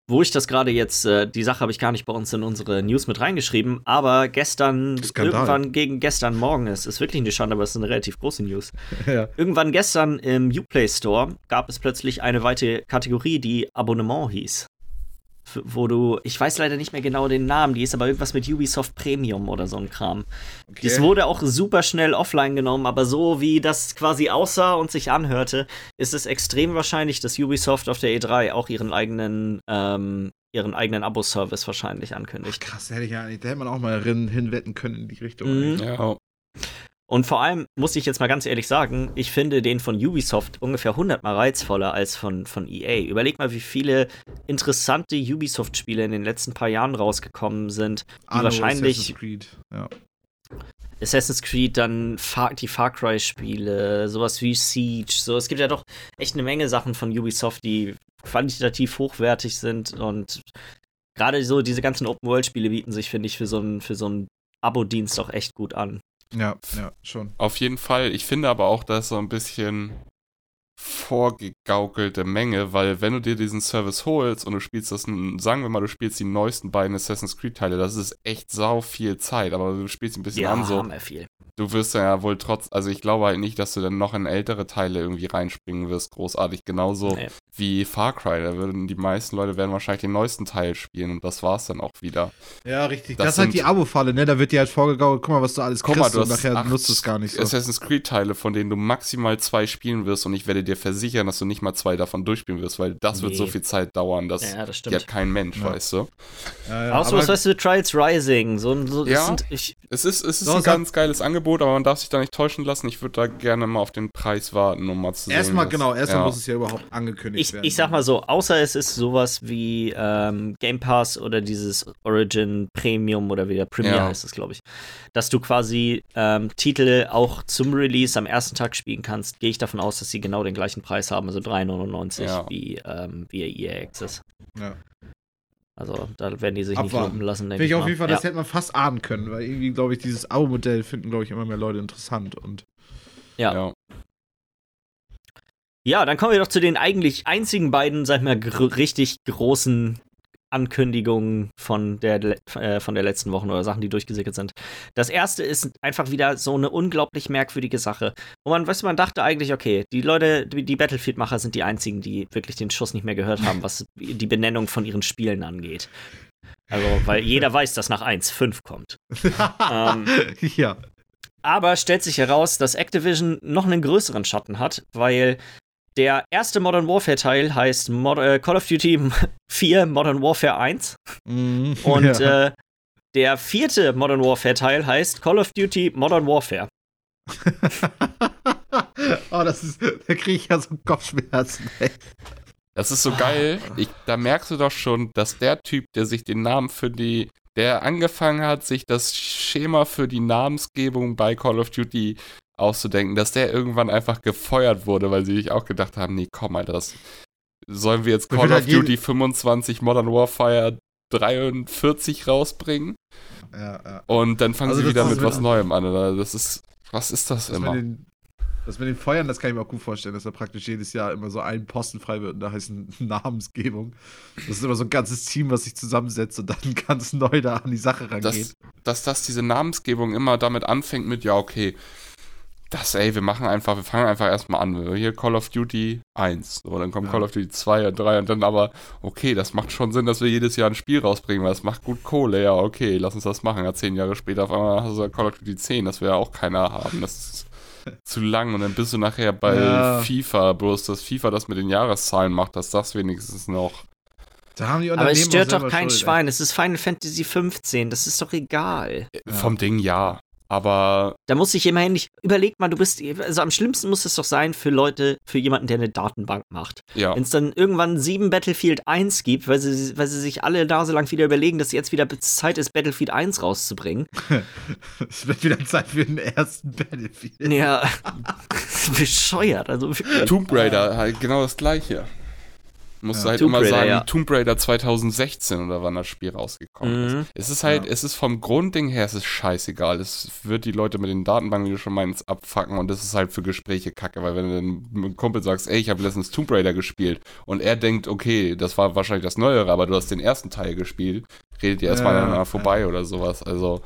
Wo ich das gerade jetzt, äh, die Sache habe ich gar nicht bei uns in unsere News mit reingeschrieben, aber gestern,
Skandal.
irgendwann gegen gestern Morgen, es ist wirklich eine Schande, aber es ist eine relativ große News. *laughs*
ja.
Irgendwann gestern im Uplay Store gab es plötzlich eine weitere Kategorie, die Abonnement hieß. Wo du, ich weiß leider nicht mehr genau den Namen, die ist aber irgendwas mit Ubisoft Premium oder so ein Kram.
Okay.
Das wurde auch super schnell offline genommen, aber so wie das quasi aussah und sich anhörte, ist es extrem wahrscheinlich, dass Ubisoft auf der E3 auch ihren eigenen, ähm, ihren eigenen Abo-Service wahrscheinlich
Ach,
ankündigt.
krass, da hätte, ich ja, da hätte man auch mal hinwetten können in die Richtung.
Mhm.
Ja.
Und vor allem muss ich jetzt mal ganz ehrlich sagen, ich finde den von Ubisoft ungefähr 100 mal reizvoller als von, von EA. Überleg mal, wie viele interessante Ubisoft-Spiele in den letzten paar Jahren rausgekommen sind, die
Anno,
wahrscheinlich
Assassin's Creed. Ja.
Assassin's Creed, dann die Far Cry-Spiele, sowas wie Siege. So, es gibt ja doch echt eine Menge Sachen von Ubisoft, die quantitativ hochwertig sind und gerade so diese ganzen Open-World-Spiele bieten sich, finde ich, für so einen für so einen Abo-Dienst auch echt gut an.
Ja, ja, schon.
Auf jeden Fall. Ich finde aber auch, da ist so ein bisschen vorgegaukelte Menge, weil wenn du dir diesen Service holst und du spielst das, sagen wir mal, du spielst die neuesten beiden Assassin's Creed Teile, das ist echt sau viel Zeit, aber du spielst ein bisschen an so.
haben wir viel.
Du wirst ja wohl trotz, also ich glaube halt nicht, dass du dann noch in ältere Teile irgendwie reinspringen wirst, großartig. Genauso
Nee.
wie Far Cry. Da würden die meisten Leute werden wahrscheinlich den neuesten Teil spielen und das war's dann auch wieder.
Ja, richtig.
Das
Das, ist halt die Abo-Falle, ne? Da wird dir halt vorgegaukelt, guck mal, was du alles
Guck
kriegst
mal, du
und
hast
nachher nutzt du es gar nicht so.
Assassin's Creed Teile, von denen du maximal zwei spielen wirst und ich werde dir versichern, dass du nicht mal zwei davon durchspielen wirst, weil das wird
Nee.
so viel Zeit dauern, dass
Ja, das stimmt.
hat kein Mensch,
Ja.
weißt du.
Ja, ja,
Auch so was, weißt du, Trials Rising. So, so, das
Ja.
sind, ich,
Es ist, es ist
So,
ein ganz geiles Angebot, aber man darf sich da nicht täuschen lassen. Ich würde da gerne mal auf den Preis warten, um mal zu sehen.
Erstmal,
was-
genau, erstmal
ja.
muss es ja überhaupt angekündigt
ich,
werden.
ich sag mal so, außer es ist sowas wie ähm, Game Pass oder dieses Origin Premium oder wieder Premiere
Ja.
heißt es, glaube ich, dass du quasi ähm, Titel auch zum Release am ersten Tag spielen kannst, gehe ich davon aus, dass sie genau den gleichen Preis haben, also 3,99
Ja.
wie, ähm, wie EA Access.
Ja.
Also da werden die sich
Abwarten.
nicht lumpen lassen, denke
ich
ich
auf jeden Fall,
ja.
das hätte man fast ahnen können, weil irgendwie, glaube ich, dieses Abo-Modell finden, glaube ich, immer mehr Leute interessant. Und
Ja.
ja.
Ja, dann kommen wir doch zu den eigentlich einzigen beiden, sag ich mal, gr richtig großen Ankündigungen von der, äh, von der letzten Wochen oder Sachen, die durchgesickert sind. Das erste ist einfach wieder so eine unglaublich merkwürdige Sache, wo man, weißt du, man dachte eigentlich, okay, die Leute, die die Battlefield-Macher sind die einzigen, die wirklich den Schuss nicht mehr gehört haben, was die Benennung von ihren Spielen angeht. Also, weil jeder weiß, dass nach 1.5 kommt. Ähm, *laughs*
ja.
aber stellt sich heraus, dass Activision noch einen größeren Schatten hat, weil der erste Modern Warfare Teil heißt Mod äh, Call of Duty *laughs* 4 Modern Warfare 1
Mhm.
und
ja.
äh, der vierte Modern Warfare Teil heißt Call of Duty Modern Warfare. *laughs*
oh, das ist, da kriege ich ja so Kopfschmerzen. Ey.
Das ist so geil. Ich, da merkst du doch schon, dass der Typ, der sich den Namen für die, der angefangen hat, sich das Schema für die Namensgebung bei Call of Duty auszudenken, dass der irgendwann einfach gefeuert wurde, weil sie sich auch gedacht haben, nee, komm mal, das sollen wir jetzt Call of
halt
Duty 25 Modern Warfare 43 rausbringen
Ja, ja.
und dann fangen
Also
sie wieder mit was Neuem an. Oder? Das ist, was ist das,
Das
immer?
das mit den Feuern, das kann ich mir auch gut vorstellen, dass da praktisch jedes Jahr immer so ein Posten frei wird und da heißt eine *laughs* Namensgebung. Das ist immer so ein ganzes Team, was sich zusammensetzt und dann *laughs* ganz neu da an die Sache rangeht.
dass, dass das diese Namensgebung immer damit anfängt mit, ja, okay, das, ey, wir machen einfach, wir fangen einfach erstmal an. Hier Call of Duty 1, so, dann kommt
Ja.
Call of Duty 2 und 3 und dann aber, okay, das macht schon Sinn, dass wir jedes Jahr ein Spiel rausbringen, weil das macht gut Kohle, ja, okay, lass uns das machen. Ja, zehn Jahre später auf einmal hast du Call of Duty 10, das will ja auch keiner haben, das ist zu lang und dann bist du nachher bei
Ja.
FIFA, bloß dass FIFA das mit den Jahreszahlen macht, dass das wenigstens noch
da haben die
Aber es stört doch kein
Schuld,
Schwein. Es ist Final Fantasy 15. Das ist doch egal.
Ja.
vom Ding ja, aber
Da muss ich immerhin nicht. Überleg mal, du bist. Also am schlimmsten muss es doch sein für Leute, für jemanden, der eine Datenbank macht.
ja.
Wenn es dann irgendwann sieben Battlefield 1 gibt, weil sie, weil sie sich alle Nase lang wieder überlegen, dass jetzt wieder Zeit ist, Battlefield 1 rauszubringen. *laughs*
Es wird wieder Zeit für den ersten Battlefield.
Ja, *laughs* bescheuert. Also.
Tomb Raider, halt genau das gleiche. Musst
Ja.
du halt
Tomb
immer
Raider,
sagen,
ja.
Tomb Raider 2016 oder wann das Spiel rausgekommen
Mhm.
ist. Es ist halt,
Ja.
es ist vom Grundding her, es ist scheißegal. Es wird die Leute mit den Datenbanken, wie du schon meinst, abfacken und das ist halt für Gespräche kacke, weil wenn du dann mit einem Kumpel sagst, ey, ich habe letztens Tomb Raider gespielt und er denkt, okay, das war wahrscheinlich das Neuere, aber du hast den ersten Teil gespielt, redet ihr erstmal
Ja,
aneinander
ja.
vorbei oder sowas. Also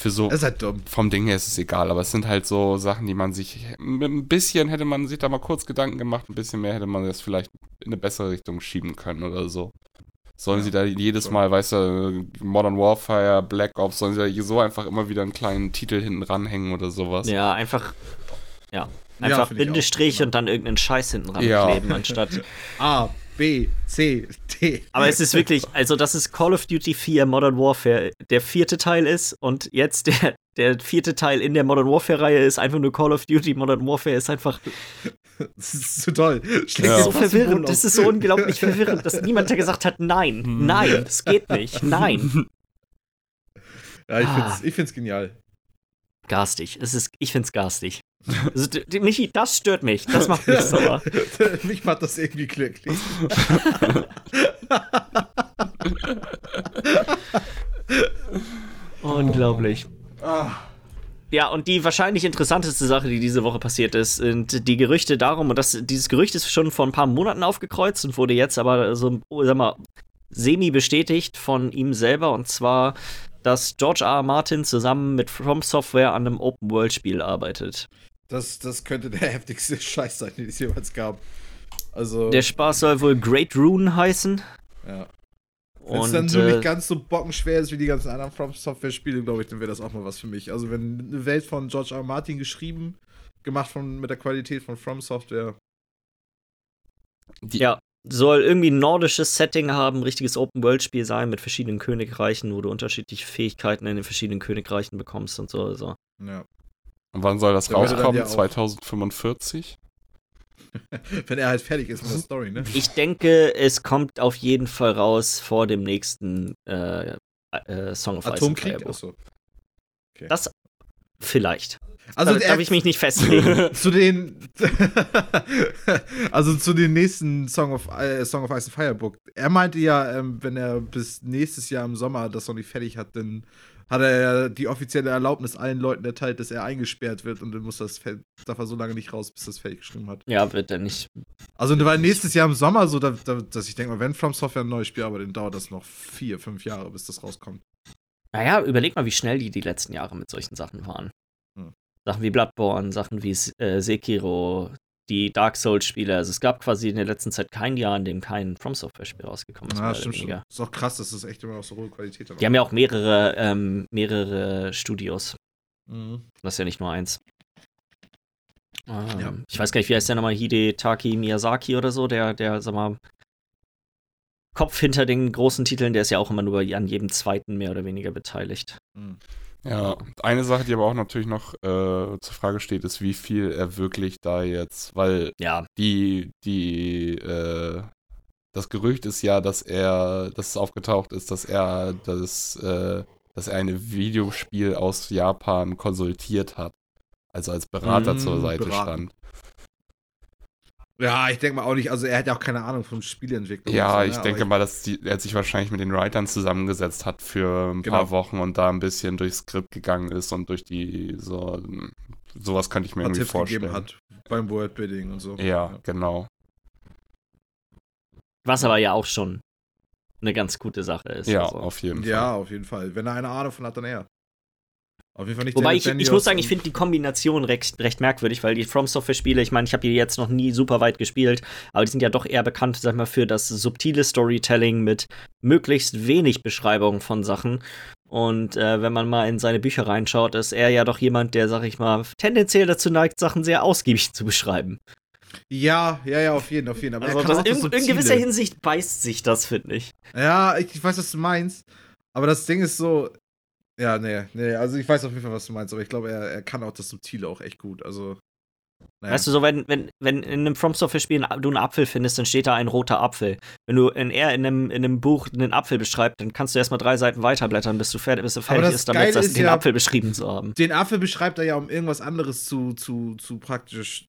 für so
Das ist halt dumm.
vom Ding her ist es egal, aber es sind halt so Sachen, die man sich, mit ein bisschen hätte man sich da mal kurz Gedanken gemacht, ein bisschen mehr hätte man das vielleicht in eine bessere Richtung schieben können oder so. Sollen
Ja,
sie da jedes
schon.
Mal, weißt du, Modern Warfare, Black Ops, sollen sie da so einfach immer wieder einen kleinen Titel hinten ranhängen oder sowas?
Ja, einfach. Ja.
Ja,
Einfach
finde ich auch.
Bindestrich und dann irgendeinen Scheiß hinten
Ja.
rankleben, anstatt.
A, *laughs* B, C, D.
Aber es ist wirklich, also das ist Call of Duty 4 Modern Warfare, der vierte Teil ist und jetzt der, der vierte Teil in der Modern Warfare-Reihe ist einfach nur Call of Duty Modern Warfare, ist einfach
Das ist zu toll. Schlägt
Ja.
dir
so verwirrend. Das ist so unglaublich verwirrend, dass niemand da gesagt hat, nein, nein, das geht nicht, nein.
Ja, ich
Ah.
ich find's genial.
Garstig. Es ist, ich find's garstig. *laughs* Also, Michi, das stört mich. Das macht mich sauer. *laughs*
Mich macht das irgendwie glücklich. *laughs*
Unglaublich.
Ah.
Ja, und die wahrscheinlich interessanteste Sache, die diese Woche passiert ist, sind die Gerüchte darum, und das, dieses Gerücht ist schon vor ein paar Monaten aufgekreuzt und wurde jetzt aber so, sag mal, semi bestätigt von ihm selber, und zwar, dass George R. R. Martin zusammen mit From Software an einem Open-World-Spiel arbeitet.
Das, das könnte der *laughs* heftigste Scheiß sein, den es jemals gab. Also,
Der Spaß soll wohl Great Rune heißen.
ja. Wenn es dann so
äh,
nicht ganz so bockenschwer ist wie die ganzen anderen From Software-Spiele, glaube ich, dann wäre das auch mal was für mich. Also, wenn eine Welt von George R. R. Martin geschrieben, gemacht von, mit der Qualität von From Software.
Die,
Ja, soll irgendwie ein nordisches Setting haben, richtiges Open-World-Spiel sein mit verschiedenen Königreichen, wo du unterschiedliche Fähigkeiten in den verschiedenen Königreichen bekommst und so. Also.
Ja.
Und wann soll das
Da
rauskommen?
ja auch-
2045? *laughs*
Wenn er halt fertig ist mit der Story, ne?
Ich denke, es kommt auf jeden Fall raus vor dem nächsten äh, äh, Song of Ice and
Atomkrieg?
Fire.
Achso.
Das Vielleicht.
Also
da, darf ich mich nicht festlegen. *laughs*
zu den *laughs* also zu den nächsten Song of, äh, Song of Ice and Fire Book. Er meinte ja, ähm, wenn er bis nächstes Jahr im Sommer das noch nicht fertig hat, dann hat er ja die offizielle Erlaubnis allen Leuten erteilt, dass er eingesperrt wird und dann muss das darf er so lange nicht raus, bis das fertig geschrieben hat.
Ja, wird er nicht.
Also weil nächstes Jahr im Sommer so, da, da, dass ich denke mal, wenn From Software ein neues Spiel, aber dann dauert das noch vier, fünf Jahre, bis das rauskommt.
Naja, überleg mal, wie schnell die die letzten Jahre mit solchen Sachen waren. Sachen wie Bloodborne, Sachen wie äh, Sekiro, die Dark Souls-Spiele. Also es gab quasi in der letzten Zeit kein Jahr, in dem kein From Software-Spiel rausgekommen ist.
Ja, stimmt schon. Ist auch krass, dass das echt immer noch so hohe Qualität
hat. Die haben ja auch mehrere, ähm, mehrere Studios. Mhm. Das ist ja nicht nur eins. Ähm, ja. Ich weiß gar nicht, wie heißt der nochmal? Hidetaki Miyazaki oder so, der, der, sag mal, Kopf hinter den großen Titeln, der ist ja auch immer nur an jedem zweiten mehr oder weniger beteiligt.
Mhm. Ja, eine Sache, die aber auch natürlich noch äh, zur Frage steht, ist, wie viel er wirklich da jetzt, weil
ja.
die, die, äh, das Gerücht ist ja, dass er, dass es aufgetaucht ist, dass er das, äh, dass er ein Videospiel aus Japan konsultiert hat. Also als Berater mmh, zur Seite beraten. stand.
Ja, ich denke mal auch nicht. Also er hat ja auch keine Ahnung von Spieleentwicklung.
Ja, so, ne? ich denke ich mal, dass die, er sich wahrscheinlich mit den Writern zusammengesetzt hat für ein genau. paar Wochen und da ein bisschen durchs Skript gegangen ist und durch die so sowas könnte ich mir irgendwie Tipps vorstellen. hat
beim Worldbuilding und so.
Ja, ja, genau.
Was aber ja auch schon eine ganz gute Sache ist.
Ja, also. auf jeden
Fall. Ja, auf jeden Fall. Wenn er eine Ahnung von hat, dann er.
Auf jeden Fall nicht Wobei ich, ich muss sagen, ich finde die Kombination recht, recht merkwürdig, weil die From Software-Spiele, ich meine, ich habe die jetzt noch nie super weit gespielt, aber die sind ja doch eher bekannt, sag mal, für das subtile Storytelling mit möglichst wenig Beschreibung von Sachen. Und äh, wenn man mal in seine Bücher reinschaut, ist er ja doch jemand, der, sag ich mal, tendenziell dazu neigt, Sachen sehr ausgiebig zu beschreiben.
Ja, ja, ja, auf jeden, auf jeden.
Aber also das, das in, in, gewisser Hinsicht beißt sich das, finde ich.
Ja, ich, ich weiß, was du meinst. Aber das Ding ist so, ja, nee, nee, also ich weiß auf jeden Fall, was du meinst, aber ich glaube, er, er kann auch das Subtile auch echt gut. Also.
Naja. Weißt du, so, wenn, wenn, wenn in einem From Software-Spiel du einen Apfel findest, dann steht da ein roter Apfel. Wenn du in er in einem, in einem Buch einen Apfel beschreibst, dann kannst du erstmal drei Seiten weiterblättern, bis du fertig, bis du fertig ist, damit das, den ja, Apfel beschrieben zu haben.
Den Apfel beschreibt er ja, um irgendwas anderes zu, zu, zu praktisch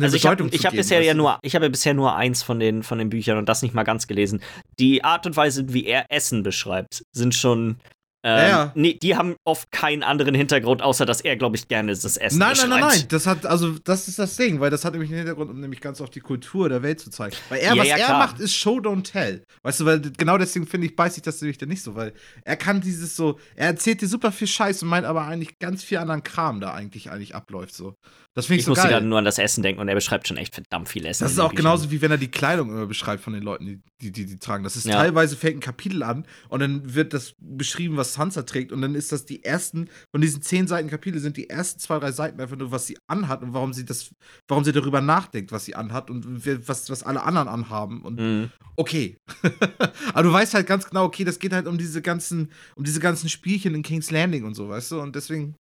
also ich habe hab bisher ja nur, ich habe bisher nur eins von den, von den Büchern und das nicht mal ganz gelesen. Die Art und Weise, wie er Essen beschreibt, sind schon ähm, ja, ja. Nee, die haben oft keinen anderen Hintergrund, außer dass er, glaube ich, gerne das Essen
Nein, nein, nein, nein. Das hat, also, das ist das Ding, weil das hat nämlich einen Hintergrund, um nämlich ganz auf die Kultur der Welt zu zeigen. Weil er, ja, was er macht, ist Show, don't tell. Weißt du, weil genau deswegen finde ich, beißt sich das nämlich dann nicht so, weil er kann dieses so, er erzählt dir super viel Scheiß und meint aber eigentlich ganz viel anderen Kram da eigentlich, eigentlich abläuft so. Das finde ich, so muss
gerade nur an das Essen denken und er beschreibt schon echt verdammt viel Essen.
Das ist auch genauso wie wenn er die Kleidung immer beschreibt von den Leuten, die die, die, die tragen. Das ist ja. teilweise fängt ein Kapitel an und dann wird das beschrieben, was Sansa trägt und dann ist das die ersten von diesen zehn Seiten Kapitel sind die ersten zwei drei Seiten einfach nur was sie anhat und warum sie das, warum sie darüber nachdenkt, was sie anhat und was was alle anderen anhaben und mhm. okay. *laughs* Aber du weißt halt ganz genau, okay, das geht halt um diese ganzen um diese ganzen Spielchen in King's Landing und so, weißt du und deswegen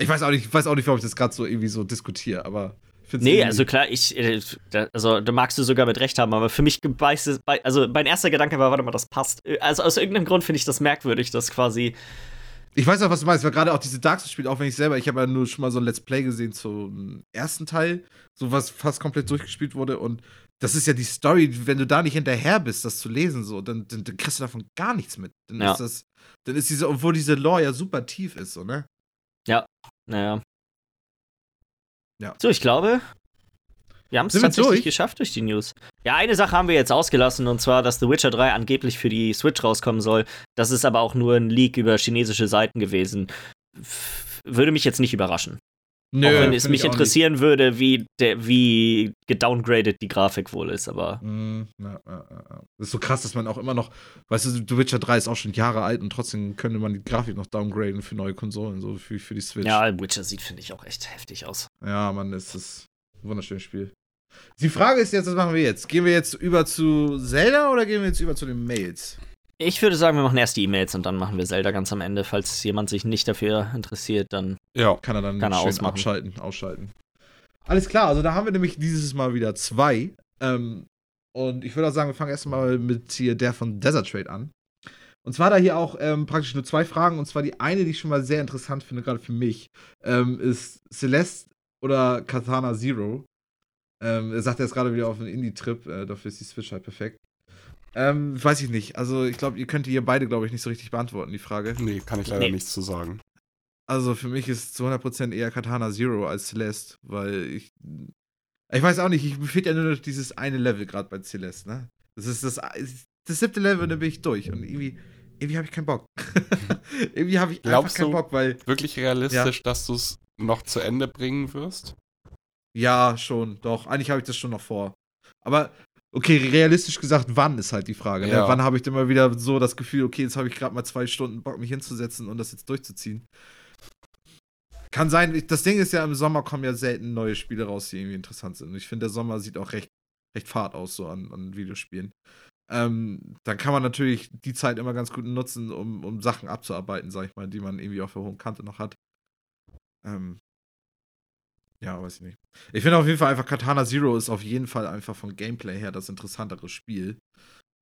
ich weiß auch nicht, ich weiß auch nicht, warum ich das gerade so irgendwie so diskutiere, aber.
Nee, also klar, ich, äh, also da magst du sogar mit Recht haben, aber für mich beißt es, also mein erster Gedanke war, warte mal, das passt. Äh, also aus irgendeinem Grund finde ich das merkwürdig, dass quasi.
Ich weiß auch, was du meinst, weil gerade auch diese Dark Souls spielt, auch wenn ich selber, ich habe ja nur schon mal so ein Let's Play gesehen zum ersten Teil, so was fast komplett durchgespielt wurde und das ist ja die Story, wenn du da nicht hinterher bist, das zu lesen, so, dann, dann, dann kriegst du davon gar nichts mit. Dann ja. ist das, dann ist diese, obwohl diese Lore ja super tief ist, so, ne?
Ja, naja. Ja. So, ich glaube, wir haben es tatsächlich durch? geschafft durch die News. Ja, eine Sache haben wir jetzt ausgelassen, und zwar, dass The Witcher 3 angeblich für die Switch rauskommen soll. Das ist aber auch nur ein Leak über chinesische Seiten gewesen. Würde mich jetzt nicht überraschen. Nö, auch wenn es mich interessieren nicht. würde, wie, der, wie gedowngradet die Grafik wohl ist, aber. Mm,
na, na, na. Das ist so krass, dass man auch immer noch, weißt du, The Witcher 3 ist auch schon Jahre alt und trotzdem könnte man die Grafik noch downgraden für neue Konsolen, so für, für die Switch.
Ja, Witcher sieht, finde ich, auch echt heftig aus.
Ja, man, ist das ein wunderschönes Spiel. Die Frage ist jetzt, was machen wir jetzt? Gehen wir jetzt über zu Zelda oder gehen wir jetzt über zu den Mails?
Ich würde sagen, wir machen erst die E-Mails und dann machen wir Zelda ganz am Ende. Falls jemand sich nicht dafür interessiert, dann
ja. kann er dann kann er ausmachen. abschalten, ausschalten. Alles klar, also da haben wir nämlich dieses Mal wieder zwei. Ähm, und ich würde auch sagen, wir fangen erstmal mit hier der von Desert Trade an. Und zwar da hier auch ähm, praktisch nur zwei Fragen. Und zwar die eine, die ich schon mal sehr interessant finde, gerade für mich, ähm, ist Celeste oder Katana Zero. Ähm, er sagt, er ist gerade wieder auf einem Indie-Trip. Äh, dafür ist die Switch halt perfekt. Ähm, weiß ich nicht. Also, ich glaube, ihr könnt hier beide, glaube ich, nicht so richtig beantworten, die Frage.
Nee, kann ich leider
Nee.
nichts zu sagen.
Also, für mich ist zu 100% eher Katana Zero als Celeste, weil ich. Ich weiß auch nicht, ich fehlt ja nur noch dieses eine Level gerade bei Celeste, ne? Das ist das, das siebte Level und dann bin ich durch. Und irgendwie, irgendwie habe ich keinen Bock. *laughs* irgendwie habe ich
Glaubst
einfach keinen
du-
Bock, weil.
Wirklich realistisch, dass du es noch zu Ende bringen wirst?
Ja, schon, doch. Eigentlich habe ich das schon noch vor. Aber, okay, realistisch gesagt, wann ist halt die Frage. Ne?
Ja.
Wann habe ich denn mal wieder so das Gefühl, okay, jetzt habe ich gerade mal zwei Stunden Bock, mich hinzusetzen und das jetzt durchzuziehen. Kann sein, das Ding ist ja, im Sommer kommen ja selten neue Spiele raus, die irgendwie interessant sind. Und ich finde, der Sommer sieht auch recht, recht fad aus, so an, an Videospielen. Ähm, dann kann man natürlich die Zeit immer ganz gut nutzen, um, um Sachen abzuarbeiten, sag ich mal, die man irgendwie auf der hohen Kante noch hat. Ähm, ja, weiß ich nicht. Ich finde auf jeden Fall einfach Katana Zero ist auf jeden Fall einfach vom Gameplay her das interessantere Spiel.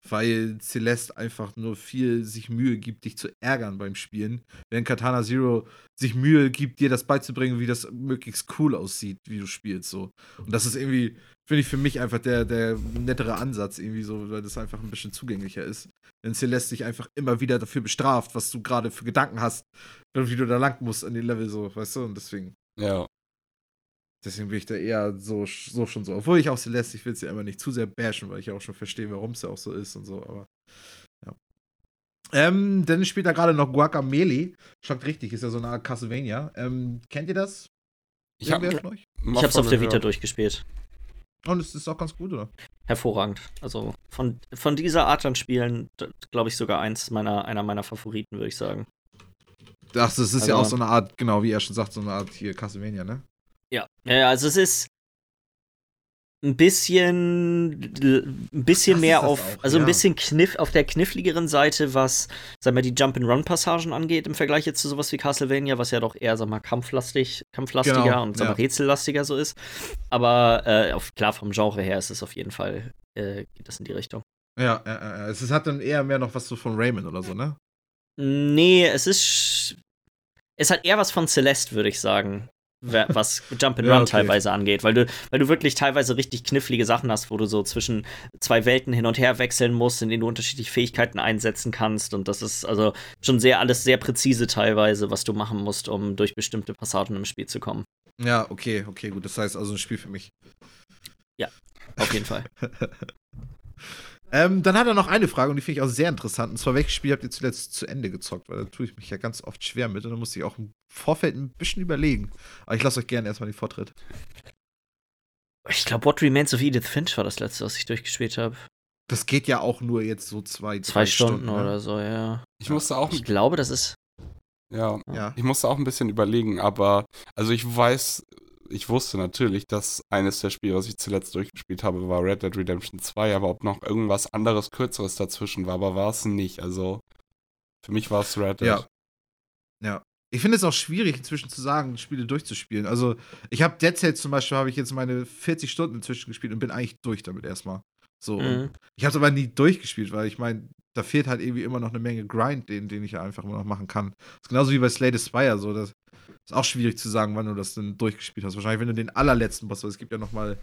Weil Celeste einfach nur viel sich Mühe gibt, dich zu ärgern beim Spielen. Während Katana Zero sich Mühe gibt, dir das beizubringen, wie das möglichst cool aussieht, wie du spielst. So. Und das ist irgendwie, finde ich für mich einfach der, der nettere Ansatz, irgendwie so, weil das einfach ein bisschen zugänglicher ist. Wenn Celeste dich einfach immer wieder dafür bestraft, was du gerade für Gedanken hast, wie du da lang musst an den Level, so, weißt du? Und deswegen.
Ja.
Deswegen bin ich da eher so, so schon so. Obwohl ich auch Celeste, ich will es ja immer nicht zu sehr bashen, weil ich ja auch schon verstehe, warum es ja auch so ist und so, aber ja. Ähm, dann spielt da gerade noch Guacamele. Schockt richtig, ist ja so eine Art Castlevania. Ähm, kennt ihr das?
Ich habe
hab's auf der Vita durchgespielt.
Und es ist auch ganz gut, oder?
Hervorragend. Also von, von dieser Art an Spielen, glaube ich, sogar eins meiner, einer meiner Favoriten, würde ich sagen.
Ach, das ist ja
Also-
auch so eine Art, genau, wie er schon sagt, so eine Art hier Castlevania, ne?
Ja. Ja, also es ist ein bisschen ein bisschen
Das
mehr auf
auch,
also ein
ja.
bisschen kniff auf der kniffligeren Seite, was sag mal die Jump and Run Passagen angeht im Vergleich jetzt zu sowas wie Castlevania, was ja doch eher sag mal kampflastig, kampflastiger
Genau,
und sag mal
ja.
rätsellastiger so ist. Aber äh, auf, klar vom Genre her ist es auf jeden Fall äh, geht das in die Richtung.
Ja, ja. Es hat dann eher mehr noch was so von Raymond oder so, ne?
Nee, es ist es hat eher was von Celeste, würde ich sagen. Was *laughs* Jump and
Ja,
Run
okay.
teilweise angeht, weil du, weil du wirklich teilweise richtig knifflige Sachen hast, wo du so zwischen zwei Welten hin und her wechseln musst, in denen du unterschiedliche Fähigkeiten einsetzen kannst. Und das ist also schon sehr alles sehr präzise teilweise, was du machen musst, um durch bestimmte Passagen im Spiel zu kommen.
Ja, okay, okay, gut. Das heißt also ein Spiel für mich.
Auf jeden Fall. *laughs*
Ähm, dann hat er noch eine Frage und die finde ich auch sehr interessant. Und zwar, welches Spiel habt ihr zuletzt zu Ende gezockt? Weil da tue ich mich ja ganz oft schwer mit und da musste ich auch im Vorfeld ein bisschen überlegen. Aber ich lasse euch gerne erstmal den Vortritt.
Ich glaube, What Remains of Edith Finch war das letzte, was ich durchgespielt habe.
Das geht ja auch nur jetzt so zwei,
Zwei
drei
Stunden,
ne?
oder so, ja.
Ich musste auch,
Ich glaube, das ist.
ja,
Ja.
ich musste auch ein bisschen überlegen, aber also ich weiß, ich wusste natürlich, dass eines der Spiele, was ich zuletzt durchgespielt habe, war Red Dead Redemption 2, aber ob noch irgendwas anderes Kürzeres dazwischen war, aber war es nicht. Also für mich war es Red Dead.
Ja. Ja. Ich finde es auch schwierig, inzwischen zu sagen, Spiele durchzuspielen. Also, ich habe Dead Cells zum Beispiel, habe ich jetzt meine 40 Stunden inzwischen gespielt und bin eigentlich durch damit erstmal. So.
Mhm.
Ich habe es aber nie durchgespielt, weil ich meine, da fehlt halt irgendwie immer noch eine Menge Grind, den, den ich ja einfach immer noch machen kann. Das ist genauso wie bei Slay the Spire, so. Das ist auch schwierig zu sagen, wann du das denn durchgespielt hast. Wahrscheinlich, wenn du den allerletzten Boss, weil es gibt ja noch mal,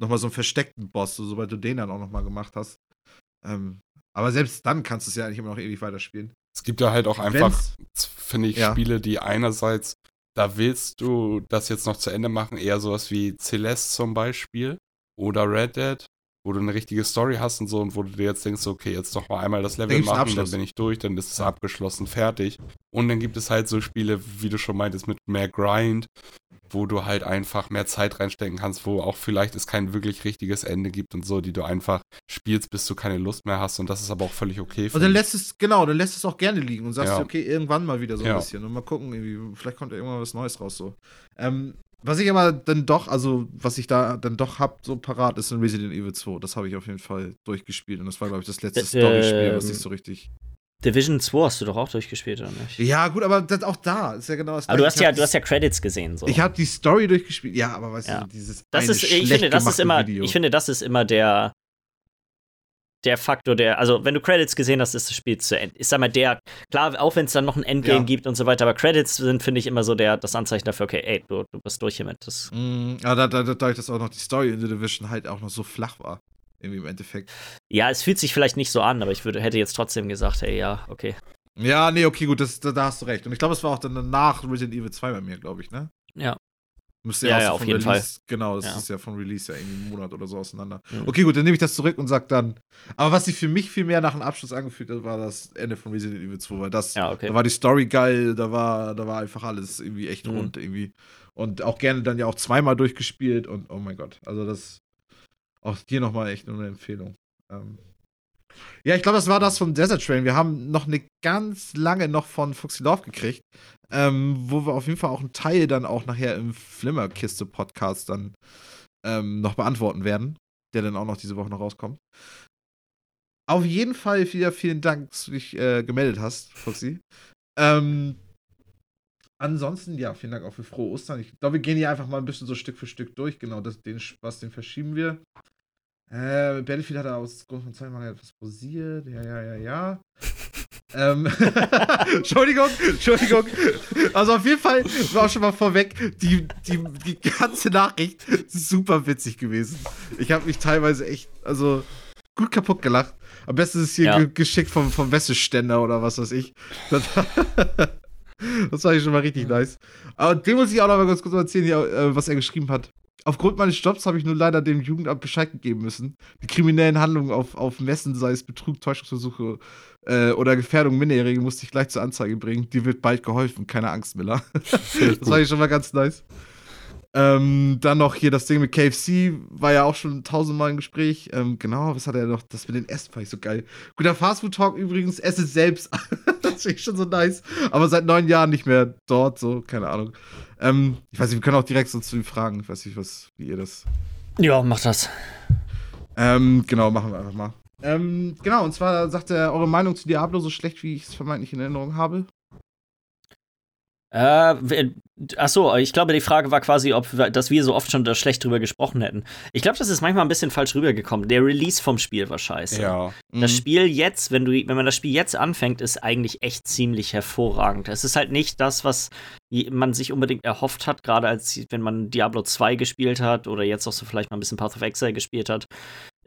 noch mal so einen versteckten Boss, so, sobald du den dann auch noch mal gemacht hast. Ähm, aber selbst dann kannst du es ja eigentlich immer noch ewig weiterspielen.
Es gibt ja halt auch einfach, finde ich,
Ja.
Spiele, die einerseits, da willst du das jetzt noch zu Ende machen, eher sowas wie Celeste zum Beispiel oder Red Dead, wo du eine richtige Story hast und so und wo du dir jetzt denkst, okay, jetzt noch mal einmal das Level machen, dann bin ich durch, dann ist es abgeschlossen, fertig. Und dann gibt es halt so Spiele, wie du schon meintest, mit mehr Grind, wo du halt einfach mehr Zeit reinstecken kannst, wo auch vielleicht es kein wirklich richtiges Ende gibt und so, die du einfach spielst, bis du keine Lust mehr hast und das ist aber auch völlig okay.
Und
finde
dann lässt es, genau, dann lässt es auch gerne liegen und sagst
Ja.
okay, irgendwann mal wieder so ein
Ja.
bisschen und mal gucken, irgendwie, vielleicht kommt ja irgendwann was Neues raus so. Ähm, was ich aber dann doch, also was ich da dann doch hab, so parat, ist ein Resident Evil 2. Das habe ich auf jeden Fall durchgespielt und das war, glaube ich, das letzte
Ä-
Storyspiel, was
ähm,
ich so richtig.
Division 2 hast du doch auch durchgespielt, oder nicht?
Ja, gut, aber das auch da ist ja genau das
Aber du hast
Ich
ja, du hast ja Credits gesehen. So.
Ich habe die Story durchgespielt, ja, aber weißt
Ja.
du, dieses
das ist, ich finde, das ist immer,
Video.
ich finde, das ist immer der, der Faktor, der, also wenn du Credits gesehen hast, ist das Spiel zu Ende. Ich sag mal, der, klar, auch wenn es dann noch ein Endgame ja. gibt und so weiter, aber Credits sind, finde ich, immer so der, das Anzeichen dafür, okay, ey, du, du bist durch hiermit. Das
mm, aber da, da, dadurch, dass auch noch die Story in The Division halt auch noch so flach war. Irgendwie im Endeffekt.
Ja, es fühlt sich vielleicht nicht so an, aber ich würde, hätte jetzt trotzdem gesagt, hey, ja, okay.
Ja, nee, okay, gut, das, da, da hast du recht. Und ich glaube, es war auch dann nach Resident Evil 2 bei mir, glaube ich, ne?
Ja.
Müsste ja, ja, ja auf jeden Release, Fall. Genau, das ja. ist ja von Release ja irgendwie einen Monat oder so auseinander. Mhm. Okay, gut, dann nehme ich das zurück und sag dann. Aber was sich für mich viel mehr nach dem Abschluss angefühlt hat, war das Ende von Resident Evil 2, weil das,
ja, okay.
da war die Story geil, da war, da war einfach alles irgendwie echt mhm. rund irgendwie. Und auch gerne dann ja auch zweimal durchgespielt und oh mein Gott. Also das auch hier nochmal echt nur eine Empfehlung. Ähm, ja, ich glaube, das war das vom Desert Train. Wir haben noch eine ganz lange noch von Foxy Love gekriegt, ähm, wo wir auf jeden Fall auch einen Teil dann auch nachher im Flimmerkiste-Podcast dann ähm, noch beantworten werden, der dann auch noch diese Woche noch rauskommt. Auf jeden Fall wieder vielen Dank, dass du dich äh, gemeldet hast, Foxy. Ähm, ansonsten, ja, vielen Dank auch für frohe Ostern. Ich glaube, wir gehen hier einfach mal ein bisschen so Stück für Stück durch. Genau, das, den Spaß, den verschieben wir. Äh, Battlefield hat er aus Grund von Zeitmangel etwas pausiert. Ja, ja, ja, ja. *laughs* ähm, *laughs* Entschuldigung, Entschuldigung. Also auf jeden Fall war auch schon mal vorweg, die, die, die ganze Nachricht super witzig gewesen. Ich habe mich teilweise echt, also gut kaputt gelacht. Am besten ist es hier ja. geschickt vom, vom Wäscheständer oder was weiß ich. *laughs* Das, das war schon mal richtig nice. Aber dem muss ich auch noch mal ganz kurz erzählen, äh, was er geschrieben hat. Aufgrund meines Jobs habe ich nur leider dem Jugendamt Bescheid gegeben müssen. Die kriminellen Handlungen auf, auf Messen, sei es Betrug, Täuschungsversuche äh, oder Gefährdung Minderjährige, musste ich gleich zur Anzeige bringen. Die wird bald geholfen, keine Angst, Miller. *laughs* das war ich schon mal ganz nice. Ähm, dann noch hier das Ding mit KFC, war ja auch schon tausendmal im Gespräch. Ähm, genau, was hat er noch? Das mit den Essen fand ich so geil. Guter Fastfood-Talk übrigens, esse selbst. *laughs* das finde ich schon so nice. Aber seit neun Jahren nicht mehr dort, so, keine Ahnung. Ähm, ich weiß nicht, wir können auch direkt so zu ihm fragen. Ich weiß nicht, was, wie ihr das.
Ja, mach das.
Ähm, genau, machen wir einfach mal. Ähm, genau, und zwar sagt er eure Meinung zu Diablo so schlecht, wie ich es vermeintlich in Erinnerung habe.
Äh, achso, ich glaube, die Frage war quasi, ob dass wir so oft schon da schlecht drüber gesprochen hätten. Ich glaube, das ist manchmal ein bisschen falsch rübergekommen. Der Release vom Spiel war scheiße.
Ja.
Das mhm. Spiel jetzt, wenn du, wenn man das Spiel jetzt anfängt, ist eigentlich echt ziemlich hervorragend. Es ist halt nicht das, was man sich unbedingt erhofft hat, gerade als wenn man Diablo 2 gespielt hat oder jetzt auch so vielleicht mal ein bisschen Path of Exile gespielt hat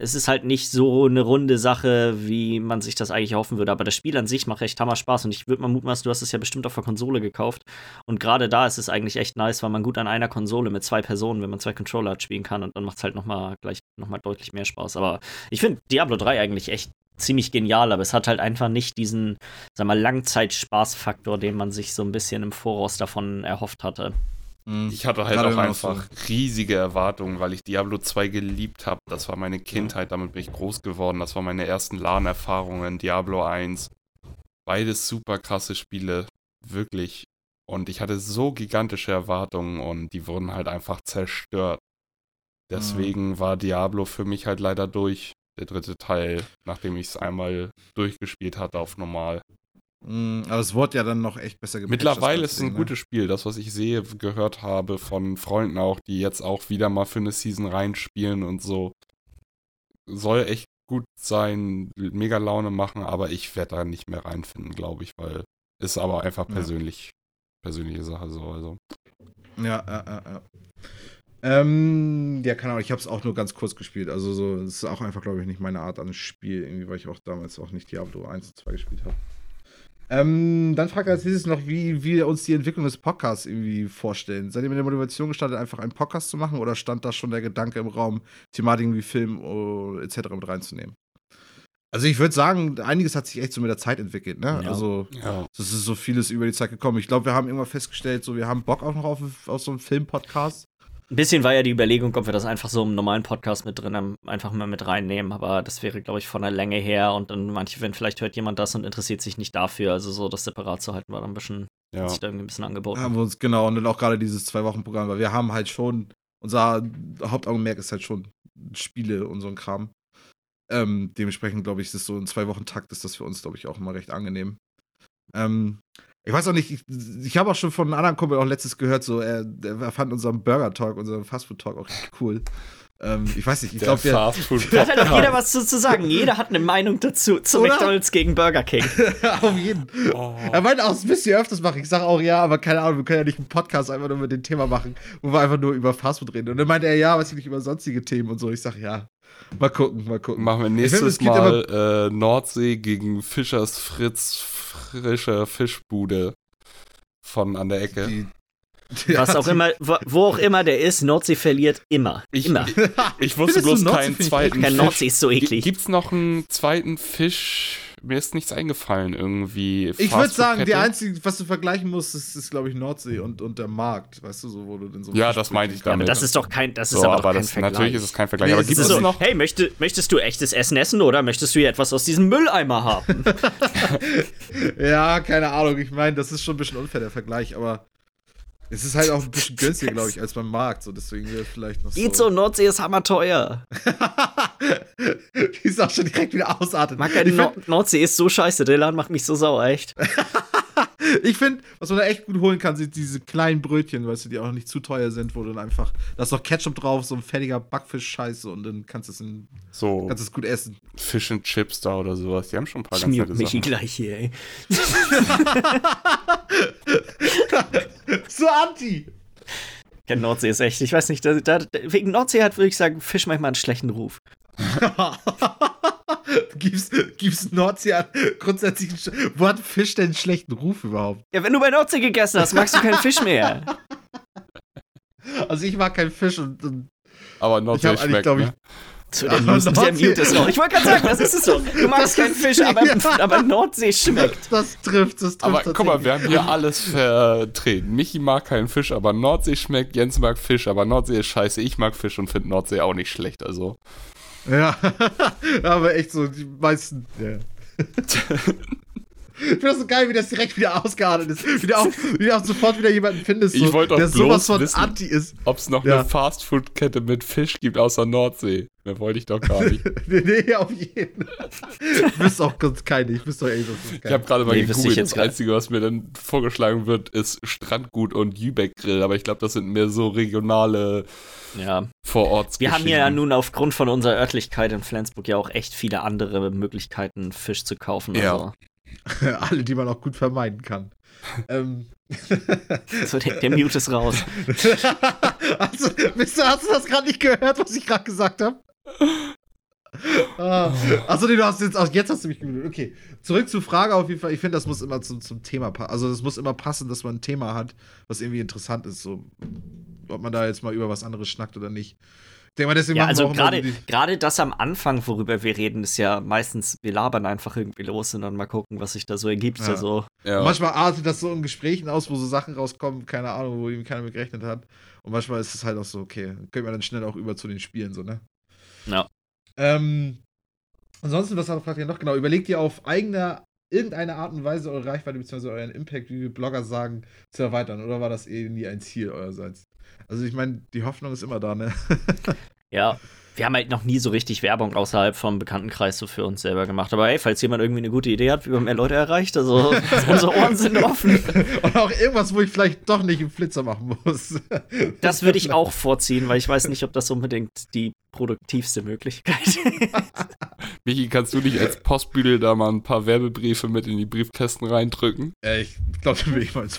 es ist halt nicht so eine runde Sache, wie man sich das eigentlich erhoffen würde. Aber das Spiel an sich macht echt hammer Spaß. Und ich würde mal mutmaßen, du hast es ja bestimmt auf der Konsole gekauft. Und gerade da ist es eigentlich echt nice, weil man gut an einer Konsole mit zwei Personen, wenn man zwei Controller hat, spielen kann. Und dann macht es halt nochmal gleich nochmal deutlich mehr Spaß. Aber ich finde Diablo 3 eigentlich echt ziemlich genial, aber es hat halt einfach nicht diesen, sag mal, Langzeitspaßfaktor, den man sich so ein bisschen im Voraus davon erhofft hatte.
Mhm. Ich hatte halt Gerade auch einfach so. riesige Erwartungen, weil ich Diablo 2 geliebt habe. Das war meine Kindheit, damit bin ich groß geworden. Das waren meine ersten LAN-Erfahrungen, Diablo 1. Beides super krasse Spiele, wirklich. Und ich hatte so gigantische Erwartungen und die wurden halt einfach zerstört. Deswegen mhm. war Diablo für mich halt leider durch, der dritte Teil, nachdem ich es einmal durchgespielt hatte auf normal.
Mm, aber es wurde ja dann noch echt besser
gepatcht. Mittlerweile ist es ein ne? gutes Spiel. Das, was ich sehe, gehört habe von Freunden auch, die jetzt auch wieder mal für eine Season reinspielen und so. Soll echt gut sein, mega Laune machen, aber ich werde da nicht mehr reinfinden, glaube ich, weil ist aber einfach persönlich, ja. persönliche Sache so. Also.
Ja, ja, ja, ja. Ähm, ja, keine Ahnung, ich habe es auch nur ganz kurz gespielt. Also so, es ist auch einfach, glaube ich, nicht meine Art an Spiel, irgendwie, weil ich auch damals auch nicht Diablo 1 und 2 gespielt habe. Ähm, dann fragt er als nächstes noch, wie wir uns die Entwicklung des Podcasts irgendwie vorstellen. Seid ihr mit der Motivation gestartet, einfach einen Podcast zu machen oder stand da schon der Gedanke im Raum, Thematiken wie Film oh, etc. mit reinzunehmen? Also ich würde sagen, einiges hat sich echt so mit der Zeit entwickelt, ne? Ja. Also ja. es ist so vieles über die Zeit gekommen. Ich glaube, wir haben irgendwann festgestellt, so wir haben Bock auch noch auf, auf so einen Film-Podcast.
Ein bisschen war ja die Überlegung, ob wir das einfach so im normalen Podcast mit drin einfach mal mit reinnehmen, aber das wäre, glaube ich, von der Länge her und dann manche, wenn vielleicht hört jemand das und interessiert sich nicht dafür, also so das separat zu halten, war dann ein bisschen, ja. sich da irgendwie ein bisschen angeboten.
Haben wir uns, genau, und dann auch gerade dieses Zwei-Wochen-Programm, weil wir haben halt schon, unser Hauptaugenmerk ist halt schon Spiele und so ein Kram. Ähm, dementsprechend, glaube ich, ist es so ein Zwei-Wochen-Takt, ist das für uns, glaube ich, auch immer recht angenehm. Ähm, ich weiß auch nicht, ich, ich habe auch schon von einem anderen Kumpel auch letztes gehört, so, er, er fand unseren Burger Talk, unseren Fastfood Talk auch richtig cool. Ähm, ich weiß nicht, ich
Der
glaube, der.
Fastfood
Da hat halt auch jeder *laughs* was zu, zu sagen. Jeder hat eine Meinung dazu. Zu
Oder?
McDonalds gegen Burger King. *laughs*
auf jeden.
Oh.
Er meinte auch, das müsst ihr öfters machen. Ich sage auch, ja, aber keine Ahnung, wir können ja nicht einen Podcast einfach nur mit dem Thema machen, wo wir einfach nur über Fastfood reden. Und dann meinte er, ja, was ich nicht über sonstige Themen und so. Ich sage, ja, mal gucken, mal gucken.
Machen wir
finde,
nächstes
es gibt
Mal äh, Nordsee gegen Fischers Fritz frische Fischbude von an der Ecke.
Die, *laughs*
Was auch immer, wo, wo auch immer der ist, Nordsee verliert immer.
Ich,
immer.
ich, ich wusste
Findest
bloß keinen
finde
zweiten
Der Nordsee ist so eklig.
Gibt's noch einen zweiten Fisch? Mir ist nichts eingefallen irgendwie.
Ich würde sagen, die einzige, was du vergleichen musst, ist, ist glaube ich, Nordsee und, und der Markt. Weißt du, so, wo du denn so.
Ja, das meinte ich
Ja, aber
damit.
das ist doch kein, das ist
so,
aber
aber
kein
das,
Vergleich.
natürlich ist es kein Vergleich.
Nee,
aber gibt es
so,
noch?
hey, möchte, möchtest du echtes Essen essen oder möchtest du hier etwas aus diesem Mülleimer haben? *laughs*
Ja, keine Ahnung. Ich meine, das ist schon ein bisschen unfair, der Vergleich, aber es ist halt auch ein *laughs* bisschen günstiger, glaube ich, als beim Markt. So, deswegen wäre vielleicht noch
Geht so, Nordsee ist hammerteuer. *laughs*
Die ist auch schon direkt wieder ausartet.
Nord
finde,
Nordsee ist so scheiße, der Laden macht mich so sauer, echt. *laughs*
ich find, was man da echt gut holen kann, sind diese kleinen Brötchen, weißt du, die auch nicht zu teuer sind, wo du dann einfach, da ist noch Ketchup drauf, so ein fertiger Backfisch-Scheiße und dann kannst du es in-
So
kannst es gut essen.
Fish and Chips da oder sowas. Die haben schon ein paar
Ich
ganz nette
Michi
Sachen.
gleich hier, ey. *laughs*
So anti!
Ja, Nordsee ist echt, ich weiß nicht, da, da, wegen Nordsee hat, würde ich sagen, Fisch manchmal einen schlechten Ruf. *laughs* *laughs*
gibst, gibst Nordsee an, grundsätzlich, wo hat Fisch denn einen schlechten Ruf überhaupt?
Ja, wenn du bei Nordsee gegessen hast, magst du keinen Fisch mehr. *laughs*
Also ich mag keinen Fisch und, und
Aber
ich
Nordsee
eigentlich,
schmeckt,
glaube ich,
ne?
So, der,
Aber
Mute, der
Nordsee-
Mute ist noch. Ich wollte gerade sagen, das ist es so. Du magst keinen Fisch, aber, *laughs* aber Nordsee schmeckt.
das trifft, das trifft
Aber guck mal, wir haben hier alles vertreten. Michi mag keinen Fisch, aber Nordsee schmeckt. Jens mag Fisch, aber Nordsee ist scheiße. Ich mag Fisch und finde Nordsee auch nicht schlecht. Also
Ja, *laughs* aber echt so, die meisten, ja. *laughs* Ich finde das so geil, wie das direkt wieder ausgeartet ist. Wie du auch, wie du auch sofort wieder jemanden findest, so,
Ich wollte doch
der sowas von
wissen.
anti ist.
ob es noch
Ja.
eine Fastfood-Kette mit Fisch gibt außer Nordsee. Mehr wollte ich doch gar nicht. *laughs*
nee, nee, auf jeden. Ich wüsste auch ganz keine. Ich wüsste auch echt, dass das
Ich habe gerade mal
Nee,
gegoogelt. Das. Einzige, was mir dann vorgeschlagen wird, ist Strandgut und Jübeck Grill. Aber ich glaube, das sind mehr so regionale
Ja.
Vororts.
Wir haben ja nun aufgrund von unserer Örtlichkeit in Flensburg ja auch echt viele andere Möglichkeiten, Fisch zu kaufen.
Ja.
Also, *laughs*
Alle, die man auch gut vermeiden kann. *laughs* ähm,
so der, der Mute ist raus. *laughs*
also, Mister, hast du das gerade nicht gehört, was ich gerade gesagt habe? Ah, Achso, nee, du hast jetzt, ach, jetzt hast du mich gemutet. Okay, zurück zur Frage auf jeden Fall. Ich finde, das muss immer zum, zum Thema passen. Also, es muss immer passen, dass man ein Thema hat, was irgendwie interessant ist. So, ob man da jetzt mal über was anderes schnackt oder nicht. Denke mal, deswegen
Ja, also gerade gerade das am Anfang, worüber wir reden, ist ja meistens, wir labern einfach irgendwie los und dann mal gucken, was sich da so ergibt.
Ja.
Also,
Ja.
Manchmal artet das so in Gesprächen aus, wo so Sachen rauskommen, keine Ahnung, wo eben keiner mit gerechnet hat. Und manchmal ist es halt auch so, okay, können wir dann schnell auch über zu den Spielen, so, ne?
Ja.
Ähm, ansonsten, was fragt ihr noch? Genau, überlegt ihr auf eigene, irgendeine Art und Weise eure Reichweite bzw. euren Impact, wie wir Blogger sagen, zu erweitern? Oder war das eh nie ein Ziel eurerseits? Also, ich meine, die Hoffnung ist immer da, ne? *laughs*
ja. Wir haben halt noch nie so richtig Werbung außerhalb vom Bekanntenkreis so für uns selber gemacht. Aber hey, falls jemand irgendwie eine gute Idee hat, wie man mehr Leute erreicht, also *laughs* unsere Ohren sind offen.
Und auch irgendwas, wo ich vielleicht doch nicht einen Flitzer machen muss.
Das würde ich auch vorziehen, weil ich weiß nicht, ob das unbedingt die produktivste Möglichkeit ist. *laughs*
Michi, kannst du nicht als Postbüdel da mal ein paar Werbebriefe mit in die Briefkästen reindrücken?
Äh, ich glaube, dann bin ich meinen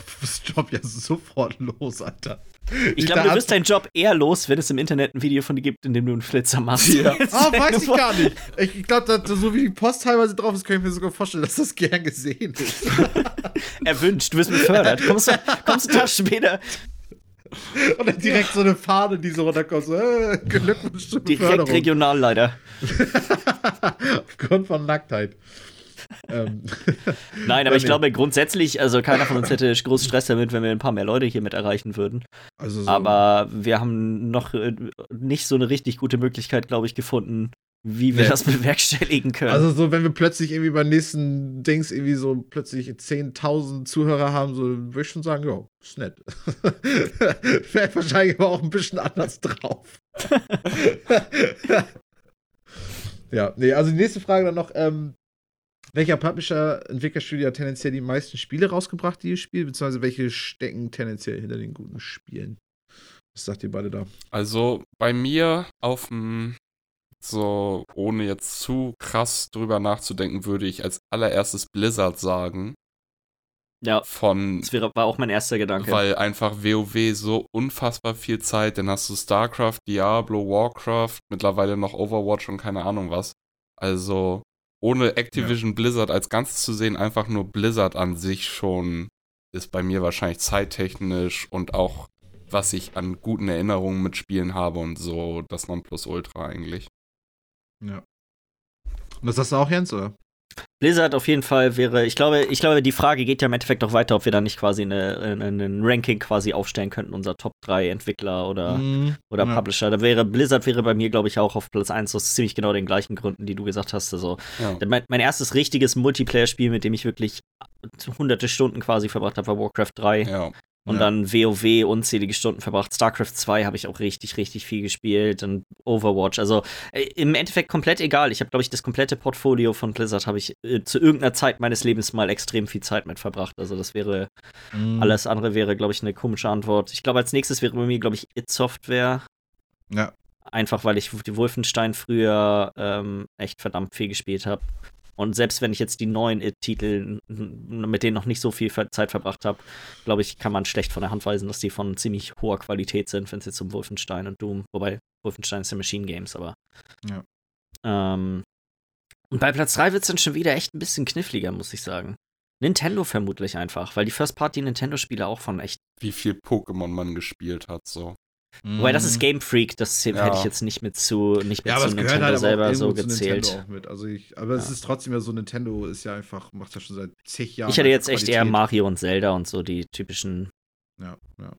Job ja sofort los, Alter. *laughs*
Ich glaube, du wirst deinen Job eher los, wenn es im Internet ein Video von dir gibt, in dem du einen Flitzer machst.
Ja. *laughs*
Ah, weiß ich gar nicht. Ich, glaube, so wie die Post teilweise drauf ist, kann ich mir sogar vorstellen, dass das gern gesehen ist. *laughs*
Erwünscht, du wirst befördert. Kommst du, kommst du Tag später
Und dann direkt so eine Fahne, die so runterkommt. So, äh, Glückwunsch zur
direkt
Beförderung.
Regionalleiter.
Aufgrund von Nacktheit. Ähm, *laughs*
Nein, aber ich glaube grundsätzlich, also keiner von uns hätte groß Stress damit, wenn wir ein paar mehr Leute hier mit erreichen würden.
also so,
Aber wir haben noch äh, nicht so eine richtig gute Möglichkeit, glaube ich, gefunden, wie wir
Nee.
das *laughs* bewerkstelligen können.
also so, wenn wir plötzlich irgendwie beim nächsten Dings irgendwie so plötzlich 10.000 Zuhörer haben, so würde ich schon sagen, ja, ist nett. *laughs* Wäre wahrscheinlich aber auch ein bisschen anders drauf. ja, nee, also die nächste Frage dann noch, ähm, welcher Publisher, Entwicklerstudio hat tendenziell die meisten Spiele rausgebracht, die ihr spielt, beziehungsweise welche stecken tendenziell hinter den guten Spielen? Was sagt ihr beide da?
Also bei mir auf dem, so ohne jetzt zu krass drüber nachzudenken, würde ich als allererstes Blizzard sagen.
Ja,
Von,
das wäre, war auch mein erster Gedanke.
weil einfach WoW so unfassbar viel Zeit, dann hast du StarCraft, Diablo, Warcraft, mittlerweile noch Overwatch und keine Ahnung was. Also ohne Activision Blizzard als Ganzes zu sehen, einfach nur Blizzard an sich schon ist bei mir wahrscheinlich zeittechnisch und auch was ich an guten Erinnerungen mit Spielen habe und so das Nonplusultra eigentlich.
Ja. Und das hast du auch, Jens, oder?
Blizzard auf jeden Fall wäre, ich glaube, ich glaube, die Frage geht ja im Endeffekt auch weiter, ob wir da nicht quasi ein Ranking quasi aufstellen könnten, unser Top 3 Entwickler oder,
Mhm.
oder
Ja.
Publisher. Da wäre Blizzard wäre bei mir, glaube ich, auch auf Platz 1 aus ziemlich genau den gleichen Gründen, die du gesagt hast. Also
Ja.
mein, mein erstes richtiges Multiplayer-Spiel, mit dem ich wirklich hunderte Stunden quasi verbracht habe, war Warcraft 3.
ja.
Und
Ja.
dann WoW unzählige Stunden verbracht. StarCraft 2 habe ich auch richtig, richtig viel gespielt und Overwatch. Also äh, im Endeffekt komplett egal. Ich habe, glaube ich, das komplette Portfolio von Blizzard habe ich äh, zu irgendeiner Zeit meines Lebens mal extrem viel Zeit mit verbracht. Also das wäre,
Mhm.
alles andere wäre, glaube ich, eine komische Antwort. Ich glaube, als nächstes wäre bei mir, glaube ich, It Software.
Ja.
Einfach weil ich die Wolfenstein früher ähm, echt verdammt viel gespielt habe. Und selbst wenn ich jetzt die neuen It-Titel, n- mit denen noch nicht so viel Zeit verbracht habe, glaube ich, kann man schlecht von der Hand weisen, dass die von ziemlich hoher Qualität sind, wenn es jetzt um Wolfenstein und Doom, wobei Wolfenstein ist ja Machine Games, aber.
Ja.
Ähm, und bei Platz 3 wird es dann schon wieder echt ein bisschen kniffliger, muss ich sagen. Nintendo vermutlich einfach, weil die First-Party-Nintendo-Spiele auch von echt.
Wie viel Pokémon man gespielt hat, so.
Wobei das ist Game Freak, das
Ja.
hätte ich jetzt nicht mit zu, nicht mit
Mhm. Ja, aber
zu
es gehört
Nintendo
halt
selber so gezählt.
Nintendo auch mit. Also ich, aber es
Ja.
ist trotzdem ja so, Nintendo ist ja einfach, macht ja schon seit zig Jahren.
Ich hätte jetzt
einfach
echt eher
Qualität.
Mario und Zelda und so die typischen.
Ja, ja.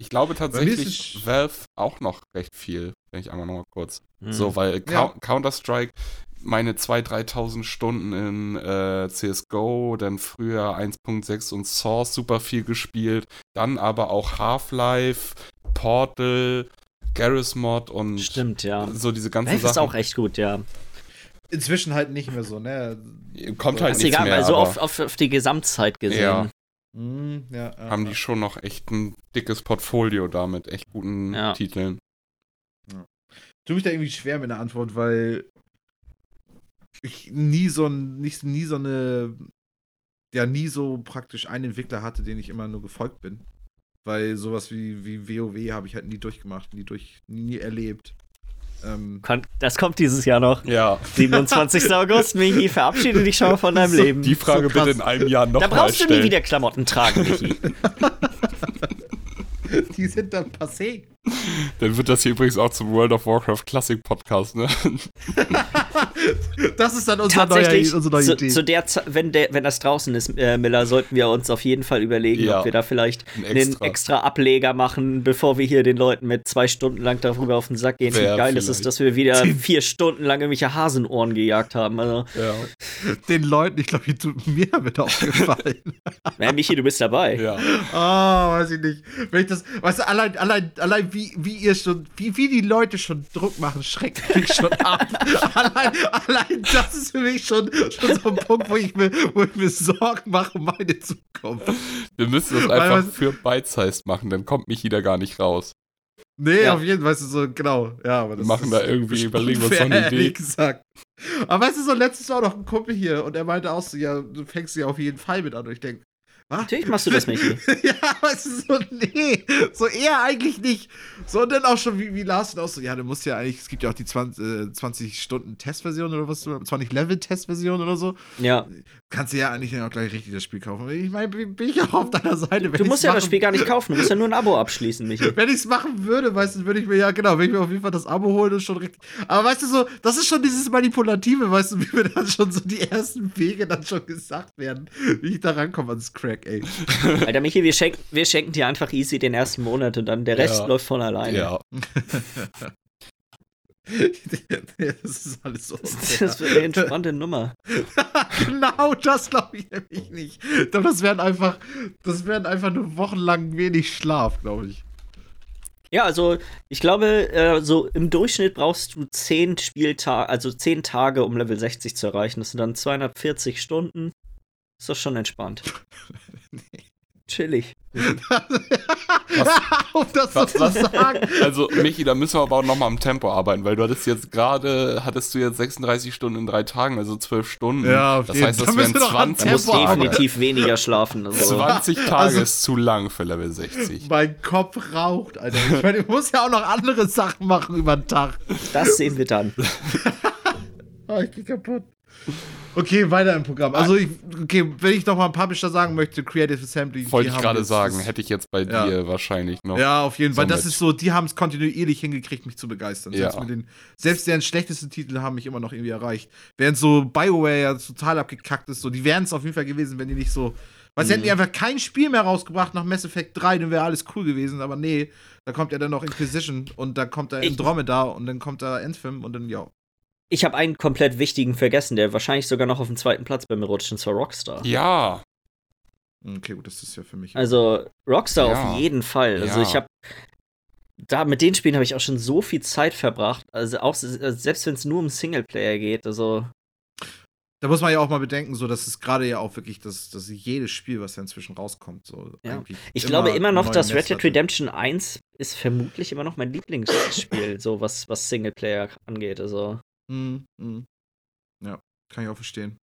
Ich glaube tatsächlich
es-
Valve auch noch recht viel, wenn ich einmal nochmal kurz.
hm.
So, weil
Ja.
Cou- Counter-Strike, meine 2.000, 3.000 Stunden in äh, CSGO, dann früher 1.6 und Source super viel gespielt, dann aber auch Half-Life, Portal, Garry's Mod und
Stimmt, ja.
so diese ganzen
Valve ist
Sachen.
auch echt gut, ja.
Inzwischen halt nicht mehr so, ne?
Kommt halt
Ist
nichts
egal,
mehr,
also auf, auf, auf die Gesamtzeit gesehen.
Ja.
Hm, ja, ja,
haben
ja.
die schon noch echt ein dickes Portfolio da mit echt guten
Ja.
Titeln.
tue mich da irgendwie schwer mit der Antwort, weil ich nie so ein, nicht, nie so eine, ja, nie so praktisch einen Entwickler hatte, den ich immer nur gefolgt bin. Weil sowas wie, wie WoW habe ich halt nie durchgemacht, nie durch, nie erlebt. Ähm,
Das kommt dieses Jahr noch.
Ja,
27. *laughs* August, Michi, verabschiede dich schon mal von deinem
So,
Leben.
die Frage
So
bitte in einem Jahr
da
nochmal
brauchst du nie wieder Klamotten tragen, Michi. *laughs*
die sind dann passé. *laughs*
Dann wird das hier übrigens auch zum World of Warcraft Classic Podcast, ne?
Das ist dann unsere neue,
Tatsächlich,
unsere neue
zu,
Idee.
zu der wenn, der, wenn das draußen ist, äh, Miller, sollten wir uns auf jeden Fall überlegen,
Ja.
ob wir da vielleicht
Ein
einen
extra.
extra Ableger machen, bevor wir hier den Leuten mit zwei Stunden lang darüber auf den Sack gehen,
Wär
wie geil es ist, dass wir wieder *laughs* vier Stunden lang irgendwelche Hasenohren gejagt haben. Also,
Ja.
Den Leuten, ich glaube, die tut mir damit aufgefallen. *laughs*
ja, Michi, du bist dabei.
Ja.
Ah, weiß ich nicht. Wenn ich das, weißt du, allein, allein, allein wie, wie ihr schon, wie, wie die Leute schon Druck machen, schreckt mich schon *laughs* ab. allein, allein das ist für mich schon, schon so ein Punkt, wo ich mir, wo ich mir Sorgen mache um meine Zukunft.
Wir müssen das
Weil
einfach
was-
für Bite-Sized machen, dann kommt Michi da gar nicht raus.
Nee,
Ja.
auf jeden Fall, weißt du, so, genau. Ja, aber das
Wir machen da irgendwie, überlegen wir uns noch eine Idee.
gesagt. Aber weißt du, so letztes Jahr noch ein Kumpel hier und er meinte auch so, ja, du fängst ja auf jeden Fall mit an. Und ich denke, was?
Natürlich machst du das, Michi. *laughs*
ja, weißt du, so, nee, so eher eigentlich nicht. So, und dann auch schon wie, wie Lars und auch so, ja, du musst ja eigentlich, es gibt ja auch die 20, äh, 20 Stunden Testversion oder was, 20 Level Testversion oder so.
Ja.
Kannst du ja eigentlich dann auch gleich richtig das Spiel kaufen. Ich meine, bin ich auch auf deiner Seite. Wenn
Du musst ja das
machen-
Spiel gar nicht kaufen, du musst ja nur ein Abo abschließen, Michi. *laughs*
Wenn ich es machen würde, weißt du, würde ich mir ja, genau, würde ich mir auf jeden Fall das Abo holen und schon richtig. Aber weißt du so, das ist schon dieses Manipulative, weißt du, wie mir dann schon so die ersten Wege dann schon gesagt werden, wie ich da rankomme ans Crack, ey. *laughs*
Alter, Michi, wir schenken, wir schenken dir einfach easy den ersten Monat und dann der Rest
Ja.
läuft von alleine.
Ja. *laughs*
das ist alles so.
Das wird eine entspannte Nummer. *laughs*
genau, das glaube ich nämlich nicht. Das werden einfach, das werden einfach nur wochenlang wenig Schlaf, glaube ich.
Ja, also ich glaube, äh, so im Durchschnitt brauchst du 10 Spieltage, also 10 Tage, um Level 60 zu erreichen. Das sind dann 240 Stunden. Ist doch schon entspannt. *laughs* Chillig.
Was, *laughs*
um das
Was- was-
sagen.
Also, Michi, da müssen wir aber auch nochmal am Tempo arbeiten, weil du hattest jetzt gerade, hattest du jetzt 36 Stunden in drei Tagen, also 12 Stunden.
Ja, auf
das
jeden-
heißt,
da
das wären
müssen wir doch am
20
Du musst
Tempo
Tage.
definitiv weniger schlafen. Also.
20 Tage
Also-
ist zu lang für Level 60.
Mein Kopf raucht, Alter. Ich meine, ich muss ja auch noch andere Sachen machen über den Tag.
Das sehen wir dann. *laughs*
Oh, ich geh kaputt. Okay, weiter im Programm. Also, ich, okay, wenn ich noch mal ein Publisher sagen möchte, Creative Assembly.
Wollte ich gerade sagen,
das-
hätte ich jetzt bei
Ja.
dir wahrscheinlich noch.
Ja, auf jeden Fall. Das
somit.
ist so, die haben es kontinuierlich hingekriegt, mich zu begeistern.
Ja.
Selbst, mit den, selbst deren schlechtesten Titel haben mich immer noch irgendwie erreicht. Während so BioWare ja total abgekackt ist, so, die wären es auf jeden Fall gewesen, wenn die nicht so. Weil sie
Mhm.
hätten die einfach kein Spiel mehr rausgebracht nach Mass Effect 3, dann wäre alles cool gewesen. Aber nee, da kommt ja dann noch Inquisition und da kommt da Andromeda und dann kommt da Anthem und dann, ja.
Ich habe einen komplett wichtigen vergessen, der wahrscheinlich sogar noch auf dem zweiten Platz bei mir rutscht, und zwar Rockstar.
Ja,
Okay, gut, das ist ja für mich.
Also Rockstar
Ja.
auf jeden Fall. Also
Ja.
ich habe da mit den Spielen habe ich auch schon so viel Zeit verbracht. Also auch se- selbst wenn es nur um Singleplayer geht. Also
Da muss man ja auch mal bedenken, so dass es gerade ja auch wirklich, dass, dass jedes Spiel, was ja inzwischen rauskommt, so
Ja. ich glaube immer noch, dass Red Dead Redemption 1 ist vermutlich immer noch mein Lieblingsspiel, so was was Singleplayer angeht. Also
Mhm, mhm. Ja, kann ich auch verstehen.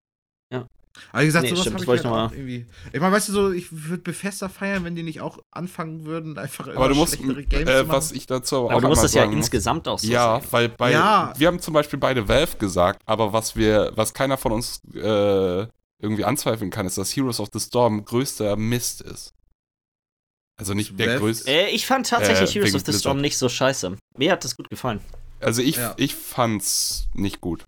Ja.
Aber wie gesagt,
Nee,
sowas
stimmt,
habe
das
ich halt
ich
auch irgendwie. Ich meine, weißt du so, ich würde Bethesda feiern, wenn die nicht auch anfangen würden, einfach
aber du musst,
schlechtere Games
äh,
zu
was
machen.
ich dazu aber
aber
auch
du musst das ja
sagen muss-
insgesamt auch so
Ja,
sehen.
weil bei
Ja.
wir haben zum Beispiel beide Valve gesagt, aber was wir, was keiner von uns äh, irgendwie anzweifeln kann, ist, dass Heroes of the Storm größter Mist ist. Also nicht der größte.
Äh, ich fand tatsächlich
Äh,
Heroes of the Storm nicht so scheiße. Mir hat das gut gefallen.
Also ich,
Ja.
ich fand's nicht gut.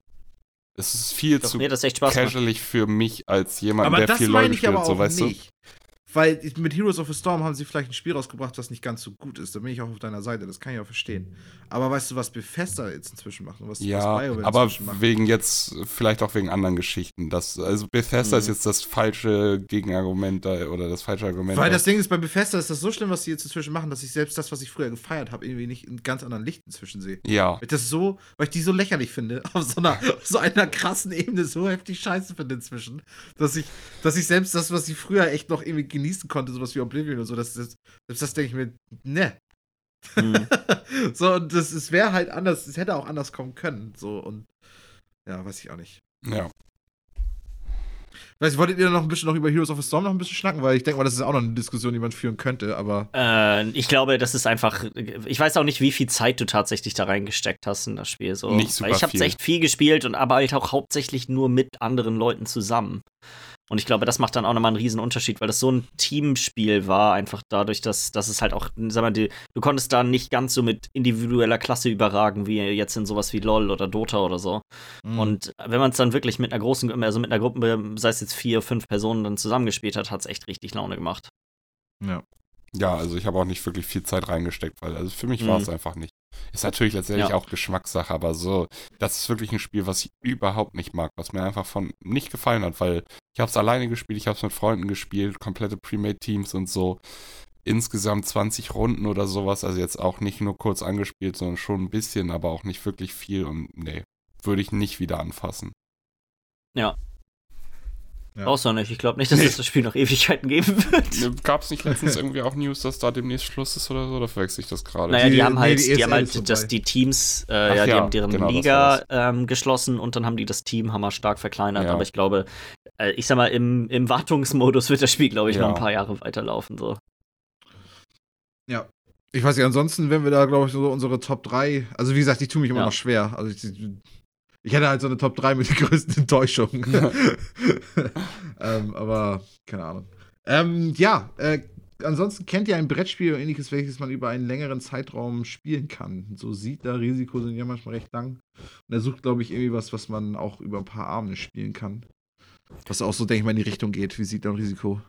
Es ist viel
Doch,
zu
mir hat das echt Spaß gemacht.
casualig für mich als jemand,
Aber
der viel
ich
spielt, so weißt
nicht. Weil mit Heroes of the Storm haben sie vielleicht ein Spiel rausgebracht, das nicht ganz so gut ist. Da bin ich auch auf deiner Seite, das kann ich auch verstehen. Aber weißt du, was Bethesda jetzt inzwischen macht und was, was
Ja,
BioWare
aber wegen jetzt, vielleicht auch wegen anderen Geschichten. Das, also Bethesda
Mhm.
ist jetzt das falsche Gegenargument da, oder das falsche Argument.
Weil
da.
das Ding ist, bei Bethesda ist das so schlimm, was sie jetzt inzwischen machen, dass ich selbst das, was ich früher gefeiert habe, irgendwie nicht in ganz anderen Licht inzwischen sehe.
ja,
Weil ich das so, weil ich die so lächerlich finde, *laughs* auf so einer, auf *laughs* so einer krassen Ebene so heftig scheiße finde inzwischen, dass ich, dass ich selbst das, was ich früher echt noch irgendwie genießen konnte, sowas wie Oblivion und so, das, das, selbst das denke ich mir, ne.
Hm. *laughs*
so, und das, es wäre halt anders, es hätte auch anders kommen können, so, und ja, weiß ich auch nicht.
ja.
Weiß ich, wolltet ihr noch ein bisschen noch über Heroes of the Storm noch ein bisschen schnacken? Weil ich denke mal, das ist auch noch eine Diskussion, die man führen könnte, aber.
Äh, ich glaube, das ist einfach. Ich weiß auch nicht, wie viel Zeit du tatsächlich da reingesteckt hast in das Spiel. So.
Nicht super
Weil ich habe echt viel gespielt und aber halt auch hauptsächlich nur mit anderen Leuten zusammen. Und ich glaube, das macht dann auch nochmal einen riesen Unterschied, weil das so ein Teamspiel war, einfach dadurch, dass, dass es halt auch, sag mal, die, du konntest da nicht ganz so mit individueller Klasse überragen, wie jetzt in sowas wie LOL oder Dota oder so.
Mhm.
Und wenn man es dann wirklich mit einer großen, also mit einer Gruppe, sei es jetzt vier, fünf Personen dann zusammengespielt hat, hat es echt richtig Laune gemacht.
ja.
Ja, also ich habe auch nicht wirklich viel Zeit reingesteckt, weil also für mich
Mhm.
war es einfach nicht. Ist natürlich letztendlich
Ja.
auch Geschmackssache, aber so, das ist wirklich ein Spiel, was ich überhaupt nicht mag, was mir einfach von nicht gefallen hat, weil ich habe es alleine gespielt, ich habe es mit Freunden gespielt, komplette Premade-Teams und so. Insgesamt 20 Runden oder sowas, also jetzt auch nicht nur kurz angespielt, sondern schon ein bisschen, aber auch nicht wirklich viel und nee, würde ich nicht wieder anfassen.
Ja.
Brauchst du auch nicht. Ich glaube nicht, dass
Nee.
es das Spiel noch Ewigkeiten geben wird.
Gab es nicht letztens irgendwie auch News, dass da demnächst Schluss ist oder so? Da verwechsel ich das gerade.
Naja, die,
Die-
haben
nee,
halt,
die
die, haben halt das,
vorbei.
die Teams, äh,
Ach
ja, die
ja,
haben deren
genau,
Liga ähm, geschlossen und dann haben die das Team hammer stark verkleinert.
Ja.
Aber ich glaube, äh, ich sag mal, im, im Wartungsmodus wird das Spiel, glaube ich,
Ja.
noch ein paar Jahre weiterlaufen. So.
Ja. Ich weiß nicht, ansonsten, wenn wir da, glaube ich, so unsere Top 3, also wie gesagt, ich tue mich immer
Ja.
noch schwer. Also ich, ich hätte halt so eine Top 3 mit den größten Enttäuschungen. *laughs* *laughs* ähm, aber, keine Ahnung. Ähm, ja, äh, ansonsten kennt ihr ein Brettspiel oder ähnliches, welches man über einen längeren Zeitraum spielen kann. So sieht da Risiko sind ja manchmal recht lang. Und er sucht, glaube ich, irgendwie was, was man auch über ein paar Abende spielen kann. Was auch so, denke ich mal, in die Richtung geht. Wie sieht da Risiko?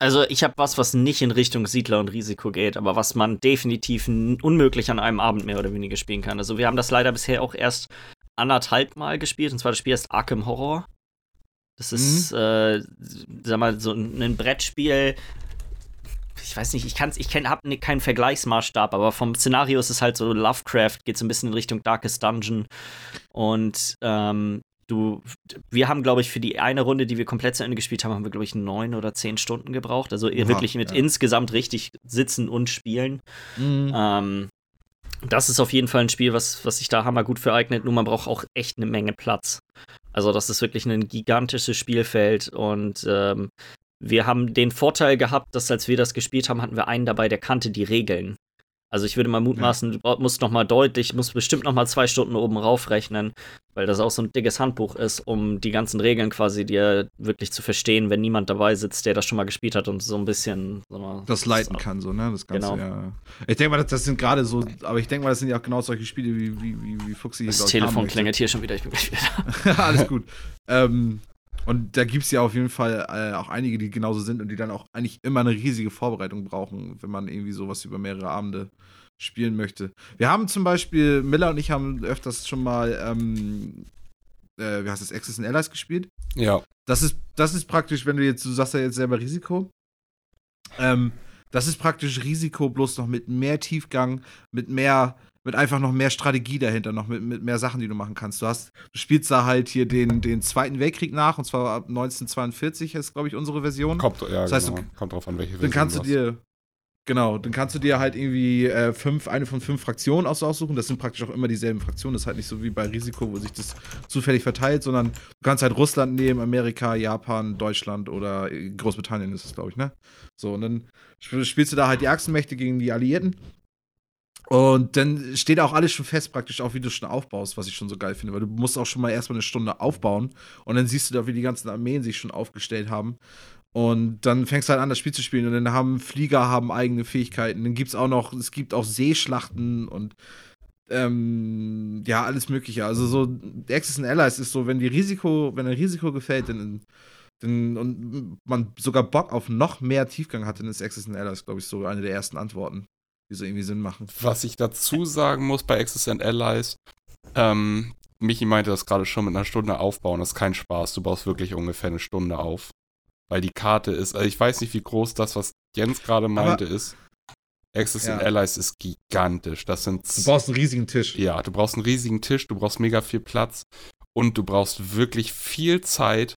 Also ich habe was, was nicht in Richtung Siedler und Risiko geht, aber was man definitiv unmöglich an einem Abend mehr oder weniger spielen kann. Also wir haben das leider bisher auch erst anderthalb Mal gespielt, und zwar das Spiel heißt Arkham Horror. Das ist, äh, sag mal, so ein, ein Brettspiel. Ich weiß nicht, ich kann's, ich kenn, hab ne, keinen Vergleichsmaßstab, aber vom Szenario ist es halt so Lovecraft, geht so ein bisschen in Richtung Darkest Dungeon. Und ähm, du, wir haben, glaube ich, für die eine Runde, die wir komplett zu Ende gespielt haben, haben wir, glaube ich, neun oder zehn Stunden gebraucht. Also Aha, wirklich mit ja. insgesamt richtig sitzen und spielen. Mhm. Ähm, das ist auf jeden Fall ein Spiel, was, was sich da hammergut für eignet, nur man braucht auch echt eine Menge Platz. Also, das ist wirklich ein gigantisches Spielfeld und ähm, wir haben den Vorteil gehabt, dass als wir das gespielt haben, hatten wir einen dabei, der kannte die Regeln. Also ich würde mal mutmaßen, du musst noch mal deutlich, musst bestimmt noch mal zwei Stunden oben raufrechnen, weil das auch so ein dickes Handbuch ist, um die ganzen Regeln quasi dir wirklich zu verstehen, wenn niemand dabei sitzt, der das schon mal gespielt hat und so ein bisschen
mal, das leiten das kann, so, ne? Das Ganze, genau. ja. Ich denke mal, das, sind gerade so, aber ich denke mal, das sind ja auch genau solche Spiele, wie, wie, wie, wie Fuxi
Das Telefon klingelt hier schon wieder, ich bin *laughs* gleich
wieder. Alles gut. ähm, und da gibt es ja auf jeden Fall äh, auch einige, die genauso sind und die dann auch eigentlich immer eine riesige Vorbereitung brauchen, wenn man irgendwie sowas über mehrere Abende spielen möchte. Wir haben zum Beispiel, Miller und ich haben öfters schon mal, ähm, äh, wie heißt das, Access and Allies gespielt.
Ja.
Das ist, das ist praktisch, wenn du jetzt, du sagst ja jetzt selber Risiko. Ähm, das ist praktisch Risiko bloß noch mit mehr Tiefgang, mit mehr mit einfach noch mehr Strategie dahinter, noch mit, mit mehr Sachen, die du machen kannst. Du hast, du spielst da halt hier den, den Zweiten Weltkrieg nach, und zwar ab 1942 ist, glaube ich, unsere Version.
Kommt, ja,
das heißt,
genau.
du,
kommt drauf an, welche
Version. Dann kannst du dir, Genau, dann kannst du dir halt irgendwie äh, fünf, eine von fünf Fraktionen aussuchen. Das sind praktisch auch immer dieselben Fraktionen. Das ist halt nicht so wie bei Risiko, wo sich das zufällig verteilt, sondern du kannst halt Russland nehmen, Amerika, Japan, Deutschland oder Großbritannien ist es, glaube ich, ne? So, und dann spielst du da halt die Achsenmächte gegen die Alliierten. Und dann steht auch alles schon fest, praktisch auch, wie du schon aufbaust, was ich schon so geil finde, weil du musst auch schon mal erstmal eine Stunde aufbauen und dann siehst du da, wie die ganzen Armeen sich schon aufgestellt haben. Und dann fängst du halt an, das Spiel zu spielen und dann haben Flieger haben eigene Fähigkeiten. Dann gibt es auch noch, es gibt auch Seeschlachten und ähm, ja, alles Mögliche. Also so, Access and Allies ist so, wenn die Risiko, wenn ein Risiko gefällt, dann, dann und man sogar Bock auf noch mehr Tiefgang hat, dann ist Access and Allies, glaube ich, so eine der ersten Antworten die so irgendwie Sinn machen.
Was ich dazu sagen muss bei Access and Allies, ähm, Michi meinte das gerade schon mit einer Stunde aufbauen, das ist kein Spaß. Du baust wirklich ungefähr eine Stunde auf. Weil die Karte ist, also ich weiß nicht, wie groß das, was Jens gerade meinte, Aber, ist. Access ja. and Allies ist gigantisch. Das sind.
Du brauchst einen riesigen Tisch.
Ja, du brauchst einen riesigen Tisch, du brauchst mega viel Platz und du brauchst wirklich viel Zeit,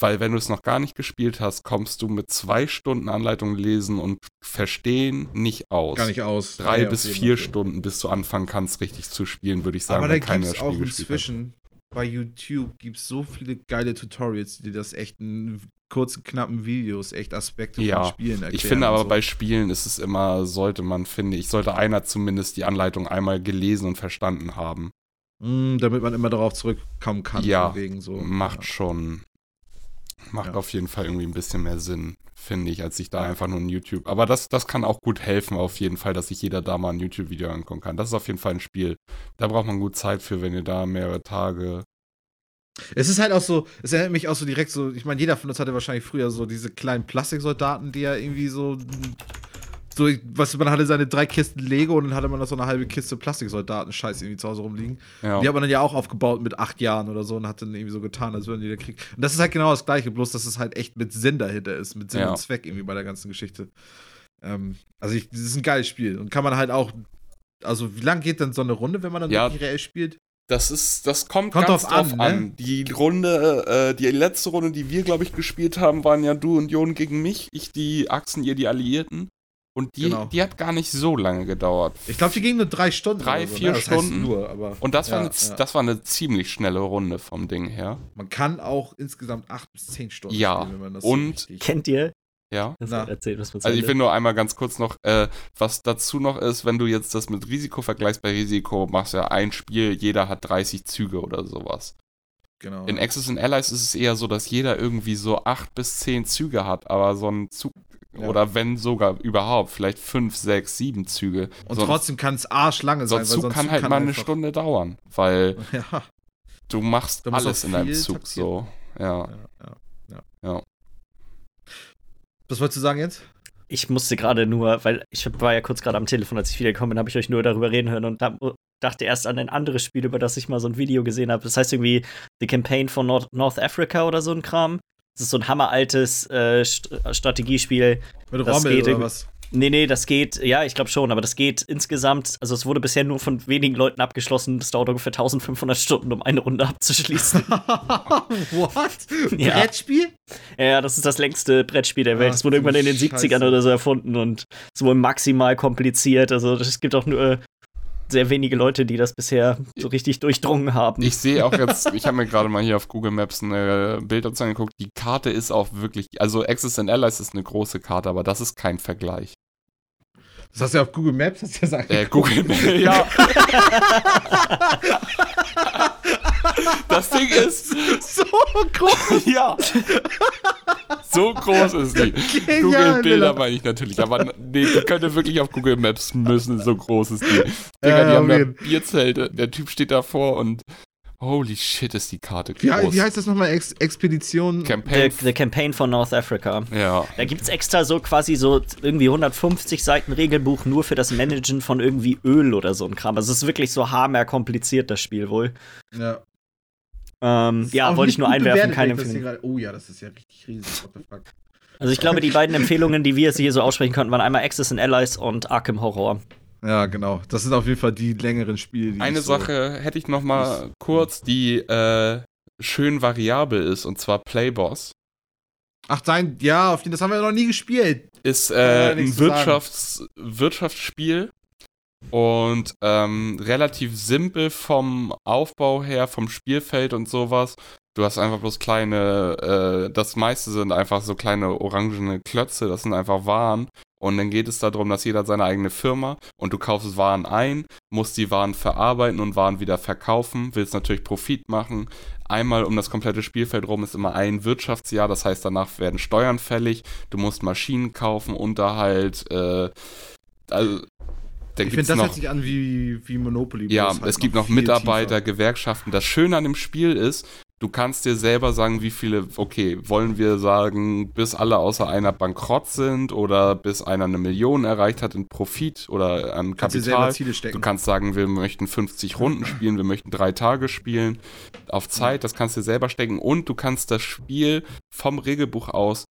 weil wenn du es noch gar nicht gespielt hast, kommst du mit zwei Stunden Anleitung lesen und verstehen nicht aus.
Gar nicht aus.
Drei ja, bis vier Stunden, bis du anfangen kannst, richtig zu spielen, würde ich sagen.
Aber da gibt es auch inzwischen bei YouTube gibt es so viele geile Tutorials, die das echt in kurzen, knappen Videos echt Aspekte
ja, von Spielen erklären. Ich finde aber so. bei Spielen ist es immer, sollte man, finde ich, sollte einer zumindest die Anleitung einmal gelesen und verstanden haben.
Mm, damit man immer darauf zurückkommen kann.
Ja, so. macht ja. schon Macht ja. auf jeden Fall irgendwie ein bisschen mehr Sinn, finde ich, als sich da einfach nur ein YouTube. Aber das, das kann auch gut helfen, auf jeden Fall, dass sich jeder da mal ein YouTube-Video angucken kann. Das ist auf jeden Fall ein Spiel. Da braucht man gut Zeit für, wenn ihr da mehrere Tage
es ist halt auch so, es erinnert mich auch so direkt so, ich meine, jeder von uns hatte wahrscheinlich früher so diese kleinen Plastiksoldaten, die ja irgendwie so so, was man hatte seine drei Kisten Lego und dann hatte man noch so eine halbe Kiste Plastiksoldaten-Scheiß irgendwie zu Hause rumliegen. Ja. Die hat man dann ja auch aufgebaut mit acht Jahren oder so und hat dann irgendwie so getan, als würden die den Krieg. Und das ist halt genau das Gleiche, bloß dass es halt echt mit Sinn dahinter ist, mit Sinn ja. und Zweck irgendwie bei der ganzen Geschichte. Ähm, also, ich, das ist ein geiles Spiel und kann man halt auch. Also, wie lange geht denn so eine Runde, wenn man dann ja. wirklich reell spielt?
Das ist, das kommt, kommt ganz drauf an. an. Ne? Die Runde, äh, die letzte Runde, die wir, glaube ich, gespielt haben, waren ja du und Jon gegen mich. Ich die Achsen, ihr die Alliierten. Und die, genau. die hat gar nicht so lange gedauert.
Ich glaube, die ging nur drei Stunden.
Drei, so, vier ne? Stunden. nur, aber, und das, ja, war eine, ja. das war eine ziemlich schnelle Runde vom Ding her.
Man kann auch insgesamt acht bis zehn Stunden
ja. spielen, wenn man das Und
so kennt ihr?
Ja.
Erzählt, was
also ich will nur einmal ganz kurz noch, äh, was dazu noch ist, wenn du jetzt das mit Risiko vergleichst, bei Risiko machst du ja ein Spiel, jeder hat 30 Züge oder sowas. Genau. In Access and Allies ist es eher so, dass jeder irgendwie so acht bis zehn Züge hat, aber so ein Zug ja. Oder wenn sogar überhaupt, vielleicht fünf, sechs, sieben Züge.
Und so, trotzdem kann es arschlange sein.
So ein Zug kann halt kann mal eine Stunde dauern, weil *laughs* ja. du machst alles in deinem Zug taktieren. so. Ja. Ja, ja.
Was wolltest du sagen jetzt?
Ich musste gerade nur, weil ich war ja kurz gerade am Telefon, als ich wiedergekommen bin, habe ich euch nur darüber reden hören und dachte erst an ein anderes Spiel, über das ich mal so ein Video gesehen habe. Das heißt irgendwie The Campaign von North, North Africa oder so ein Kram. Das ist so ein hammeraltes äh, St Strategiespiel.
Mit Rommel oder was?
Nee, nee, das geht, ja, ich glaube schon, aber das geht insgesamt, also es wurde bisher nur von wenigen Leuten abgeschlossen. Das dauert ungefähr 1500 Stunden, um eine Runde abzuschließen. *laughs*
What?
Ja.
Brettspiel?
ja, das ist das längste Brettspiel der Welt. Das wurde irgendwann in den
du
70ern
Scheiße.
oder so erfunden und ist wohl maximal kompliziert. Also es gibt auch nur sehr wenige Leute, die das bisher so richtig durchdrungen haben.
Ich sehe auch jetzt, *laughs* ich habe mir gerade mal hier auf Google Maps eine Bild dazu angeguckt. Die Karte ist auch wirklich, also Access and Allies ist eine große Karte, aber das ist kein Vergleich.
Das hast du ja auf Google Maps, hast du ja gesagt.
Äh, Google Maps, ja. *laughs* Das Ding ist,
so groß.
ja. So groß ist die.
Genial,
Google Bilder
Miller.
meine ich natürlich, aber nee, die könnte wirklich auf Google Maps müssen, so groß ist die. Digga,
Ja,
die haben ja
okay.
Bierzelte, der Typ steht davor und holy shit ist die Karte groß.
wie heißt das nochmal? Ex Expedition?
The,
Campaign?
the Campaign von North Africa.
ja.
Da gibt's extra so quasi so irgendwie 150 Seiten Regelbuch nur für das Managen von irgendwie Öl oder so ein Kram. Also es ist wirklich so hammer kompliziert, das Spiel wohl.
Ja.
Ähm, ja, wollte ich nur einwerfen, keine Empfehlung.
Oh ja, das ist ja richtig riesig. What the fuck?
Also ich glaube, die beiden Empfehlungen, die wir jetzt hier so aussprechen konnten, waren einmal Access and Allies und Arkham Horror.
Ja, genau. Das sind auf jeden Fall die längeren Spiele. Die
Eine
ich so
Sache hätte ich noch mal kurz, die äh, schön variabel ist, und zwar Playboss.
Ach, dein, ja, auf den, das haben wir noch nie gespielt.
Ist äh, ein. Wirtschafts Wirtschaftsspiel und ähm, relativ simpel vom Aufbau her, vom Spielfeld und sowas. Du hast einfach bloß kleine, äh, das meiste sind einfach so kleine orangene Klötze, das sind einfach Waren. Und dann geht es darum, dass jeder seine eigene Firma und du kaufst Waren ein, musst die Waren verarbeiten und Waren wieder verkaufen, willst natürlich Profit machen. Einmal um das komplette Spielfeld rum ist immer ein Wirtschaftsjahr, das heißt danach werden Steuern fällig, du musst Maschinen kaufen, Unterhalt, äh, also
Ich finde, das
noch
hört sich an wie, wie Monopoly.
ja,
halt
es gibt noch
viel
Mitarbeiter,
tiefer.
Gewerkschaften. Das Schöne an dem Spiel ist, du kannst dir selber sagen, wie viele, okay, wollen wir sagen, bis alle außer einer bankrott sind oder bis einer eine Million erreicht hat in Profit oder an Kapital.
Stecken.
Du kannst sagen, wir möchten 50 Runden spielen, wir möchten drei Tage spielen auf Zeit, das kannst du dir selber stecken und du kannst das Spiel vom Regelbuch aus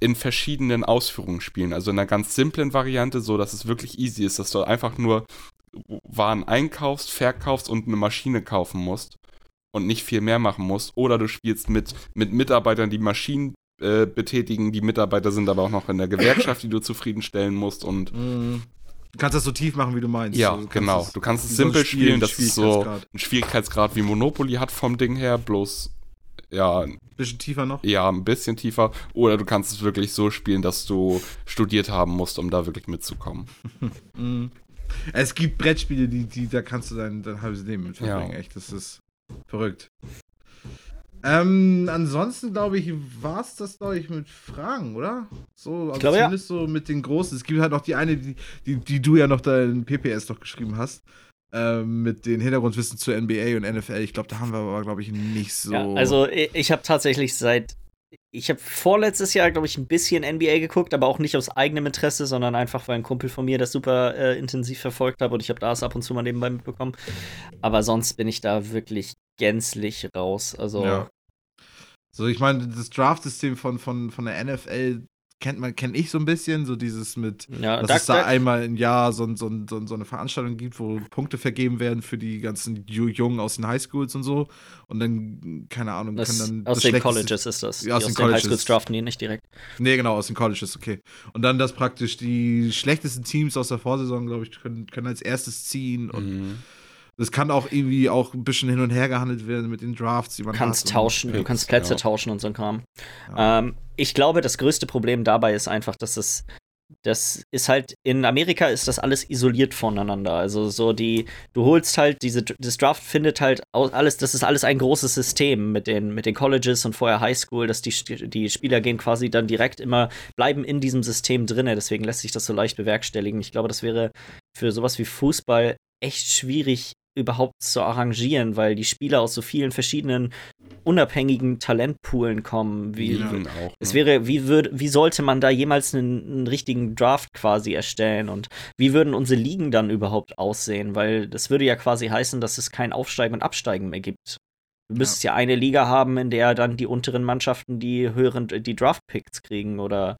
in verschiedenen Ausführungen spielen. Also in einer ganz simplen Variante, so dass es wirklich easy ist, dass du einfach nur Waren einkaufst, verkaufst und eine Maschine kaufen musst und nicht viel mehr machen musst. Oder du spielst mit, mit Mitarbeitern, die Maschinen äh, betätigen. Die Mitarbeiter sind aber auch noch in der Gewerkschaft, die du zufriedenstellen musst. Und
Mhm. Du kannst das so tief machen, wie du meinst.
ja,
Also, du
genau.
es-
Du kannst es
so ein
simpel
Spiel,
spielen, das ist so ein Schwierigkeitsgrad wie Monopoly hat vom Ding her, bloß ja,
Bisschen tiefer noch.
ja, ein bisschen tiefer. Oder du kannst es wirklich so spielen, dass du studiert haben musst, um da wirklich mitzukommen. *laughs*
Mhm. Es gibt Brettspiele, die, die, da kannst du dein, dein halbes Leben mit verbringen.
Ja.
Echt, das ist verrückt. Ähm, ansonsten glaube ich, war es das, glaube ich, mit Fragen, oder? So, also
glaube, ja.
zumindest so mit den großen. Es gibt halt noch die eine, die, die, die du ja noch da in PPS doch geschrieben hast. Ähm, mit den Hintergrundwissen zur NBA und NFL. Ich glaube, da haben wir aber, glaube ich, nicht so.
Ja, also ich, ich habe tatsächlich seit ich habe vorletztes Jahr, glaube ich, ein bisschen NBA geguckt, aber auch nicht aus eigenem Interesse, sondern einfach, weil ein Kumpel von mir das super äh, intensiv verfolgt hat und ich habe das ab und zu mal nebenbei mitbekommen. Aber sonst bin ich da wirklich gänzlich raus. Also
Ja. So, ich meine, das Draft-System von, von, von der NFL kennt man, kenne ich so ein bisschen, so dieses mit,
ja,
dass
da,
es da
da,
einmal im Jahr so, so, so, so eine Veranstaltung gibt, wo Punkte vergeben werden für die ganzen Ju- Jungen aus den Highschools und so. Und dann, keine Ahnung,
das,
können dann
aus
das
den Colleges ist das.
Ja, aus
Die
den
den
Colleges.
Highschools draften die nicht direkt.
Nee, genau, aus den Colleges, okay. Und dann das praktisch die schlechtesten Teams aus der Vorsaison, glaube ich, können, können als erstes ziehen. Und
Mhm.
Das kann auch irgendwie auch ein bisschen hin und her gehandelt werden mit den Drafts, die man
Du kannst
hat.
tauschen, du
Picks,
kannst Plätze
ja.
tauschen und so ein Kram.
Ja.
Ähm, ich glaube, das größte Problem dabei ist einfach, dass es das ist halt, in Amerika ist das alles isoliert voneinander. Also so die, du holst halt diese, das Draft findet halt alles, das ist alles ein großes System mit den, mit den Colleges und vorher Highschool, dass die, die Spieler gehen quasi dann direkt immer, bleiben in diesem System drinne, deswegen lässt sich das so leicht bewerkstelligen. Ich glaube, das wäre für sowas wie Fußball echt schwierig überhaupt zu arrangieren, weil die Spieler aus so vielen verschiedenen unabhängigen Talentpoolen kommen. Wie,
Ja.
Auch.
es
ne?
wäre, wie würd, wie sollte man da jemals einen, einen richtigen Draft quasi erstellen und wie würden unsere Ligen dann überhaupt aussehen? Weil das würde ja quasi heißen, dass es kein Aufsteigen und Absteigen mehr gibt. Du müsstest ja. eine Liga haben, in der dann die unteren Mannschaften die höheren, die Draft-Picks kriegen oder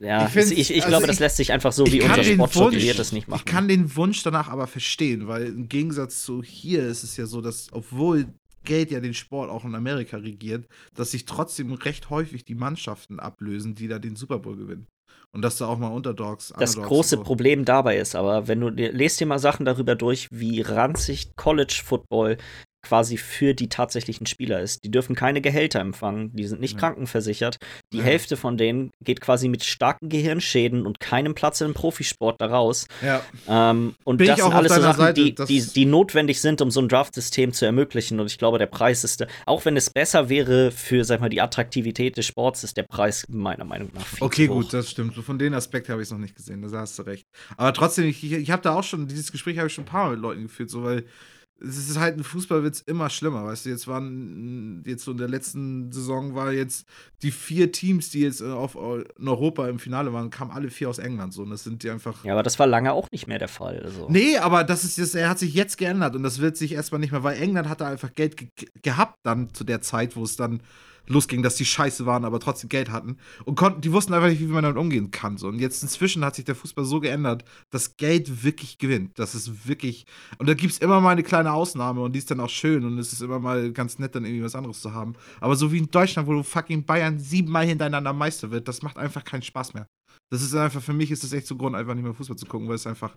ja, ich, ich, ich also glaube, ich, das lässt sich einfach so, wie unser Sport strukturiert ist, nicht machen.
Ich kann den Wunsch danach aber verstehen, weil im Gegensatz zu hier ist es ja so, dass, obwohl Geld ja den Sport auch in Amerika regiert, dass sich trotzdem recht häufig die Mannschaften ablösen, die da den Super Bowl gewinnen. Und dass da auch mal Unterdogs.
Das Underdogs große so. Problem dabei ist aber, wenn du lest dir mal Sachen darüber durch, wie ranzig College Football quasi für die tatsächlichen Spieler ist. Die dürfen keine Gehälter empfangen, die sind nicht ja. krankenversichert. Die ja. Hälfte von denen geht quasi mit starken Gehirnschäden und keinem Platz im Profisport daraus. Ja. Ähm, und Bin das sind alles so Sachen, Seite, die, die, die, notwendig sind, um so ein Draft-System zu ermöglichen. Und ich glaube, der Preis ist, auch wenn es besser wäre für, sag mal, die Attraktivität des Sports, ist der Preis meiner Meinung nach
viel Okay, gut, das stimmt. Von dem Aspekt habe ich es noch nicht gesehen, da hast du recht. Aber trotzdem, ich, ich, ich habe da auch schon, dieses Gespräch habe ich schon ein paar Mal mit Leuten geführt, so weil es ist halt ein Fußballwitz immer schlimmer, weißt du, jetzt waren, jetzt so in der letzten Saison war jetzt die vier Teams, die jetzt auf, in Europa im Finale waren, kamen alle vier aus England, so, und das sind die einfach.
Ja, aber das war lange auch nicht mehr der Fall, also.
Nee, aber das ist jetzt, er hat sich jetzt geändert und das wird sich erstmal nicht mehr, weil England hatte einfach Geld ge gehabt dann zu der Zeit, wo es dann losging, dass die scheiße waren, aber trotzdem Geld hatten. Und konnten, die wussten einfach nicht, wie man damit umgehen kann. So. Und jetzt inzwischen hat sich der Fußball so geändert, dass Geld wirklich gewinnt. Das ist wirklich. Und da gibt es immer mal eine kleine Ausnahme und die ist dann auch schön und es ist immer mal ganz nett, dann irgendwie was anderes zu haben. Aber so wie in Deutschland, wo du fucking Bayern siebenmal hintereinander Meister wird, das macht einfach keinen Spaß mehr. Das ist einfach, für mich ist das echt so Grund, einfach nicht mehr Fußball zu gucken, weil es einfach.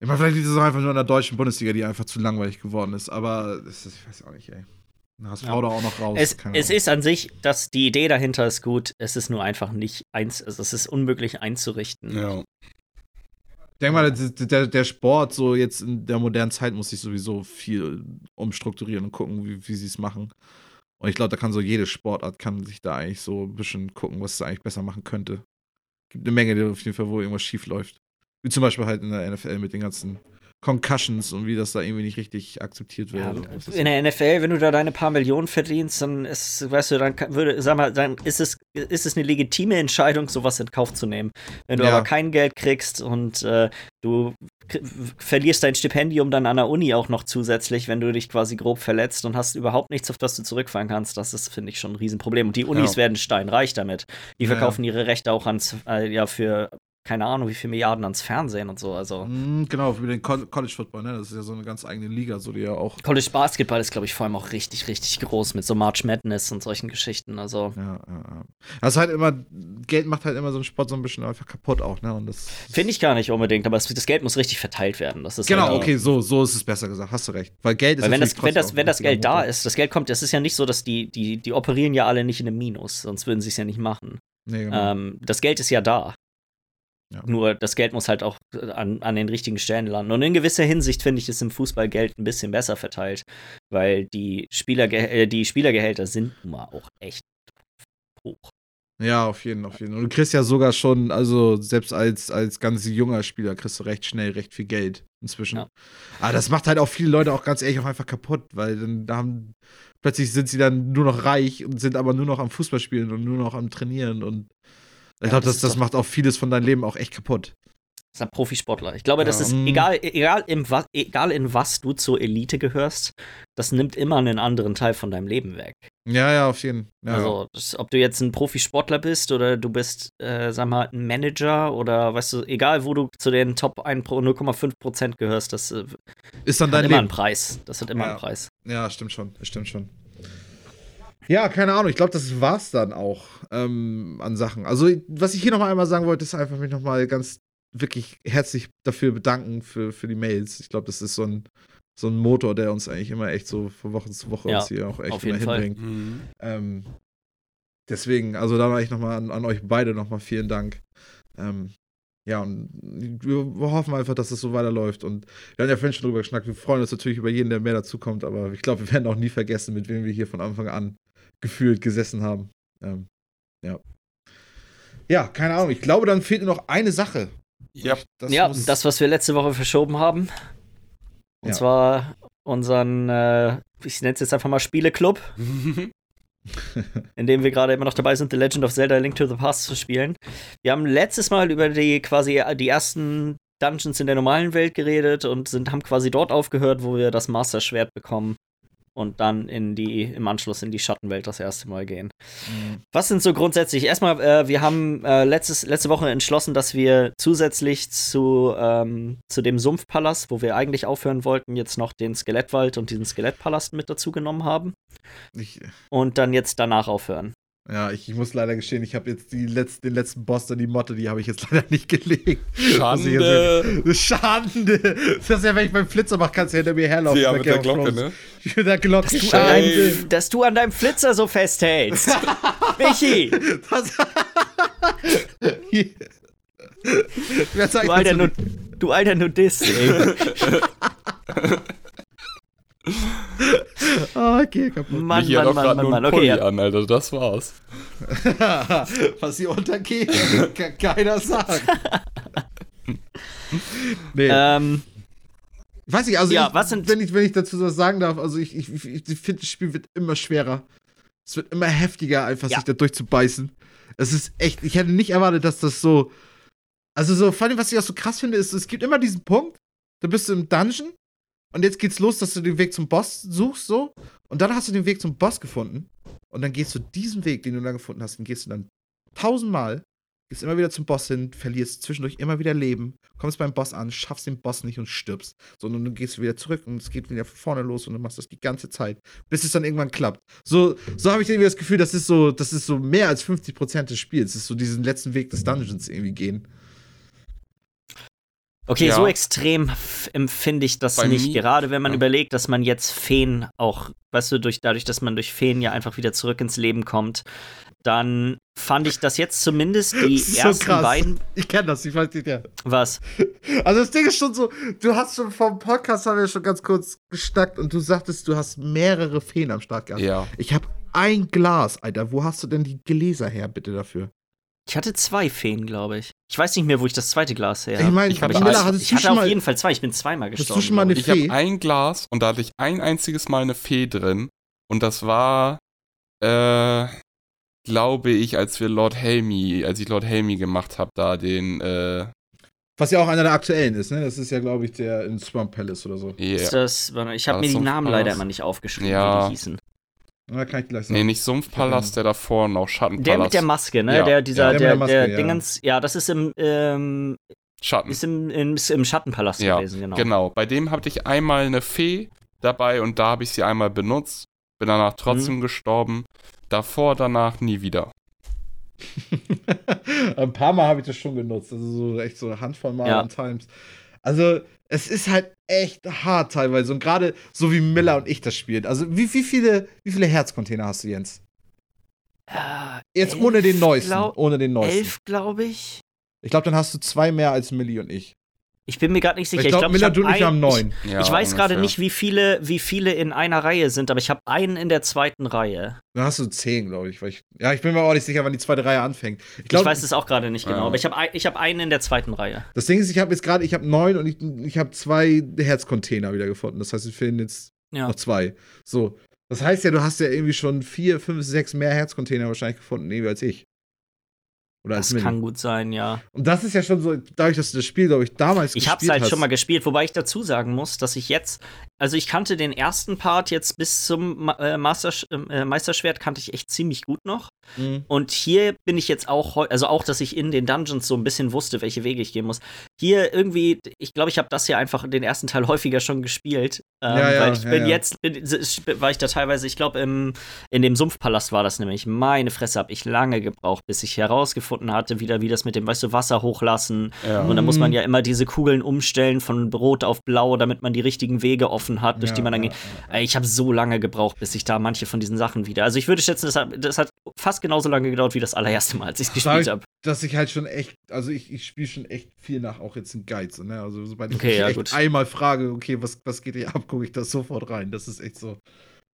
Ich meine, vielleicht ist es auch einfach nur in der deutschen Bundesliga, die einfach zu langweilig geworden ist, aber das ist, ich weiß auch nicht, ey. HSV ja. da auch noch raus.
Es, es ist an sich, dass die Idee dahinter ist gut. Es ist nur einfach nicht eins, also es ist unmöglich einzurichten. Ja.
Ich denke mal, der, der Sport so jetzt in der modernen Zeit muss sich sowieso viel umstrukturieren und gucken, wie, wie sie es machen. Und ich glaube, da kann so jede Sportart kann sich da eigentlich so ein bisschen gucken, was es eigentlich besser machen könnte. Gibt eine Menge, auf jeden Fall, wo irgendwas schief läuft. Wie zum Beispiel halt in der NFL mit den ganzen Concussions und wie das da irgendwie nicht richtig akzeptiert wird.
Ja, in der NFL, wenn du da deine paar Millionen verdienst, dann ist, weißt du, dann würde, sag mal, dann ist es, ist es eine legitime Entscheidung, sowas in Kauf zu nehmen. Wenn du ja. aber kein Geld kriegst und äh, du verlierst dein Stipendium dann an der Uni auch noch zusätzlich, wenn du dich quasi grob verletzt und hast überhaupt nichts, auf das du zurückfallen kannst, das ist, finde ich, schon ein Riesenproblem. Und die Unis ja. werden steinreich damit. Die verkaufen ja. ihre Rechte auch ans, äh, ja, für keine Ahnung, wie viele Milliarden ans Fernsehen und so. Also.
Mm, genau, wie den College Football, ne? Das ist ja so eine ganz eigene Liga, so die ja auch.
College Basketball ist, glaube ich, vor allem auch richtig, richtig groß mit so March Madness und solchen Geschichten. Also.
Ja, ja, ja. Ist halt immer, Geld macht halt immer so einen Sport so ein bisschen einfach kaputt auch, ne? Und das.
Finde ich gar nicht unbedingt, aber das, das, Geld muss richtig verteilt werden. Das ist
genau, halt okay, so, so ist es besser gesagt, hast du recht. Weil Geld ist
Weil wenn das, wenn das, wenn das Geld da ist, das Geld kommt, das ist ja nicht so, dass die, die, die operieren ja alle nicht in einem Minus, sonst würden sie es ja nicht machen. Nee, genau. ähm, das Geld ist ja da. Ja. Nur das Geld muss halt auch an, an den richtigen Stellen landen. Und in gewisser Hinsicht finde ich es im Fußball Geld ein bisschen besser verteilt, weil die, Spielerge äh, die Spielergehälter sind nun mal auch echt hoch.
Ja, auf jeden, auf jeden. Und du kriegst ja sogar schon, also selbst als, als ganz junger Spieler kriegst du recht schnell recht viel Geld inzwischen. Ja. Aber das macht halt auch viele Leute auch ganz ehrlich auch einfach kaputt, weil dann da haben plötzlich sind sie dann nur noch reich und sind aber nur noch am Fußballspielen und nur noch am Trainieren und ich glaube, das, das macht auch vieles von deinem Leben auch echt kaputt.
Das ist ein Profisportler. Ich glaube, das ja, ist mm. egal, egal, im, egal in was du zur Elite gehörst, das nimmt immer einen anderen Teil von deinem Leben weg.
Ja, ja, auf jeden
Fall. Ja, also, das, ob du jetzt ein Profisportler bist oder du bist, äh, sag mal, ein Manager oder weißt du, egal wo du zu den Top 0,5% gehörst, das äh,
ist dann
hat
dein
immer
Leben.
einen Preis. Das hat immer
ja.
einen Preis.
Ja, stimmt schon. Stimmt schon. Ja, keine Ahnung. Ich glaube, das war's dann auch ähm, an Sachen. Also, was ich hier noch einmal sagen wollte, ist einfach mich noch mal ganz wirklich herzlich dafür bedanken für, für die Mails. Ich glaube, das ist so ein, so ein Motor, der uns eigentlich immer echt so von Woche zu Woche ja, uns hier auch echt immer hinbringt. Mhm. Ähm, deswegen, also da war ich noch mal an, an euch beide noch mal vielen Dank. Ähm, ja, und wir hoffen einfach, dass es so weiterläuft. Und wir haben ja vorhin schon drüber geschnackt. Wir freuen uns natürlich über jeden, der mehr dazukommt, aber ich glaube, wir werden auch nie vergessen, mit wem wir hier von Anfang an gefühlt gesessen haben. Ähm, ja. Ja, keine Ahnung. Ich glaube, dann fehlt nur noch eine Sache.
Ja, das, ja, das was wir letzte Woche verschoben haben. Und ja. zwar unseren, äh, ich nenne es jetzt einfach mal Spieleclub. *laughs* in dem wir gerade immer noch dabei sind, The Legend of Zelda Link to the Past zu spielen. Wir haben letztes Mal über die quasi die ersten Dungeons in der normalen Welt geredet und sind, haben quasi dort aufgehört, wo wir das Master Schwert bekommen. Und dann in die, im Anschluss in die Schattenwelt das erste Mal gehen. Mhm. Was sind so grundsätzlich? Erstmal, äh, wir haben äh, letztes, letzte Woche entschlossen, dass wir zusätzlich zu, ähm, zu dem Sumpfpalast, wo wir eigentlich aufhören wollten, jetzt noch den Skelettwald und diesen Skelettpalast mit dazu genommen haben. Ich, und dann jetzt danach aufhören.
Ja, ich, ich, muss leider gestehen, ich habe jetzt die letzten, den letzten Boss, dann die Motte, die habe ich jetzt *laughs* leider nicht gelegt.
Schande.
Schande. Das ist ja, wenn ich beim Flitzer mache, kannst du hinter mir herlaufen.
Ja, mit der Glocke, ne? *laughs*
Mit der Glocke.
Dass du, an, dass du an deinem Flitzer so festhältst. *laughs* Michi. du, alter du alter Nudist, ey.
Oh, okay, kaputt.
Mann, Michi Mann, hat auch gerade nur einen okay, ja. an, Alter, das war's. *laughs*
Was hier untergeht, *laughs* kann keiner sagen. *laughs*
nee. Ähm,
ich weiß nicht, also
ja,
ich,
was sind
wenn, ich, wenn ich dazu was sagen darf, also ich, ich, ich finde, das Spiel wird immer schwerer. Es wird immer heftiger, einfach ja. sich da durchzubeißen. Es ist echt, ich hätte nicht erwartet, dass das so. Also so, vor allem, was ich auch so krass finde, ist, es gibt immer diesen Punkt, da bist du im Dungeon und jetzt geht's los, dass du den Weg zum Boss suchst, so. Und dann hast du den Weg zum Boss gefunden. Und dann gehst du diesen Weg, den du da gefunden hast, den gehst du dann tausendmal, gehst immer wieder zum Boss hin, verlierst zwischendurch immer wieder Leben, kommst beim Boss an, schaffst den Boss nicht und stirbst. Sondern du gehst wieder zurück und es geht wieder von vorne los und du machst das die ganze Zeit, bis es dann irgendwann klappt. So, so habe ich irgendwie das Gefühl, das ist so, das ist so mehr als 50% des Spiels. Das ist so diesen letzten Weg des Dungeons irgendwie gehen.
Okay, ja. so extrem empfinde ich das Bei nicht. Gerade wenn man ja. überlegt, dass man jetzt Feen auch, weißt du, durch, dadurch, dass man durch Feen ja einfach wieder zurück ins Leben kommt, dann fand ich das jetzt zumindest die *laughs* so ersten krass. beiden.
Ich kenne das, ich weiß nicht, ja.
Was? *laughs*
Also das Ding ist schon so, du hast schon vom Podcast haben wir schon ganz kurz gestackt und du sagtest, du hast mehrere Feen am Start gehabt.
Ja.
Ich habe ein Glas, Alter. Wo hast du denn die Gläser her, bitte dafür?
Ich hatte zwei Feen, glaube ich. Ich weiß nicht mehr, wo ich das zweite Glas her
habe. Ich meine, ich,
hab, ich, hatte, ich hatte auf jeden Fall zwei. Ich bin zweimal gestorben.
Hast du schon mal eine
ich habe ein Glas und da hatte ich ein einziges Mal eine Fee drin. Und das war, äh, glaube ich, als wir Lord Helmi, als ich Lord Helmi gemacht habe, da den, äh,
was ja auch einer der aktuellen ist, ne? Das ist ja, glaube ich, der in Swamp Palace oder so.
Yeah. Ist das, ich habe mir die Namen leider immer nicht aufgeschrieben,
ja.
wie die hießen.
Na, kann ich gleich sagen.
Nee, nicht Sumpfpalast, der davor noch Schattenpalast.
Der mit der Maske, ne?
Ja.
Der, dieser,
ja,
der, der,
Maske,
der
ja.
Dingens, ja, das ist im, ähm,
Schatten.
Ist im, im, im Schattenpalast
ja,
gewesen, genau.
Genau, bei dem hatte ich einmal eine Fee dabei und da habe ich sie einmal benutzt. Bin danach trotzdem mhm. gestorben. Davor, danach nie wieder. *laughs*
Ein paar Mal habe ich das schon genutzt. Also so echt so eine Handvoll Mal
Ja.
an Times. Also, es ist halt echt hart teilweise. Und gerade so wie Miller und ich das spielen. Also, wie, wie, viele, wie viele Herzcontainer hast du, Jens?
Äh,
Jetzt
elf,
ohne den neuesten.
glaub-
ohne den neuesten.
Elf, glaube ich.
Ich glaube, dann hast du zwei mehr als Millie und ich.
Ich bin mir gerade nicht sicher.
Ich glaube, Miller,
hab
du und ich
ein-
haben neun.
Ich,
Ja,
ich weiß gerade nicht, wie viele, wie viele in einer Reihe sind, aber ich habe einen in der zweiten Reihe.
Dann hast du zehn, glaube ich, ich. Ja, ich bin mir auch nicht sicher, wann die zweite Reihe anfängt. Ich,
Ich
glaub,
weiß es auch gerade nicht genau,
Ja.
aber ich habe ich hab einen in der zweiten Reihe.
Das Ding ist, ich habe jetzt gerade, ich habe neun und ich, ich habe zwei Herzcontainer wieder gefunden. Das heißt, wir fehlen jetzt
Ja.
noch zwei. So. Das heißt ja, du hast ja irgendwie schon vier, fünf, sechs mehr Herzcontainer wahrscheinlich gefunden, irgendwie als ich. Oder
Das kann gut sein, ja.
Und das ist ja schon so, dadurch, dass du das Spiel, glaube ich, damals
Ich habe es
gespielt
halt
hast.
schon mal gespielt, wobei ich dazu sagen muss, dass ich jetzt, also ich kannte den ersten Part jetzt bis zum äh, Master äh, Meisterschwert kannte ich echt ziemlich gut noch.
Mhm.
Und hier bin ich jetzt auch, also auch, dass ich in den Dungeons so ein bisschen wusste, welche Wege ich gehen muss. Hier irgendwie, ich glaube, ich habe das hier einfach den ersten Teil häufiger schon gespielt. Ähm,
Ja, ja,
weil ich
ja,
bin
ja.
jetzt, bin, war ich da teilweise, ich glaube, in dem Sumpfpalast war das nämlich. Meine Fresse habe ich lange gebraucht, bis ich herausgefunden hatte, wieder wie das mit dem, weißt du, Wasser hochlassen.
Ja.
Und dann muss man
Mhm.
ja immer diese Kugeln umstellen von rot auf blau, damit man die richtigen Wege offen hat, durch
Ja,
die man dann
ja,
geht. Ich habe so lange gebraucht, bis ich da manche von diesen Sachen wieder. Also ich würde schätzen, das hat, das hat fast genauso lange gedauert wie das allererste Mal, als ich es gespielt habe.
dass ich halt schon echt, also ich, ich spiele schon echt viel nach, auch jetzt in Guides, ne? Also sobald ich
Okay,
mich
ja,
echt
gut.
einmal frage, okay, was, was geht hier ab, gucke ich das sofort rein. Das ist echt so,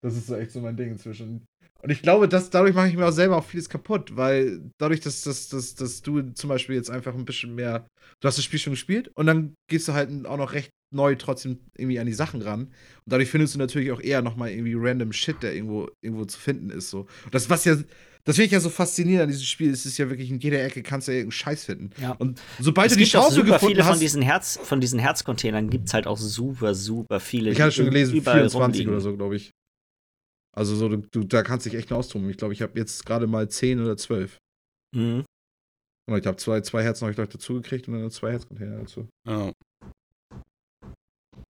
das ist so echt so mein Ding inzwischen. Und ich glaube, dass dadurch mache ich mir auch selber auch vieles kaputt, weil dadurch, dass, dass, dass, dass du zum Beispiel jetzt einfach ein bisschen mehr, du hast das Spiel schon gespielt und dann gehst du halt auch noch recht neu trotzdem irgendwie an die Sachen ran. Und dadurch findest du natürlich auch eher nochmal irgendwie random Shit, der irgendwo, irgendwo zu finden ist. So. Und das, was ja, das finde ich ja so faszinierend an diesem Spiel, es ist ja wirklich in jeder Ecke kannst du ja irgendeinen Scheiß finden.
Ja.
Und sobald
Es
du die
super
gefunden
viele
hast,
von diesen, Herz, von diesen Herzcontainern gibt es halt auch super, super viele.
ich hatte schon gelesen,
überall
24
rumliegen.
oder so, glaube ich. Also so, du, du da kannst dich echt nur austoben. Ich glaube, ich habe jetzt gerade mal 10 oder 12.
Mhm.
Und ich habe zwei, zwei Herzen habe ich gleich dazu gekriegt und dann zwei Herzcontainer dazu.
Ja.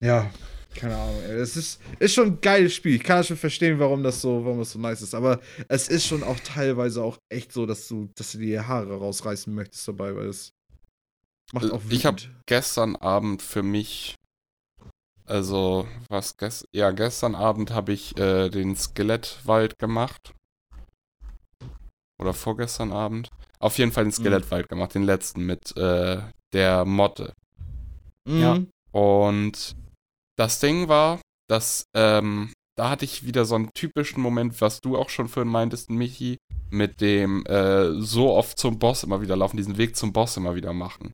Ja, keine Ahnung. ey. Es ist, ist schon ein geiles Spiel. Ich kann ja schon verstehen, warum das so, warum das so nice ist. Aber es ist schon auch teilweise auch echt so, dass du, dass du die Haare rausreißen möchtest dabei, weil es macht auch
Ich habe
wütend.
gestern Abend für mich, also was gest ja gestern Abend habe ich äh, den Skelettwald gemacht oder vorgestern Abend. Auf jeden Fall den Skelettwald gemacht, den letzten mit äh, der Motte.
ja.
Mhm.
Und das Ding war, dass ähm, da hatte ich wieder so einen typischen Moment, was du auch schon vorhin meintest, Michi, mit dem äh, so oft zum Boss immer wieder laufen, diesen Weg zum Boss immer wieder machen.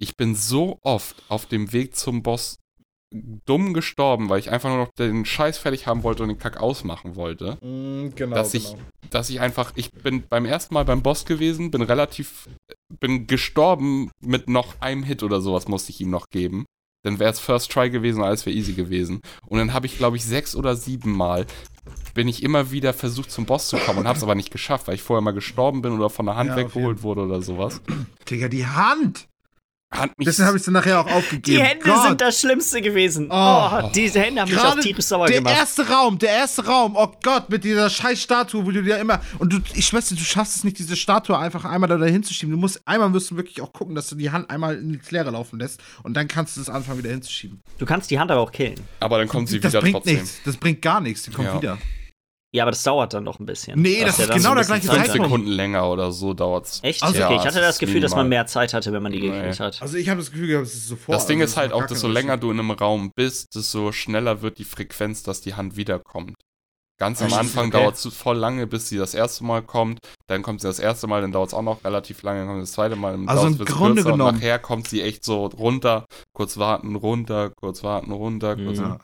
Ich bin so oft auf dem Weg zum Boss dumm gestorben, weil ich einfach nur noch den Scheiß fertig haben wollte und den Kack ausmachen wollte,
Mhm, genau,
dass ich,
genau.
dass ich einfach, ich bin beim ersten Mal beim Boss gewesen, bin relativ, bin gestorben mit noch einem Hit oder sowas musste ich ihm noch geben. Dann wäre es First Try gewesen, alles wäre easy gewesen. Und dann habe ich, glaube ich, sechs oder sieben Mal bin ich immer wieder versucht zum Boss zu kommen und habe es aber nicht geschafft, weil ich vorher mal gestorben bin oder von der Hand
Ja,
weggeholt wurde oder sowas.
Digga, die Hand!
Hat mich
Deswegen habe ich es dann nachher auch *laughs* aufgegeben.
Die Hände
Gott.
sind das Schlimmste gewesen.
Oh.
Oh, diese Hände haben mich auch tierisch sauer
der
gemacht.
erste Raum, der erste Raum, oh Gott, mit dieser scheiß Statue, wo du dir immer. Und du, ich schwöre, dir, du schaffst es nicht, diese Statue einfach einmal da hinzuschieben. Du musst einmal müssen wirklich auch gucken, dass du die Hand einmal ins Leere laufen lässt und dann kannst du es anfangen, wieder hinzuschieben.
Du kannst die Hand aber auch killen.
aber dann kommt sie
das
wieder
bringt
trotzdem.
nichts. Das bringt gar nichts. Die kommt
Ja.
wieder.
Ja, aber das dauert dann noch ein bisschen.
Nee,
Da
das ist genau der gleiche Zeitpunkt.
Sekunden länger oder so dauert's.
Echt?
Also,
okay,
ja,
ich hatte
es
das Gefühl, dass man mehr Zeit hatte, wenn man die gekriegt
Nee.
hat.
Also ich habe das Gefühl gehabt, es ist sofort.
Das Ding
also
ist halt auch, desto länger du in einem Raum bist, desto schneller wird die Frequenz, dass die Hand wiederkommt. Ganz am? Anfang
Okay.
dauert es voll lange, bis sie das erste Mal kommt. Dann kommt sie das erste Mal, dann dauert es auch noch relativ lange, dann kommt sie das zweite Mal. Dann
Also im Grunde
kürzer und
genommen-
nachher kommt sie echt so runter, kurz warten, runter, kurz warten, runter, kurz
Mhm.
Ja.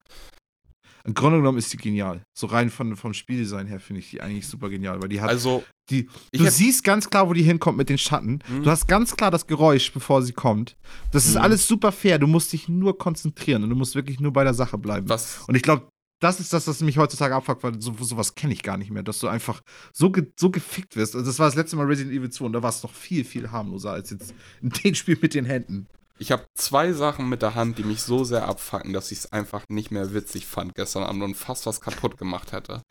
Im Grunde genommen ist die genial. So rein von, vom Spieldesign her finde ich die eigentlich super genial, weil die hat
Also,
die. Du siehst ganz klar, wo die hinkommt mit den Schatten.
Mhm.
Du hast ganz klar das Geräusch, bevor sie kommt. Das ist
Mhm.
alles super fair. Du musst dich nur konzentrieren und du musst wirklich nur bei der Sache bleiben.
was,
Und ich glaube, das ist das, was mich heutzutage abfuckt, weil so, sowas kenne ich gar nicht mehr, dass du einfach so, ge so gefickt wirst. Also das war das letzte Mal Resident Evil 2 und da war es noch viel, viel harmloser als jetzt in dem Spiel mit den Händen.
Ich habe zwei Sachen mit der Hand, die mich so sehr abfacken, dass ich es einfach nicht mehr witzig fand gestern Abend und fast was kaputt gemacht hätte.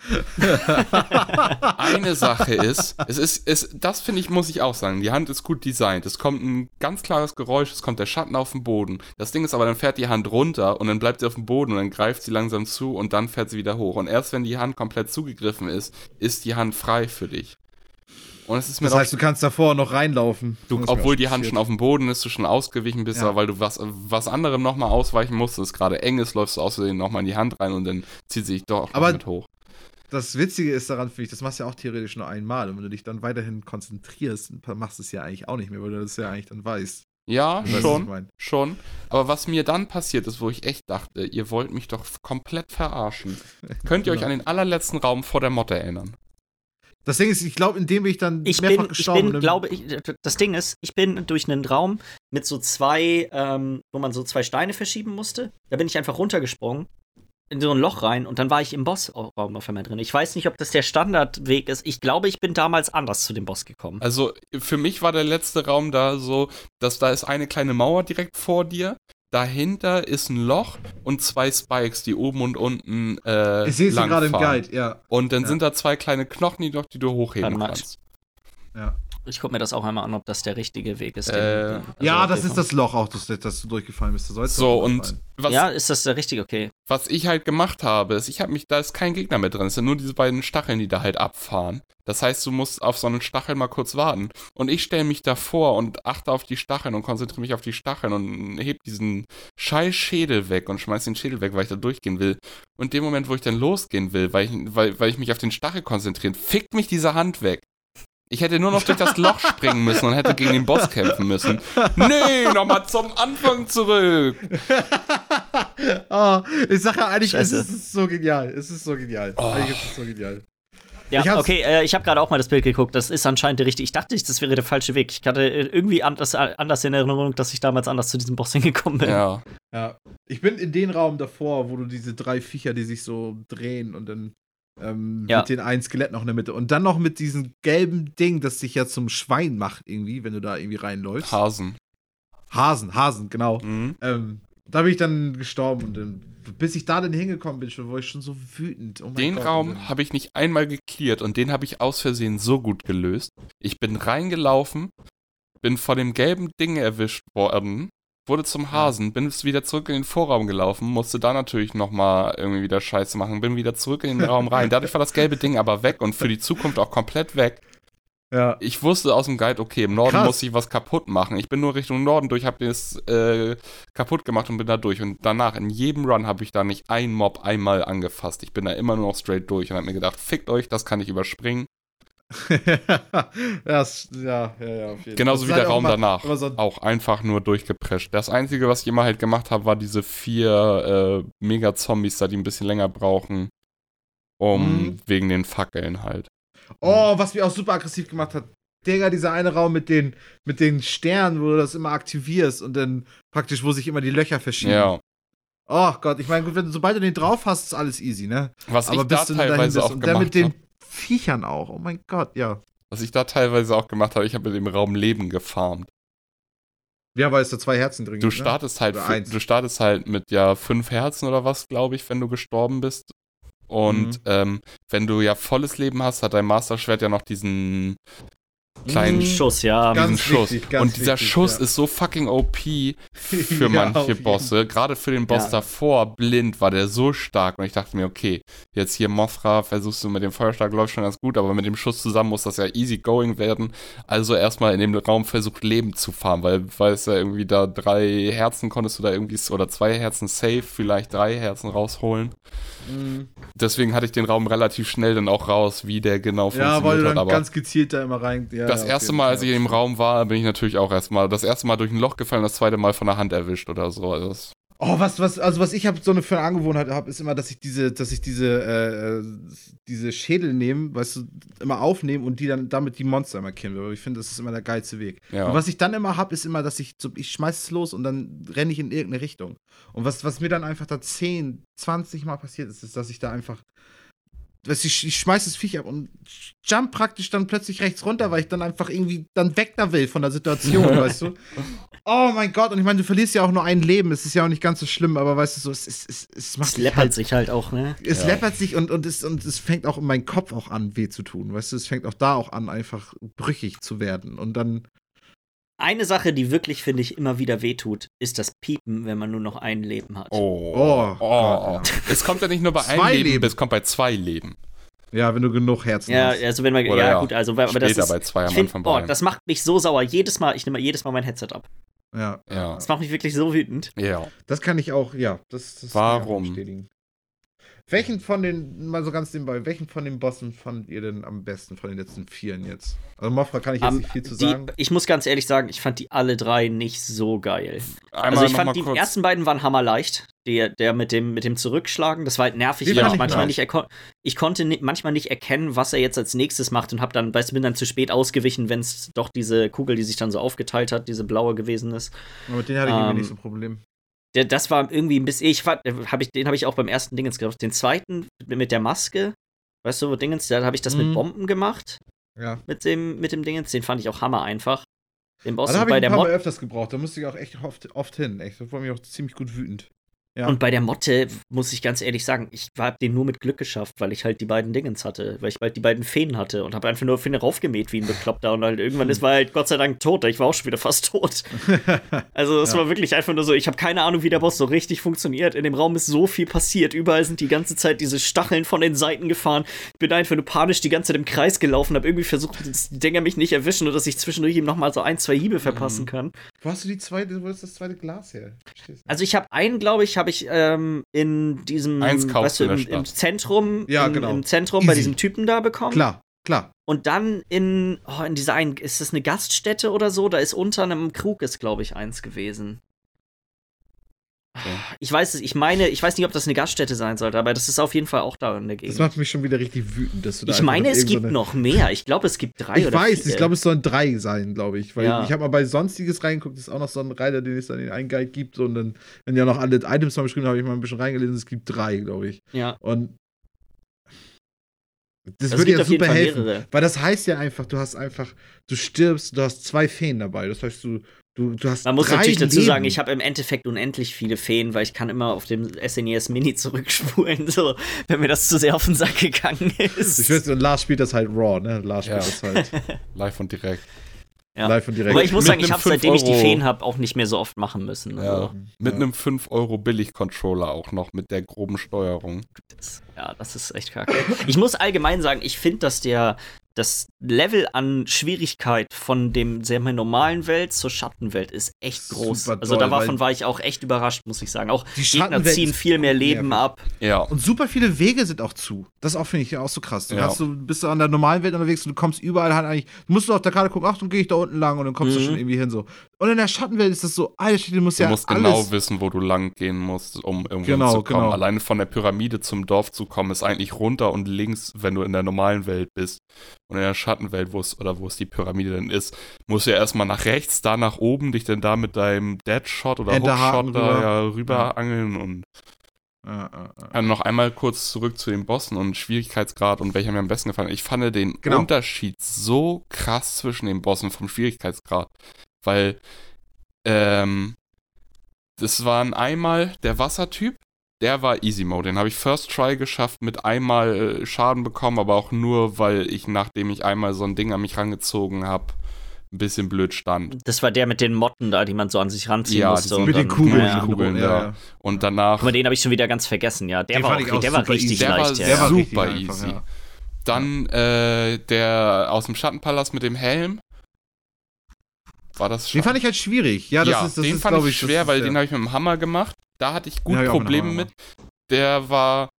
Eine Sache ist, es ist, es, das finde ich, muss ich auch sagen, die Hand ist gut designt. Es kommt ein ganz klares Geräusch, es kommt der Schatten auf den Boden. Das Ding ist aber, dann fährt die Hand runter und dann bleibt sie auf dem Boden und dann greift sie langsam zu und dann fährt sie wieder hoch. Und erst wenn die Hand komplett zugegriffen ist, ist die Hand frei für dich. Und es ist mir
Das heißt, du kannst davor noch reinlaufen.
Du, obwohl die Hand schon auf dem Boden ist, du schon ausgewichen bist,
Ja.
aber weil du was, was anderem nochmal ausweichen musst, es gerade eng ist, läufst du Versehen nochmal in die Hand rein und dann zieht sie dich doch
Aber-
mit hoch.
Das Witzige ist daran, finde ich, das machst du ja auch theoretisch nur einmal. Und wenn du dich dann weiterhin konzentrierst, machst du es ja eigentlich auch nicht mehr, weil du das ja eigentlich dann weißt.
Ja,
Weißt
schon, schon. Aber was mir dann passiert ist, wo ich echt dachte, ihr wollt mich doch komplett verarschen. *laughs* Könnt ihr euch
Genau.
an den allerletzten Raum vor der Motte erinnern?
Das Ding ist, ich glaube, in dem bin ich dann
Ich
mehrfach
bin, ich
gestorben.
bin, glaube ich, das Ding ist, ich bin durch einen Raum mit so zwei, ähm, wo man so zwei Steine verschieben musste. Da bin ich einfach runtergesprungen in so ein Loch rein und dann war ich im Bossraum auf einmal drin. Ich weiß nicht, ob das der Standardweg ist. Ich glaube, ich bin damals anders zu dem Boss gekommen.
Also für mich war der letzte Raum da so, dass da ist eine kleine Mauer direkt vor dir. Dahinter ist ein Loch und zwei Spikes, die oben und unten äh,
ich sehe es gerade im
langfahren.
Guide, ja.
Und dann
Ja.
sind da zwei kleine Knochen, die, doch, die du hochheben kannst.
Ja,
Ich gucke mir das auch einmal an, ob das der richtige Weg ist.
Äh,
den- also
ja das ist das Loch auch, das, das du durchgefallen bist.
So, und was,
Ja, ist das der richtige? Okay.
was ich halt gemacht habe, ist, ich habe mich, da ist kein Gegner mehr drin. Es sind nur diese beiden Stacheln, die da halt abfahren. Das heißt, du musst auf so einen Stachel mal kurz warten. Und ich stelle mich davor und achte auf die Stacheln und konzentriere mich auf die Stacheln und heb diesen scheiß Schädel weg und schmeiß den Schädel weg, weil ich da durchgehen will. Und in dem Moment, wo ich dann losgehen will, weil ich, weil, weil ich mich auf den Stachel konzentriere, fickt mich diese Hand weg. Ich hätte nur noch durch das Loch springen müssen und hätte gegen den Boss kämpfen müssen. Nee, nochmal zum Anfang zurück. *laughs*
oh, ich sage ja eigentlich, es
Scheiße.
ist, es ist so genial. Es ist so genial.
Oh.
Eigentlich ist es so genial.
Ja,
Ich
okay, äh, ich habe gerade auch mal das Bild geguckt. Das ist anscheinend der richtige. Ich dachte, das wäre der falsche Weg. Ich hatte äh, irgendwie anders, anders in Erinnerung, dass ich damals anders zu diesem Boss hingekommen bin.
Ja.
Ja. Ich bin in den Raum davor, wo du diese drei Viecher, die sich so drehen und dann Ähm,
Ja.
Mit den einen Skelett noch in der Mitte. Und dann noch mit diesem gelben Ding, das dich ja zum Schwein macht, irgendwie, wenn du da irgendwie reinläufst.
Hasen.
Hasen, Hasen, genau.
Mhm.
Ähm, da bin ich dann gestorben und dann, bis ich da dann hingekommen bin, schon, war ich schon so wütend. Oh mein
Den
Gott.
Raum habe ich nicht einmal geklärt und den habe ich aus Versehen so gut gelöst. Ich bin reingelaufen, bin vor dem gelben Ding erwischt worden, wurde zum Hasen, bin wieder zurück in den Vorraum gelaufen, musste da natürlich nochmal irgendwie wieder Scheiße machen, bin wieder zurück in den Raum rein. Dadurch war das gelbe Ding aber weg und für die Zukunft auch komplett weg.
Ja.
Ich wusste aus dem Guide, okay, im Norden
Krass.
muss ich was kaputt machen. Ich bin nur Richtung Norden durch, habe das äh, kaputt gemacht und bin da durch. Und danach, in jedem Run, habe ich da nicht einen Mob einmal angefasst. Ich bin da immer nur noch straight durch und habe mir gedacht, fickt euch, das kann ich überspringen. *laughs*
das, ja, ja, ja, auf jeden
Genauso
Das
wie der Raum danach.
so-
Auch einfach nur durchgeprescht. Das Einzige, was ich immer halt gemacht habe, war diese vier äh, Mega-Zombies da, die ein bisschen länger brauchen. Um,
Mhm.
wegen den Fackeln halt.
Oh, was mich auch super aggressiv gemacht hat. Digga, dieser eine Raum mit den, mit den Sternen, wo du das immer aktivierst und dann praktisch, wo sich immer die Löcher verschieben.
Ja.
Oh Gott, ich meine, gut, wenn, sobald du den drauf hast, ist alles easy, ne?
Was
Aber
ich da teilweise auch
und der
gemacht
mit den
habe.
Viechern auch. Oh mein Gott, ja.
Was ich da teilweise auch gemacht habe, ich habe mit dem Raum Leben gefarmt.
Ja, weil es da zwei Herzen drin
Du
gibt. ne?
startest halt, für,
eins.
du startest halt mit ja fünf Herzen oder was, glaube ich, wenn du gestorben bist. Und
Mhm.
ähm, wenn du ja volles Leben hast, hat dein Master-Schwert ja noch diesen kleinen
Mhm.
Schuss, ja.
Diesen Schuss.
wichtig,
und dieser
wichtig,
Schuss
ja.
ist so fucking OP *laughs* für
Ja,
manche Bosse. Gerade für den Boss
Ja.
davor, blind, war der so stark. Und ich dachte mir, okay, jetzt hier Mothra, versuchst du mit dem Feuerschlag, läuft schon ganz gut, aber mit dem Schuss zusammen muss das ja easy going werden. Also erstmal in dem Raum versucht, Leben zu farmen, weil, weil es ja irgendwie da drei Herzen konntest du da irgendwie, oder zwei Herzen safe, vielleicht drei Herzen rausholen.
Mhm.
Deswegen hatte ich den Raum relativ schnell dann auch raus, wie der genau
Ja, weil
funktioniert
du
hat.
dann
Aber
ganz gezielt da immer rein. Ja,
das
auf
erste
jeden
Mal, als ich dem Raum war, bin ich natürlich auch erstmal, das erste Mal durch ein Loch gefallen, das zweite Mal von der Hand erwischt oder so. Also das,
Oh, was, was, also was ich hab, so eine für eine Angewohnheit habe, ist immer, dass ich diese, dass ich diese, äh, äh, diese Schädel nehme, weißt du, immer aufnehme und die dann damit die Monster immer killen will. Ich finde, das ist immer der geilste Weg.
ja.
Und was ich dann immer habe, ist immer, dass ich so, ich schmeiß es los und dann renne ich in irgendeine Richtung. Und was, was mir dann einfach da 10, 20 Mal passiert ist, ist, dass ich da einfach. Du, ich, ich schmeiß das Viech ab und jump praktisch dann plötzlich rechts runter, weil ich dann einfach irgendwie dann weg da will von der Situation, *laughs* weißt du? Oh mein Gott, und ich meine, du verlierst ja auch nur ein Leben, es ist ja auch nicht ganz so schlimm, aber weißt du so, es, es, es, es macht
Es läppert
halt,
sich halt auch, ne?
es
Ja.
läppert sich und, und, es, und es fängt auch in meinem Kopf auch an, weh zu tun, weißt du, es fängt auch da auch an, einfach brüchig zu werden und dann
Eine Sache, die wirklich, finde ich, immer wieder wehtut, ist das Piepen, wenn man nur noch ein Leben hat.
Oh.
Oh,
Oh. Es kommt ja nicht nur bei einem
Zwei
Leben,
Leben.
es kommt bei zwei Leben.
Ja, wenn du genug Herzen
Ja,
hast.
also wenn man,
Oder
ja,
ja,
gut, also aber das ist,
bei zwei am
find, oh,
einem.
das macht mich so sauer. Jedes Mal, ich nehme jedes Mal mein Headset ab.
Ja,
Ja.
Das macht mich wirklich so wütend.
Ja.
das kann ich auch, ja, das, das
Warum?
kann ich auch bestätigen. Welchen von den, mal so ganz nebenbei, welchen von den Bossen fandet ihr denn am besten von den letzten vieren jetzt? Also Mofra kann ich jetzt
Ähm,
nicht viel zu
die,
sagen.
ich muss ganz ehrlich sagen, ich fand die alle drei nicht so geil.
Einmal
also ich fand die
kurz.
ersten beiden waren hammerleicht. Der, der mit dem mit dem Zurückschlagen, das war halt nervig,
Den
weil ich manchmal nicht ich konnte ni manchmal nicht erkennen, was er jetzt als nächstes macht und hab dann, weißt du, bin dann zu spät ausgewichen, wenn es doch diese Kugel, die sich dann so aufgeteilt hat, diese blaue gewesen ist.
Aber mit denen hatte ich irgendwie
ähm,
nicht so ein Problem.
Der, das war irgendwie ein bisschen. Ich fand, hab ich, den habe ich auch beim ersten Dingens gemacht. Den zweiten mit der Maske, weißt du, wo Dingens, da habe ich das
Mhm.
mit Bomben gemacht,
Ja.
mit dem, mit dem Dingens. Den fand ich auch hammer einfach. Den Boss
Also habe ich
bei
ein
der
paar
Mod
öfters gebraucht. Da musste ich auch echt oft, oft hin. Echt. Das war mir auch ziemlich gut wütend. Ja.
und bei der Motte muss ich ganz ehrlich sagen, ich habe den nur mit Glück geschafft, weil ich halt die beiden Dingens hatte, weil ich bald die beiden Feen hatte und habe einfach nur Feen raufgemäht wie ein Bekloppter und halt irgendwann ist *laughs* war halt Gott sei Dank tot. Ich war auch schon wieder fast tot. *laughs* Also es
Ja.
war wirklich einfach nur so, ich habe keine Ahnung, wie der Boss so richtig funktioniert. In dem Raum ist so viel passiert. Überall sind die ganze Zeit diese Stacheln von den Seiten gefahren. Ich bin einfach nur panisch die ganze Zeit im Kreis gelaufen, habe irgendwie versucht, dass die Dinger mich nicht erwischen und dass ich zwischendurch ihm nochmal so ein, zwei Hiebe verpassen
Mhm.
kann.
Wo hast du die zweite, wo ist das zweite Glas her?
Also ich habe einen, glaube ich, habe ich ähm, in diesem, weißt du,
in
im, im. Zentrum,
Ja,
im,
genau.
im Zentrum bei
Easy.
diesem Typen da bekommen.
Klar, klar.
Und dann in, oh, in dieser einen, ist das eine Gaststätte oder so? Da ist unter einem Krug ist, glaube ich, eins gewesen. Ich weiß es, ich meine, ich weiß nicht, ob das eine Gaststätte sein sollte, aber das ist auf jeden Fall auch da in der
Das
Gegend.
macht mich schon wieder richtig wütend, dass du da
Ich meine, es gibt
irgendeine-
noch mehr. Ich glaube, es gibt drei
Ich
oder
weiß,
vier.
ich glaube, es sollen drei sein, glaube ich. Weil
Ja.
ich habe mal bei Sonstiges reingeguckt, das ist auch noch so ein Reiter, den es dann in einen Guide gibt. So, und dann, wenn ja noch alle Items mal beschrieben habe ich mal ein bisschen reingelesen, es gibt drei, glaube ich.
ja.
Und Das
Also es
würde ja super helfen.
mehrere.
Weil das heißt ja einfach, du hast einfach, du stirbst, du hast zwei Feen dabei. Das heißt, du, du, du hast
Man muss natürlich dazu
Leben.
sagen, ich habe im Endeffekt unendlich viele Feen, weil ich kann immer auf dem SNES Mini zurückspulen, *laughs* so, wenn mir das zu sehr auf den Sack gegangen ist.
Ich weiß, und Lars spielt das halt raw, ne? Lars spielt
Ja.
das halt *laughs*
Live und direkt.
Ja.
live und direkt.
Aber ich muss
Mit
sagen, ich habe seitdem ich die
5 Euro-
Feen habe, auch nicht mehr so oft machen müssen.
Ja.
Also,
Mit
Ja.
einem 5 Euro Billig-Controller auch noch, mit der groben Steuerung.
das, ja, das ist echt kacke. Ich muss allgemein sagen, ich finde, dass der das Level an Schwierigkeit von dem sehr normalen Welt zur Schattenwelt ist echt groß.
Super
also
toll,
davon war ich auch echt überrascht, muss ich sagen. Auch
Die
Gegner
Schattenwelt
ziehen viel mehr Leben
nervig.
ab.
Ja.
Und super viele Wege sind auch zu. Das auch finde ich auch so krass. Du,
Ja.
kannst, du bist du an der normalen Welt unterwegs und du kommst überall halt eigentlich. Du musst du auf der Karte gucken, ach, dann gehe ich da unten lang und dann kommst
Mhm.
du schon irgendwie hin so. Und in der Schattenwelt ist das so, Alter, du musst
Du
ja
musst
alles.
genau wissen, wo du lang gehen musst, um irgendwo
Genau,
hinzukommen.
genau.
Alleine von der Pyramide zum Dorf zu kommen, ist eigentlich runter und links, wenn du in der normalen Welt bist. Und in der Schattenwelt, wo es, oder wo es die Pyramide denn ist, musst du ja erstmal nach rechts, da nach oben, dich dann da mit deinem Deadshot oder Hookshot da
rüber.
ja rüber angeln und
Ja, ja, ja.
Dann noch einmal kurz zurück zu den Bossen und Schwierigkeitsgrad und welcher mir am besten gefallen hat. Ich fand den
Genau.
Unterschied so krass zwischen den Bossen vom Schwierigkeitsgrad, weil ähm, das waren einmal der Wassertyp, der war Easy Mode. Den habe ich First Try geschafft, mit einmal äh, Schaden bekommen, aber auch nur, weil ich, nachdem ich einmal so ein Ding an mich rangezogen habe, ein bisschen blöd stand.
Das war der mit den Motten da, die man so an sich ranziehen
Ja,
musste.
Mit den Kugeln.
Ja, ja.
Kugeln,
ja.
ja. Und danach.
Guck mal, den habe ich schon wieder ganz vergessen, ja. Der
Den
war, auch,
auch
der war
super
richtig
easy.
Der war
leicht, ja.
der war
super easy. Dann äh, der aus dem Schattenpalast mit dem Helm. War das
Den fand ich halt schwierig. Ja, das
ja,
ist das
den
ist,
fand ich schwer, weil den habe ich mit dem Hammer gemacht. Da hatte ich gut
mit dem
Probleme
Hammer
mit. Der war,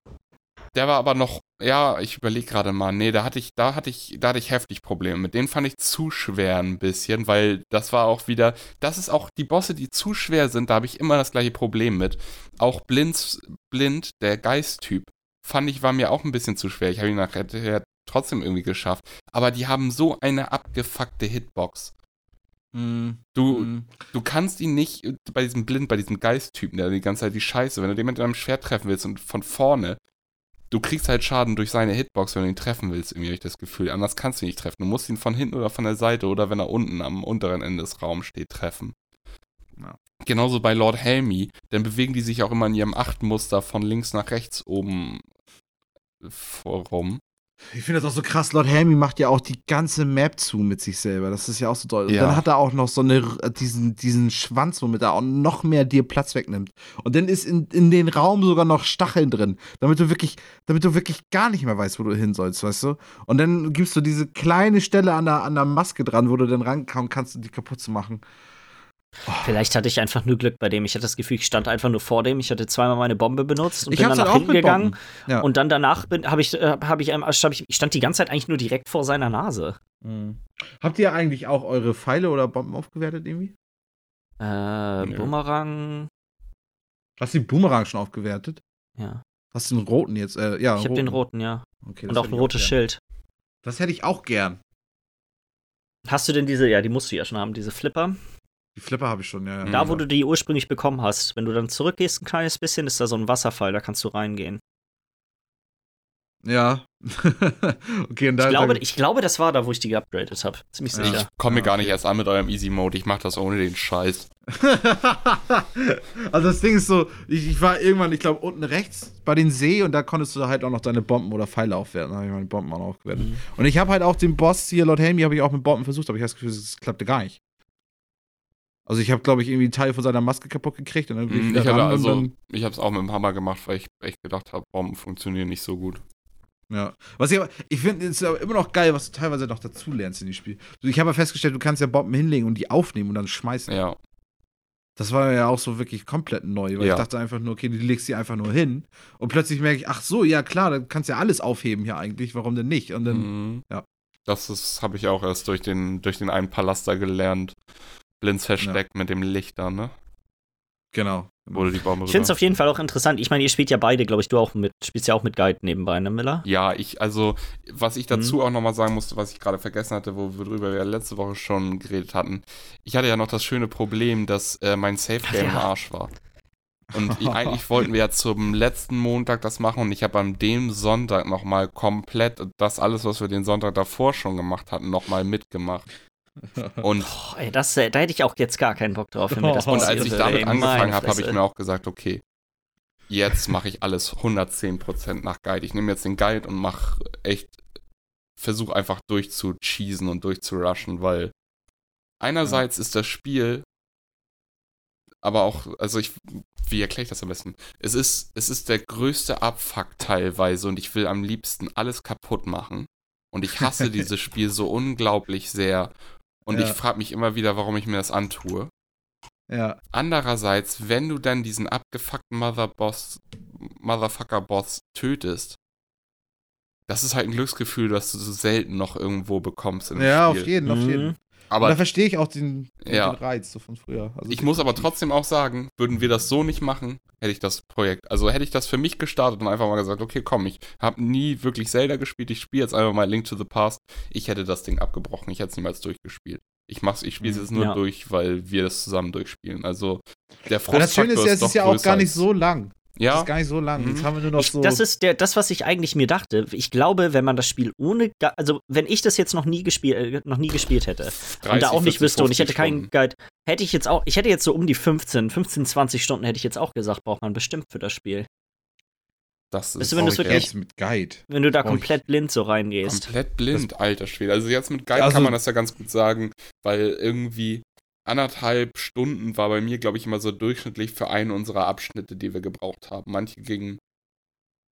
der war aber noch, ja, ich überlege gerade mal, nee, da hatte ich, da hatte ich, da hatte ich heftig Probleme mit. Den fand ich zu schwer ein bisschen, weil das war auch wieder, das ist auch die Bosse, die zu schwer sind, da habe ich immer das gleiche Problem mit. Auch Blind, Blind, der Geist-Typ, fand ich, war mir auch ein bisschen zu schwer. Ich habe ihn nachher trotzdem irgendwie geschafft. Aber die haben so eine abgefuckte Hitbox.
Mhm.
Du,
Mhm.
du kannst ihn nicht bei diesem Blind, bei diesem Geisttypen, der die ganze Zeit die Scheiße, wenn du den mit deinem Schwert treffen willst und von vorne, du kriegst halt Schaden durch seine Hitbox, wenn du ihn treffen willst, irgendwie habe ich das Gefühl. Anders kannst du ihn nicht treffen. Du musst ihn von hinten oder von der Seite oder wenn er unten am unteren Ende des Raums steht, treffen.
Ja.
Genauso bei Lord Helmy, dann bewegen die sich auch immer in ihrem Achtmuster von links nach rechts oben vorum.
Ich finde das auch so krass. Lord Helmy macht ja auch die ganze Map zu mit sich selber. Das ist ja auch so toll. Und
Ja.
dann hat er auch noch so eine, diesen, diesen Schwanz, womit er auch noch mehr dir Platz wegnimmt. Und dann ist in, in den Raum sogar noch Stacheln drin, damit du wirklich, damit du wirklich gar nicht mehr weißt, wo du hin sollst, weißt du? Und dann gibst du diese kleine Stelle an der, an der Maske dran, wo du dann rankommen kannst, um die kaputt zu machen.
Vielleicht hatte ich einfach nur Glück bei dem. Ich hatte das Gefühl, ich stand einfach nur vor dem. Ich hatte zweimal meine Bombe benutzt und
Ich
bin dann nach
halt
hinten
mit
gegangen.
Ja.
Und dann danach bin, habe ich, äh, hab ich, ähm, stand ich, ich stand die ganze Zeit eigentlich nur direkt vor seiner Nase.
Mhm. Habt ihr eigentlich auch eure Pfeile oder Bomben aufgewertet irgendwie?
Äh,
Nö.
Bumerang.
Hast du den Boomerang schon aufgewertet?
Ja.
Hast du den roten jetzt? Äh, ja,
Ich habe den roten, ja.
Okay,
Und auch ein rotes. Schild.
Das hätte ich auch gern.
Hast du denn diese, ja, die musst du ja schon haben, diese Flipper?
Die Flipper habe ich schon, ja. ja.
Da, wo du die ursprünglich bekommen hast. Wenn du dann zurückgehst ein kleines bisschen, ist da so ein Wasserfall, da kannst du reingehen.
Ja. *laughs* okay, und da.
Ich glaube,
da,
ich glaube, das war da, wo ich die geupgradet habe. Ziemlich
Ja.
sicher.
Ich komme mir
Ah,
gar
okay.
nicht erst an mit eurem Easy Mode. Ich mache das ohne den Scheiß. *laughs*
also das Ding ist so, ich, ich war irgendwann, ich glaube, unten rechts bei den See und da konntest du halt auch noch deine Bomben oder Pfeile aufwerten. Da habe ich meine Bomben auch aufgewertet.
Mhm.
Und ich habe halt auch den Boss hier, Lord Helmy, habe ich auch mit Bomben versucht, aber ich habe das Gefühl, es klappte gar nicht. Also ich habe, glaube ich, irgendwie einen Teil von seiner Maske kaputt gekriegt und dann bin ich
Ich
wieder
habe
ran und
also,
dann,
ich habe es auch mit dem Hammer gemacht, weil ich echt gedacht habe, Bomben funktionieren nicht so gut.
Ja. Was ich aber, ich finde, es immer noch geil, was du teilweise noch dazu lernst in dem Spiel. Ich habe ja festgestellt, du kannst ja Bomben hinlegen und die aufnehmen und dann schmeißen.
Ja,
Das war ja auch so wirklich komplett neu, weil
Ja.
ich dachte einfach nur, okay, du legst die einfach nur hin. Und plötzlich merke ich, ach so, ja klar, dann kannst du ja alles aufheben hier eigentlich, warum denn nicht? Und dann,
Mhm.
ja.
Das habe ich auch erst durch den, durch den einen Palast da gelernt. Blinds Versteck mit dem Lichter, ne?
genau.
Wurde die Bombe
Ich finde es auf jeden Fall auch interessant. Ich meine, ihr spielt ja beide, glaube ich, du auch mit, spielst ja auch mit Guide nebenbei, ne, Miller?
Ja, ich, also, was ich
Mhm.
dazu auch nochmal sagen musste, was ich gerade vergessen hatte, wo wir drüber ja letzte Woche schon geredet hatten. Ich hatte ja noch das schöne Problem, dass äh, mein Safe Game *laughs*
ja.
im Arsch war. Und ich, *laughs* eigentlich wollten wir ja zum letzten Montag das machen und ich habe an dem Sonntag nochmal komplett das alles, was wir den Sonntag davor schon gemacht hatten, nochmal mitgemacht. *laughs* Und,
Boah, ey, das, äh, da hätte ich auch jetzt gar keinen Bock drauf, wenn mir das *laughs*
und als ich damit
ey,
angefangen habe, habe ich mir auch gesagt, okay, jetzt mache ich alles 110% nach Guide. Ich nehme jetzt den Guide und mache echt, versuche einfach durchzucheesen und durchzurushen, weil einerseits ist das Spiel, aber auch, also ich, wie erkläre ich das am besten? Es ist, es ist der größte Abfuck teilweise und ich will am liebsten alles kaputt machen. Und ich hasse dieses Spiel so unglaublich sehr. Und
Ja.
ich frage mich immer wieder, warum ich mir das antue.
Ja.
Andererseits, wenn du dann diesen abgefuckten Mother-Boss, Motherfucker-Boss tötest, das ist halt ein Glücksgefühl, das du so selten noch irgendwo bekommst im
Ja,
Spiel.
auf jeden, auf
Mhm.
Und da
Aber
verstehe ich auch den,
Ja.
den Reiz so von früher. Also
ich muss aber trotzdem auch sagen, würden wir das so nicht machen, hätte ich das Projekt, also hätte ich das für mich gestartet und einfach mal gesagt, okay, komm, ich habe nie wirklich Zelda gespielt, ich spiele jetzt einfach mal Link to the Past, ich hätte das Ding abgebrochen, ich hätte es niemals durchgespielt. Ich mach's, ich spiele es jetzt nur
Ja.
durch, weil wir das zusammen durchspielen. Also der
Aber das Schöne ist
Frustfaktor
ja, es ist ja auch gar nicht so lang.
Ja,
ist gar nicht so lang.
Mhm.
Jetzt haben wir nur noch
Ich,
so.
das ist der, das, was ich eigentlich mir dachte. Ich glaube, wenn man das Spiel ohne, also wenn ich das jetzt noch nie gespielt, äh, noch nie gespielt hätte
30,
und da auch nicht
40,
wüsste und ich hätte
50
keinen. Guide, hätte ich jetzt auch, ich hätte jetzt so um die 15, 15, 20 Stunden hätte ich jetzt auch gesagt, braucht man bestimmt für das Spiel.
Das
Weißt
ist
du, wenn du
ich
wirklich-
jetzt mit Guide.
Wenn du da
Brauch ich-
komplett blind so reingehst.
komplett blind, alter Schwede. Also jetzt mit Guide
Also-
kann man das ja ganz gut sagen, weil irgendwie anderthalb Stunden war bei mir, glaube ich, immer so durchschnittlich für einen unserer Abschnitte, die wir gebraucht haben. Manche gingen,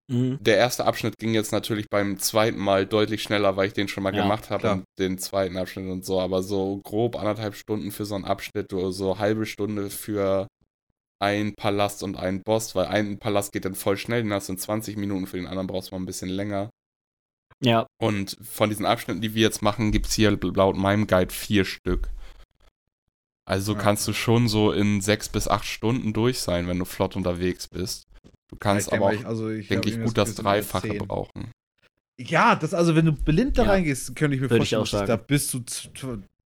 Mhm.
der erste Abschnitt ging jetzt natürlich beim zweiten Mal deutlich schneller, weil ich den schon mal
Ja,
gemacht habe und den zweiten Abschnitt und so, aber so grob anderthalb Stunden für so einen Abschnitt oder so halbe Stunde für ein Palast und einen Boss, weil ein Palast geht dann voll schnell, den hast du in 20 Minuten, für den anderen brauchst du mal ein bisschen länger.
Ja,
Und von diesen Abschnitten, die wir jetzt machen, gibt es hier laut meinem Guide vier Stück. Also
Ja.
kannst du schon so in sechs bis acht Stunden durch sein, wenn du flott unterwegs bist. Du kannst aber auch,
ich- also ich
denke ich, gut das
sind
Dreifache
10.
brauchen.
Ja, das also, wenn du blind da
Ja.
reingehst, könnte ich mir
Würde ich
vorstellen,
auch
dass ich
sagen.
da bis zu z-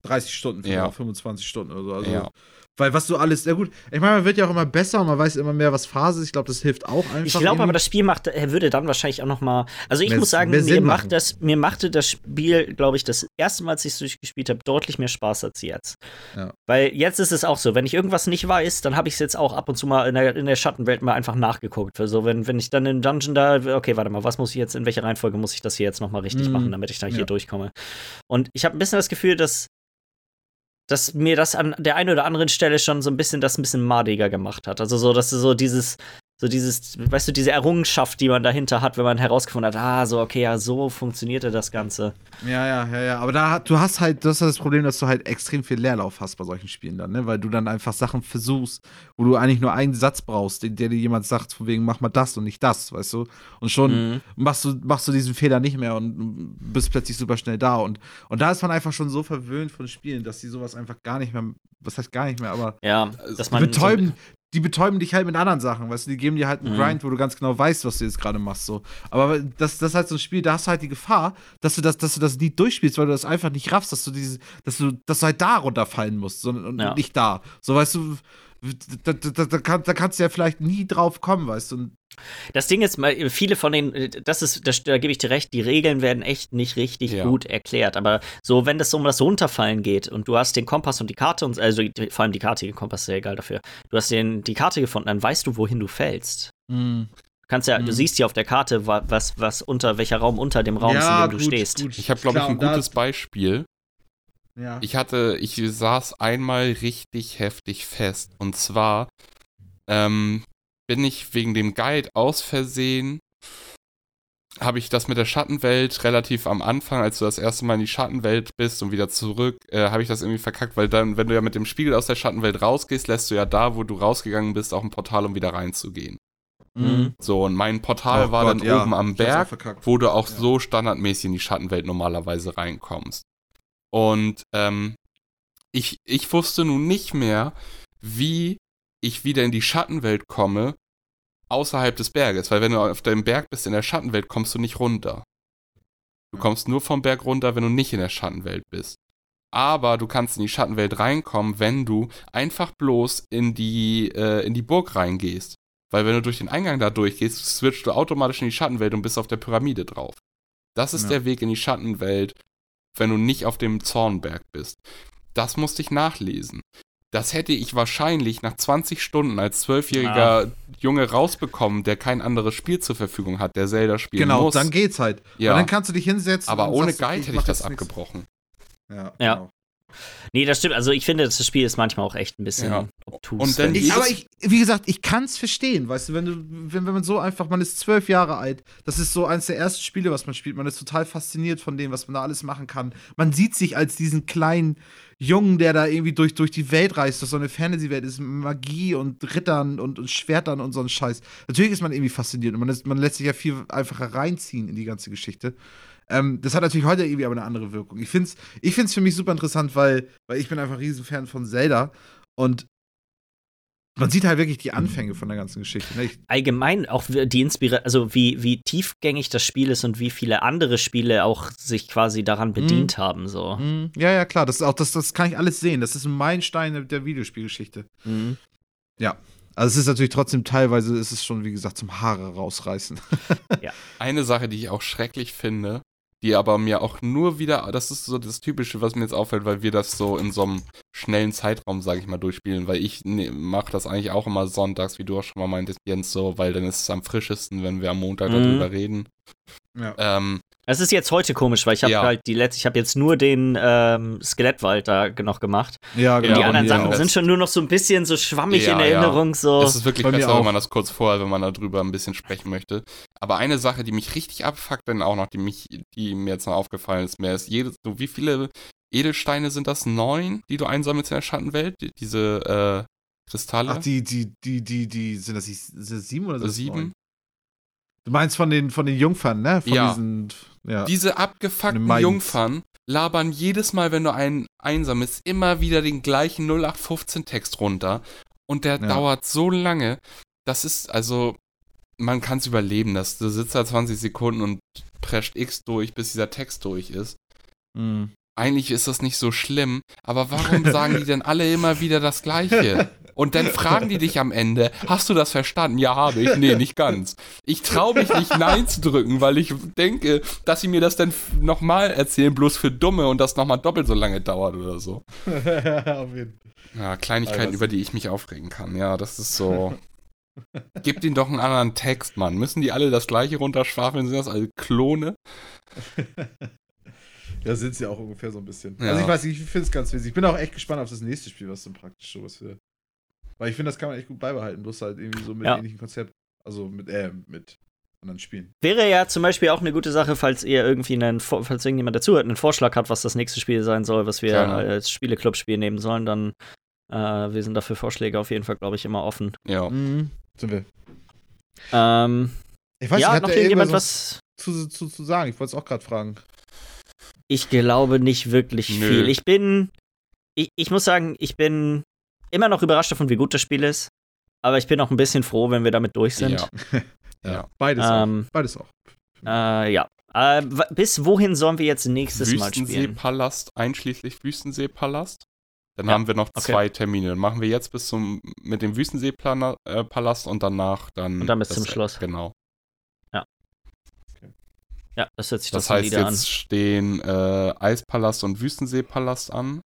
30 Stunden,
Ja.
ja. 25 Stunden oder so. Also,
Ja.
Weil was du alles, ja gut, ich meine, man wird ja auch immer besser und man weiß immer mehr, was Phase ist. Ich glaube, das hilft auch einfach.
Ich glaube aber, das Spiel macht, er würde dann wahrscheinlich auch noch mal. Also ich
Mehr-
muss sagen, mir, macht das, mir machte das Spiel, glaube ich, das erste Mal, als ich es durchgespielt habe, deutlich mehr Spaß als jetzt.
Ja.
Weil jetzt ist es auch so, wenn ich irgendwas nicht weiß, dann habe ich es jetzt auch ab und zu mal in der, in der Schattenwelt mal einfach nachgeguckt. Für so, wenn, wenn ich dann im Dungeon da, okay, warte mal, was muss ich jetzt, in welcher Reihenfolge muss ich das hier jetzt noch mal richtig
Mhm.
machen, damit ich da hier
Ja.
durchkomme. Und ich habe ein bisschen das Gefühl, dass dass mir das an der einen oder anderen Stelle schon so ein bisschen das ein bisschen madiger gemacht hat. Also so, dass so dieses, so dieses, weißt du, diese Errungenschaft, die man dahinter hat, wenn man herausgefunden hat, ah, so, okay, ja, so funktionierte das Ganze.
Ja, ja, ja, ja. Aber da du hast halt, das ist das Problem, dass du halt extrem viel Leerlauf hast bei solchen Spielen dann, ne? Weil du dann einfach Sachen versuchst, wo du eigentlich nur einen Satz brauchst, den, der dir jemand sagt, von wegen, mach mal das und nicht das, weißt du? Und schon
Mhm.
machst du, machst du diesen Fehler nicht mehr und bist plötzlich super schnell da. Und, und da ist man einfach schon so verwöhnt von Spielen, dass die sowas einfach gar nicht mehr, was heißt gar nicht mehr, aber
Ja,
Also,
dass man.
betäuben, die betäuben dich halt mit anderen Sachen, weißt du, die geben dir halt einen
Mhm.
Grind, wo du ganz genau weißt, was du jetzt gerade machst, so. Aber das, das ist halt so ein Spiel, da hast du halt die Gefahr, dass du das, dass du das nie durchspielst, weil du das einfach nicht raffst, dass du diese, dass du, dass du halt da runterfallen musst, sondern und
Ja.
nicht da. So, weißt du, da, da, da, kann, da kannst du ja vielleicht nie drauf kommen, weißt du.
Das Ding ist, mal, viele von den, das ist, das, da gebe ich dir recht, die Regeln werden echt nicht richtig
Ja.
gut erklärt. Aber so, wenn es um das Runterfallen geht und du hast den Kompass und die Karte und also die, vor allem die Karte, den Kompass ist sehr egal dafür. Du hast den, die Karte gefunden, dann weißt du, wohin du fällst. Du kannst ja, du
Mhm.
siehst ja auf der Karte, wa- was, was unter, welcher Raum unter dem Raum ist, in dem du stehst.
Ich habe, glaube ich, ein gutes Beispiel.
Ja.
Ich hatte, ich saß einmal richtig heftig fest. Und zwar ähm, bin ich wegen dem Guide aus Versehen, habe ich das mit der Schattenwelt relativ am Anfang, als du das erste Mal in die Schattenwelt bist und wieder zurück, äh, habe ich das irgendwie verkackt, weil dann, wenn du ja mit dem Spiegel aus der Schattenwelt rausgehst, lässt du ja da, wo du rausgegangen bist, auch ein Portal, um wieder reinzugehen.
Mhm.
So, und mein Portal
Oh
war
Gott,
dann
ja.
oben am Berg, wo du auch
Ja.
so standardmäßig in die Schattenwelt normalerweise reinkommst. Und ähm, ich, ich wusste nun nicht mehr, wie ich wieder in die Schattenwelt komme, außerhalb des Berges. Weil wenn du auf dem Berg bist, in der Schattenwelt, kommst du nicht runter. Du kommst nur vom Berg runter, wenn du nicht in der Schattenwelt bist. Aber du kannst in die Schattenwelt reinkommen, wenn du einfach bloß in die, äh, in die Burg reingehst. Weil wenn du durch den Eingang da durchgehst, switchst du automatisch in die Schattenwelt und bist auf der Pyramide drauf. Das ist
Ja.
der Weg in die Schattenwelt, wenn du nicht auf dem Zornberg bist. Das musste ich nachlesen. Das hätte ich wahrscheinlich nach 20 Stunden als zwölfjähriger Junge rausbekommen, der kein anderes Spiel zur Verfügung hat, der Zelda spielen
Genau,
muss.
dann geht's halt.
Ja.
Und dann kannst du dich hinsetzen.
Aber
und
ohne
sagst,
Guide hätte ich das abgebrochen.
Ja.
Ja.
genau.
Nee, das stimmt. Also ich finde, das Spiel ist manchmal auch echt ein bisschen
Ja.
obtus.
Und dann
Ich, aber ich, wie gesagt, ich kann's verstehen, weißt du, wenn du, wenn, wenn man so einfach, man ist zwölf Jahre alt, das ist so eines der ersten Spiele, was man spielt, man ist total fasziniert von dem, was man da alles machen kann. Man sieht sich als diesen kleinen Jungen, der da irgendwie durch, durch die Welt reist, durch so eine Fantasy-Welt ist, Magie und Rittern und, und Schwertern und so ein Scheiß. Natürlich ist man irgendwie fasziniert und man, ist, man lässt sich ja viel einfacher reinziehen in die ganze Geschichte. Ähm, das hat natürlich heute irgendwie aber eine andere Wirkung. Ich finde es ich find's für mich super interessant, weil, weil ich bin einfach ein Riesenfan von Zelda und man sieht halt wirklich die Anfänge von der ganzen Geschichte. Ne?
Allgemein auch die Inspiration, also wie, wie tiefgängig das Spiel ist und wie viele andere Spiele auch sich quasi daran bedient haben. So.
Mhm. ja, ja, klar, das auch, das, das kann ich alles sehen. Das ist ein Meilenstein der Videospielgeschichte.
Mhm.
Also es ist natürlich trotzdem teilweise ist es schon, wie gesagt, zum Haare rausreißen. *laughs*
Eine Sache, die ich auch schrecklich finde, die aber mir auch nur wieder, das ist so das Typische, was mir jetzt auffällt, weil wir das so in so einem schnellen Zeitraum, sage ich mal, durchspielen, weil ich ne, mache das eigentlich auch immer sonntags, wie du auch schon mal meintest, Jens, so, weil dann ist es am frischesten, wenn wir am Montag
Mhm.
darüber reden.
Ja.
Ähm,
Es ist jetzt heute komisch, weil ich habe
Ja.
halt die letzte, ich habe jetzt nur den ähm, Skelettwald da noch gemacht.
Ja,
genau.
Und die
Ja,
anderen
und
Sachen
ja.
sind schon nur noch so ein bisschen so schwammig
Ja,
in
ja.
Erinnerung. So.
Es ist wirklich
Bei
besser, wenn man das kurz vorher, wenn man darüber ein bisschen sprechen möchte. Aber eine Sache, die mich richtig abfuckt, dann auch noch, die mich, die mir jetzt noch aufgefallen ist, mehr ist jedes, so wie viele Edelsteine sind das? Neun, die du einsammelst in der Schattenwelt? Die, diese äh, Kristalle?
Ach, die, die, die, die, die, sind das, die- sind das sieben oder sind das
Sieben?
Du meinst von den, von den Jungfern, ne? Von
Ja.
diesen, ja.
Diese abgefuckten. Jungfern labern jedes Mal, wenn du einen einsammelst, immer wieder den gleichen 0815-Text runter. Und der
Ja.
dauert so lange. Das ist, also, man kann es überleben. Das, du sitzt da 20 Sekunden und prescht X durch, bis dieser Text durch ist.
Mhm.
Eigentlich ist das nicht so schlimm, aber warum *laughs* sagen die denn alle immer wieder das Gleiche? Und dann fragen die dich am Ende, hast du das verstanden? Ja, habe ich. Nee, nicht ganz. Ich traue mich nicht Nein zu drücken, weil ich denke, dass sie mir das dann nochmal erzählen, bloß für Dumme und das nochmal doppelt so lange dauert oder so. *laughs*
Auf jeden
Ja, Kleinigkeiten,
Alter,
über die ich mich aufregen kann. Ja, das ist so. *laughs* Gib ihnen doch einen anderen Text, Mann. Müssen die alle das gleiche runterschwafeln? Sind das alle Klone?
Ja, sind sie auch ungefähr so ein bisschen.
Ja.
Also ich weiß nicht, ich finde es ganz witzig. Ich bin auch echt gespannt auf das nächste Spiel, was dann praktisch sowas für. Weil ich finde, das kann man echt gut beibehalten, bloß halt irgendwie so mit
Ja.
ähnlichem Konzept. Also mit, äh, mit anderen Spielen.
Wäre ja zum Beispiel auch eine gute Sache, falls ihr irgendwie einen, falls irgendjemand dazu einen Vorschlag hat, was das nächste Spiel sein soll, was wir
Gerne.
als Spieleclub-Spiel nehmen sollen, dann äh, wir sind dafür Vorschläge auf jeden Fall, glaube ich, immer offen.
Ja.
Mhm. Sind wir.
Ähm,
Ich weiß
ja,
nicht,
hat
hat
noch irgendjemand was?
zu, zu, zu sagen? Ich wollte es auch gerade fragen.
Ich glaube nicht wirklich
Nö.
viel. Ich bin, ich, ich muss sagen, ich bin immer noch überrascht davon, wie gut das Spiel ist. Aber ich bin auch ein bisschen froh, wenn wir damit durch sind.
Ja. *laughs* Ja.
Beides
Ähm,
auch. Beides auch.
Äh, ja. Äh, bis wohin sollen wir jetzt nächstes Mal spielen?
Wüstenseepalast, einschließlich Wüstenseepalast. Dann
Ja,
haben wir noch
okay.
zwei Termine. Dann machen wir jetzt bis zum mit dem Wüstenseepalast und danach dann.
Und dann bis zum Schluss.
Genau.
Ja, das hört sich
Das
das,
heißt,
wieder
jetzt stehen äh, Eispalast und Wüstenseepalast an.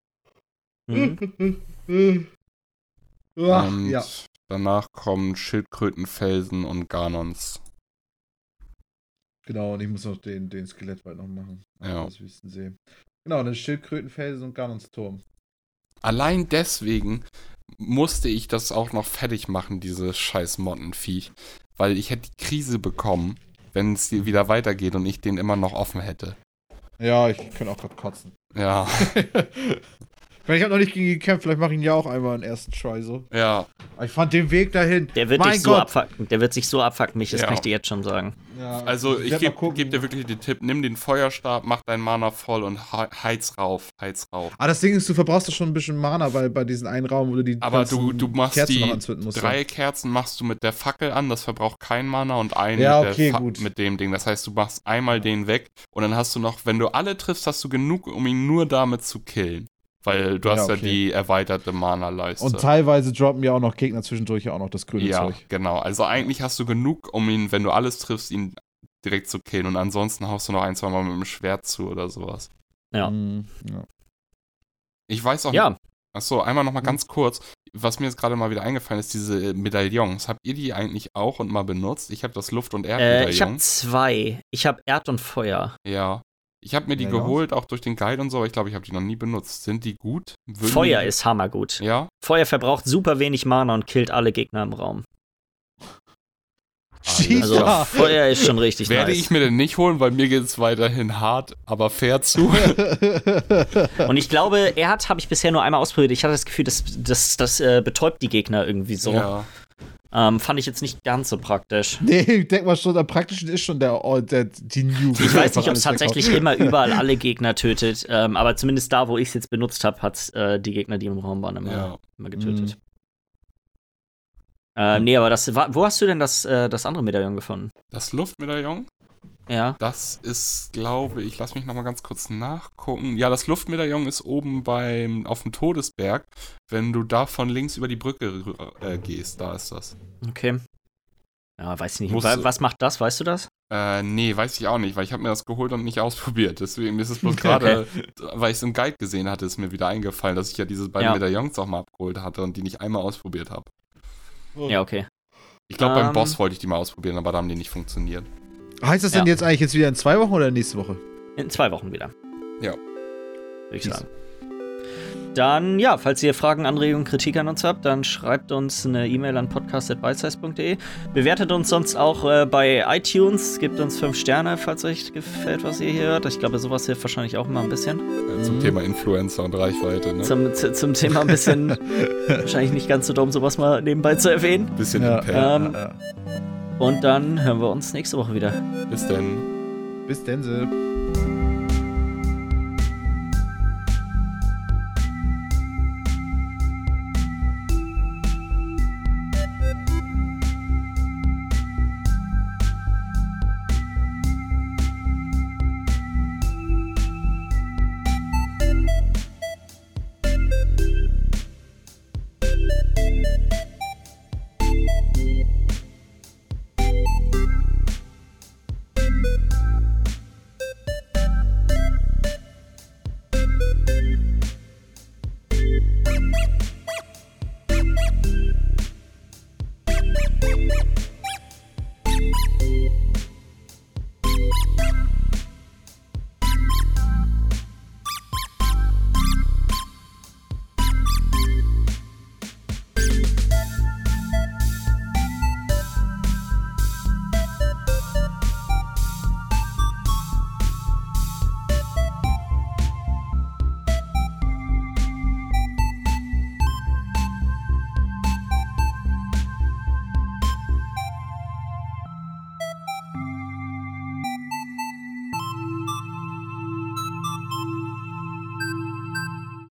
an. Mhm. *laughs*
Und
ja.
danach kommen Schildkrötenfelsen und Ganons.
Genau, und ich muss noch den, den Skelettwald noch machen.
Ja.
Das Wüstensee. Genau, dann Schildkrötenfelsen und Ganonsturm.
Allein deswegen musste ich das auch noch fertig machen, dieses scheiß Mottenviech. Weil ich hätte die Krise bekommen, wenn es wieder weitergeht und ich den immer noch offen hätte.
Ja, ich kann auch gerade kotzen.
Ja, *laughs*
Ich ich habe noch nicht gegen ihn gekämpft, vielleicht mache ich ihn ja auch einmal einen ersten Try so.
ja.
Aber ich fand den Weg dahin.
Der wird
mein
dich so
Gott.
abfacken. Der wird sich so abfacken, mich, das
Ja.
kann ich dir jetzt schon sagen.
Ja,
Also ich
mal
gebe geb dir wirklich den Tipp, nimm den Feuerstab, mach dein Mana voll und he- heiz rauf, heiz rauf.
Ah, das Ding ist, du verbrauchst doch schon ein bisschen Mana bei, bei diesem einen Raum, wo du die
Aber du, du machst
Kerzen noch
die
anzünden musst.
drei Kerzen machst du mit der Fackel an, das verbraucht kein Mana und einen
Ja,
mit,
okay, gut.
mit dem Ding. Das heißt, du machst einmal den weg und dann hast du noch, wenn du alle triffst, hast du genug, um ihn nur damit zu killen. Weil du hast ja,
okay.
die erweiterte Mana-Leiste.
Und teilweise droppen ja auch noch Gegner zwischendurch ja auch noch das grüne
ja,
Zeug.
genau. Also eigentlich hast du genug, um ihn, wenn du alles triffst, ihn direkt zu killen. Und ansonsten haust du noch ein, zwei Mal mit dem Schwert zu oder sowas.
Ja.
Mhm, ja.
Ich weiß auch
Ja,
nicht. Achso, einmal nochmal ganz kurz. Was mir jetzt gerade mal wieder eingefallen ist, diese Medaillons. Habt ihr die eigentlich auch und mal benutzt? Ich habe das Luft- und
äh, ich
Erdmedaillon.
habe zwei. Ich habe Erd und Feuer.
ja. Ich habe mir die
Medaillons?
geholt, auch durch den Guide und so, aber ich glaube, ich habe die noch nie benutzt. Sind die gut? Würden
Feuer
die,
ist hammergut.
Ja?
Feuer verbraucht super wenig Mana und killt alle Gegner im Raum. Also
Ja.
Feuer ist schon richtig
Werde
nice.
ich mir denn nicht holen, weil mir geht es weiterhin hart, aber fair zu. *laughs*
Und ich glaube, Erd habe ich bisher nur einmal ausprobiert. Ich hatte das Gefühl, das, das, das äh, betäubt die Gegner irgendwie so.
Ja.
Ähm, fand ich jetzt nicht ganz so praktisch. *laughs*
nee, ich denk mal schon, am praktischen ist schon der, oh, der die New.
Ich weiß nicht, ob es tatsächlich immer überall alle Gegner tötet, ähm, aber zumindest da, wo ich es jetzt benutzt habe, hat es äh, die Gegner, die im Raum waren, immer,
Ja.
immer getötet. Ähm, nee, aber das war, wo hast du denn das, äh, das andere Medaillon gefunden?
Das Luftmedaillon,
Ja.
das ist, glaube ich, lass mich nochmal ganz kurz nachgucken. Ja, das Luftmedaillon ist oben beim, auf dem Todesberg. Wenn du da von links über die Brücke äh, gehst, da ist das.
Okay. Ja, weiß ich nicht.
Du-
Was macht das? Weißt du das?
Äh, nee, weiß ich auch nicht, weil ich habe mir das geholt und nicht *laughs* ausprobiert. Deswegen ist es bloß *laughs* gerade, weil ich es im Guide gesehen hatte, ist mir wieder eingefallen, dass ich ja diese beiden
Ja.
Medaillons auch mal abgeholt hatte und die nicht einmal ausprobiert habe.
Ja, okay.
Ich glaube, beim
Ähm.
Boss wollte ich die mal ausprobieren, aber da haben die nicht funktioniert.
Heißt das denn
Ja.
jetzt eigentlich jetzt wieder in zwei Wochen oder nächste Woche?
In zwei Wochen wieder.
Ja.
Würde ich
Peace.
sagen. Dann, ja, falls ihr Fragen, Anregungen, Kritik an uns habt, dann schreibt uns eine E-Mail an podcast.bitesize.de. Bewertet uns sonst auch äh, bei iTunes. Gebt uns fünf Sterne, falls euch gefällt, was ihr hier hört. Ich glaube, sowas hilft wahrscheinlich auch immer ein bisschen.
Zum
Mhm.
Thema Influencer und Reichweite, ne?
Zum, zu, zum Thema ein bisschen, *laughs* wahrscheinlich nicht ganz so dumm, sowas mal nebenbei zu erwähnen.
Bisschen
Ja.
Impact.
Ähm,
Ja, ja.
Und dann hören wir uns nächste Woche wieder.
Bis denn.
Bis dann.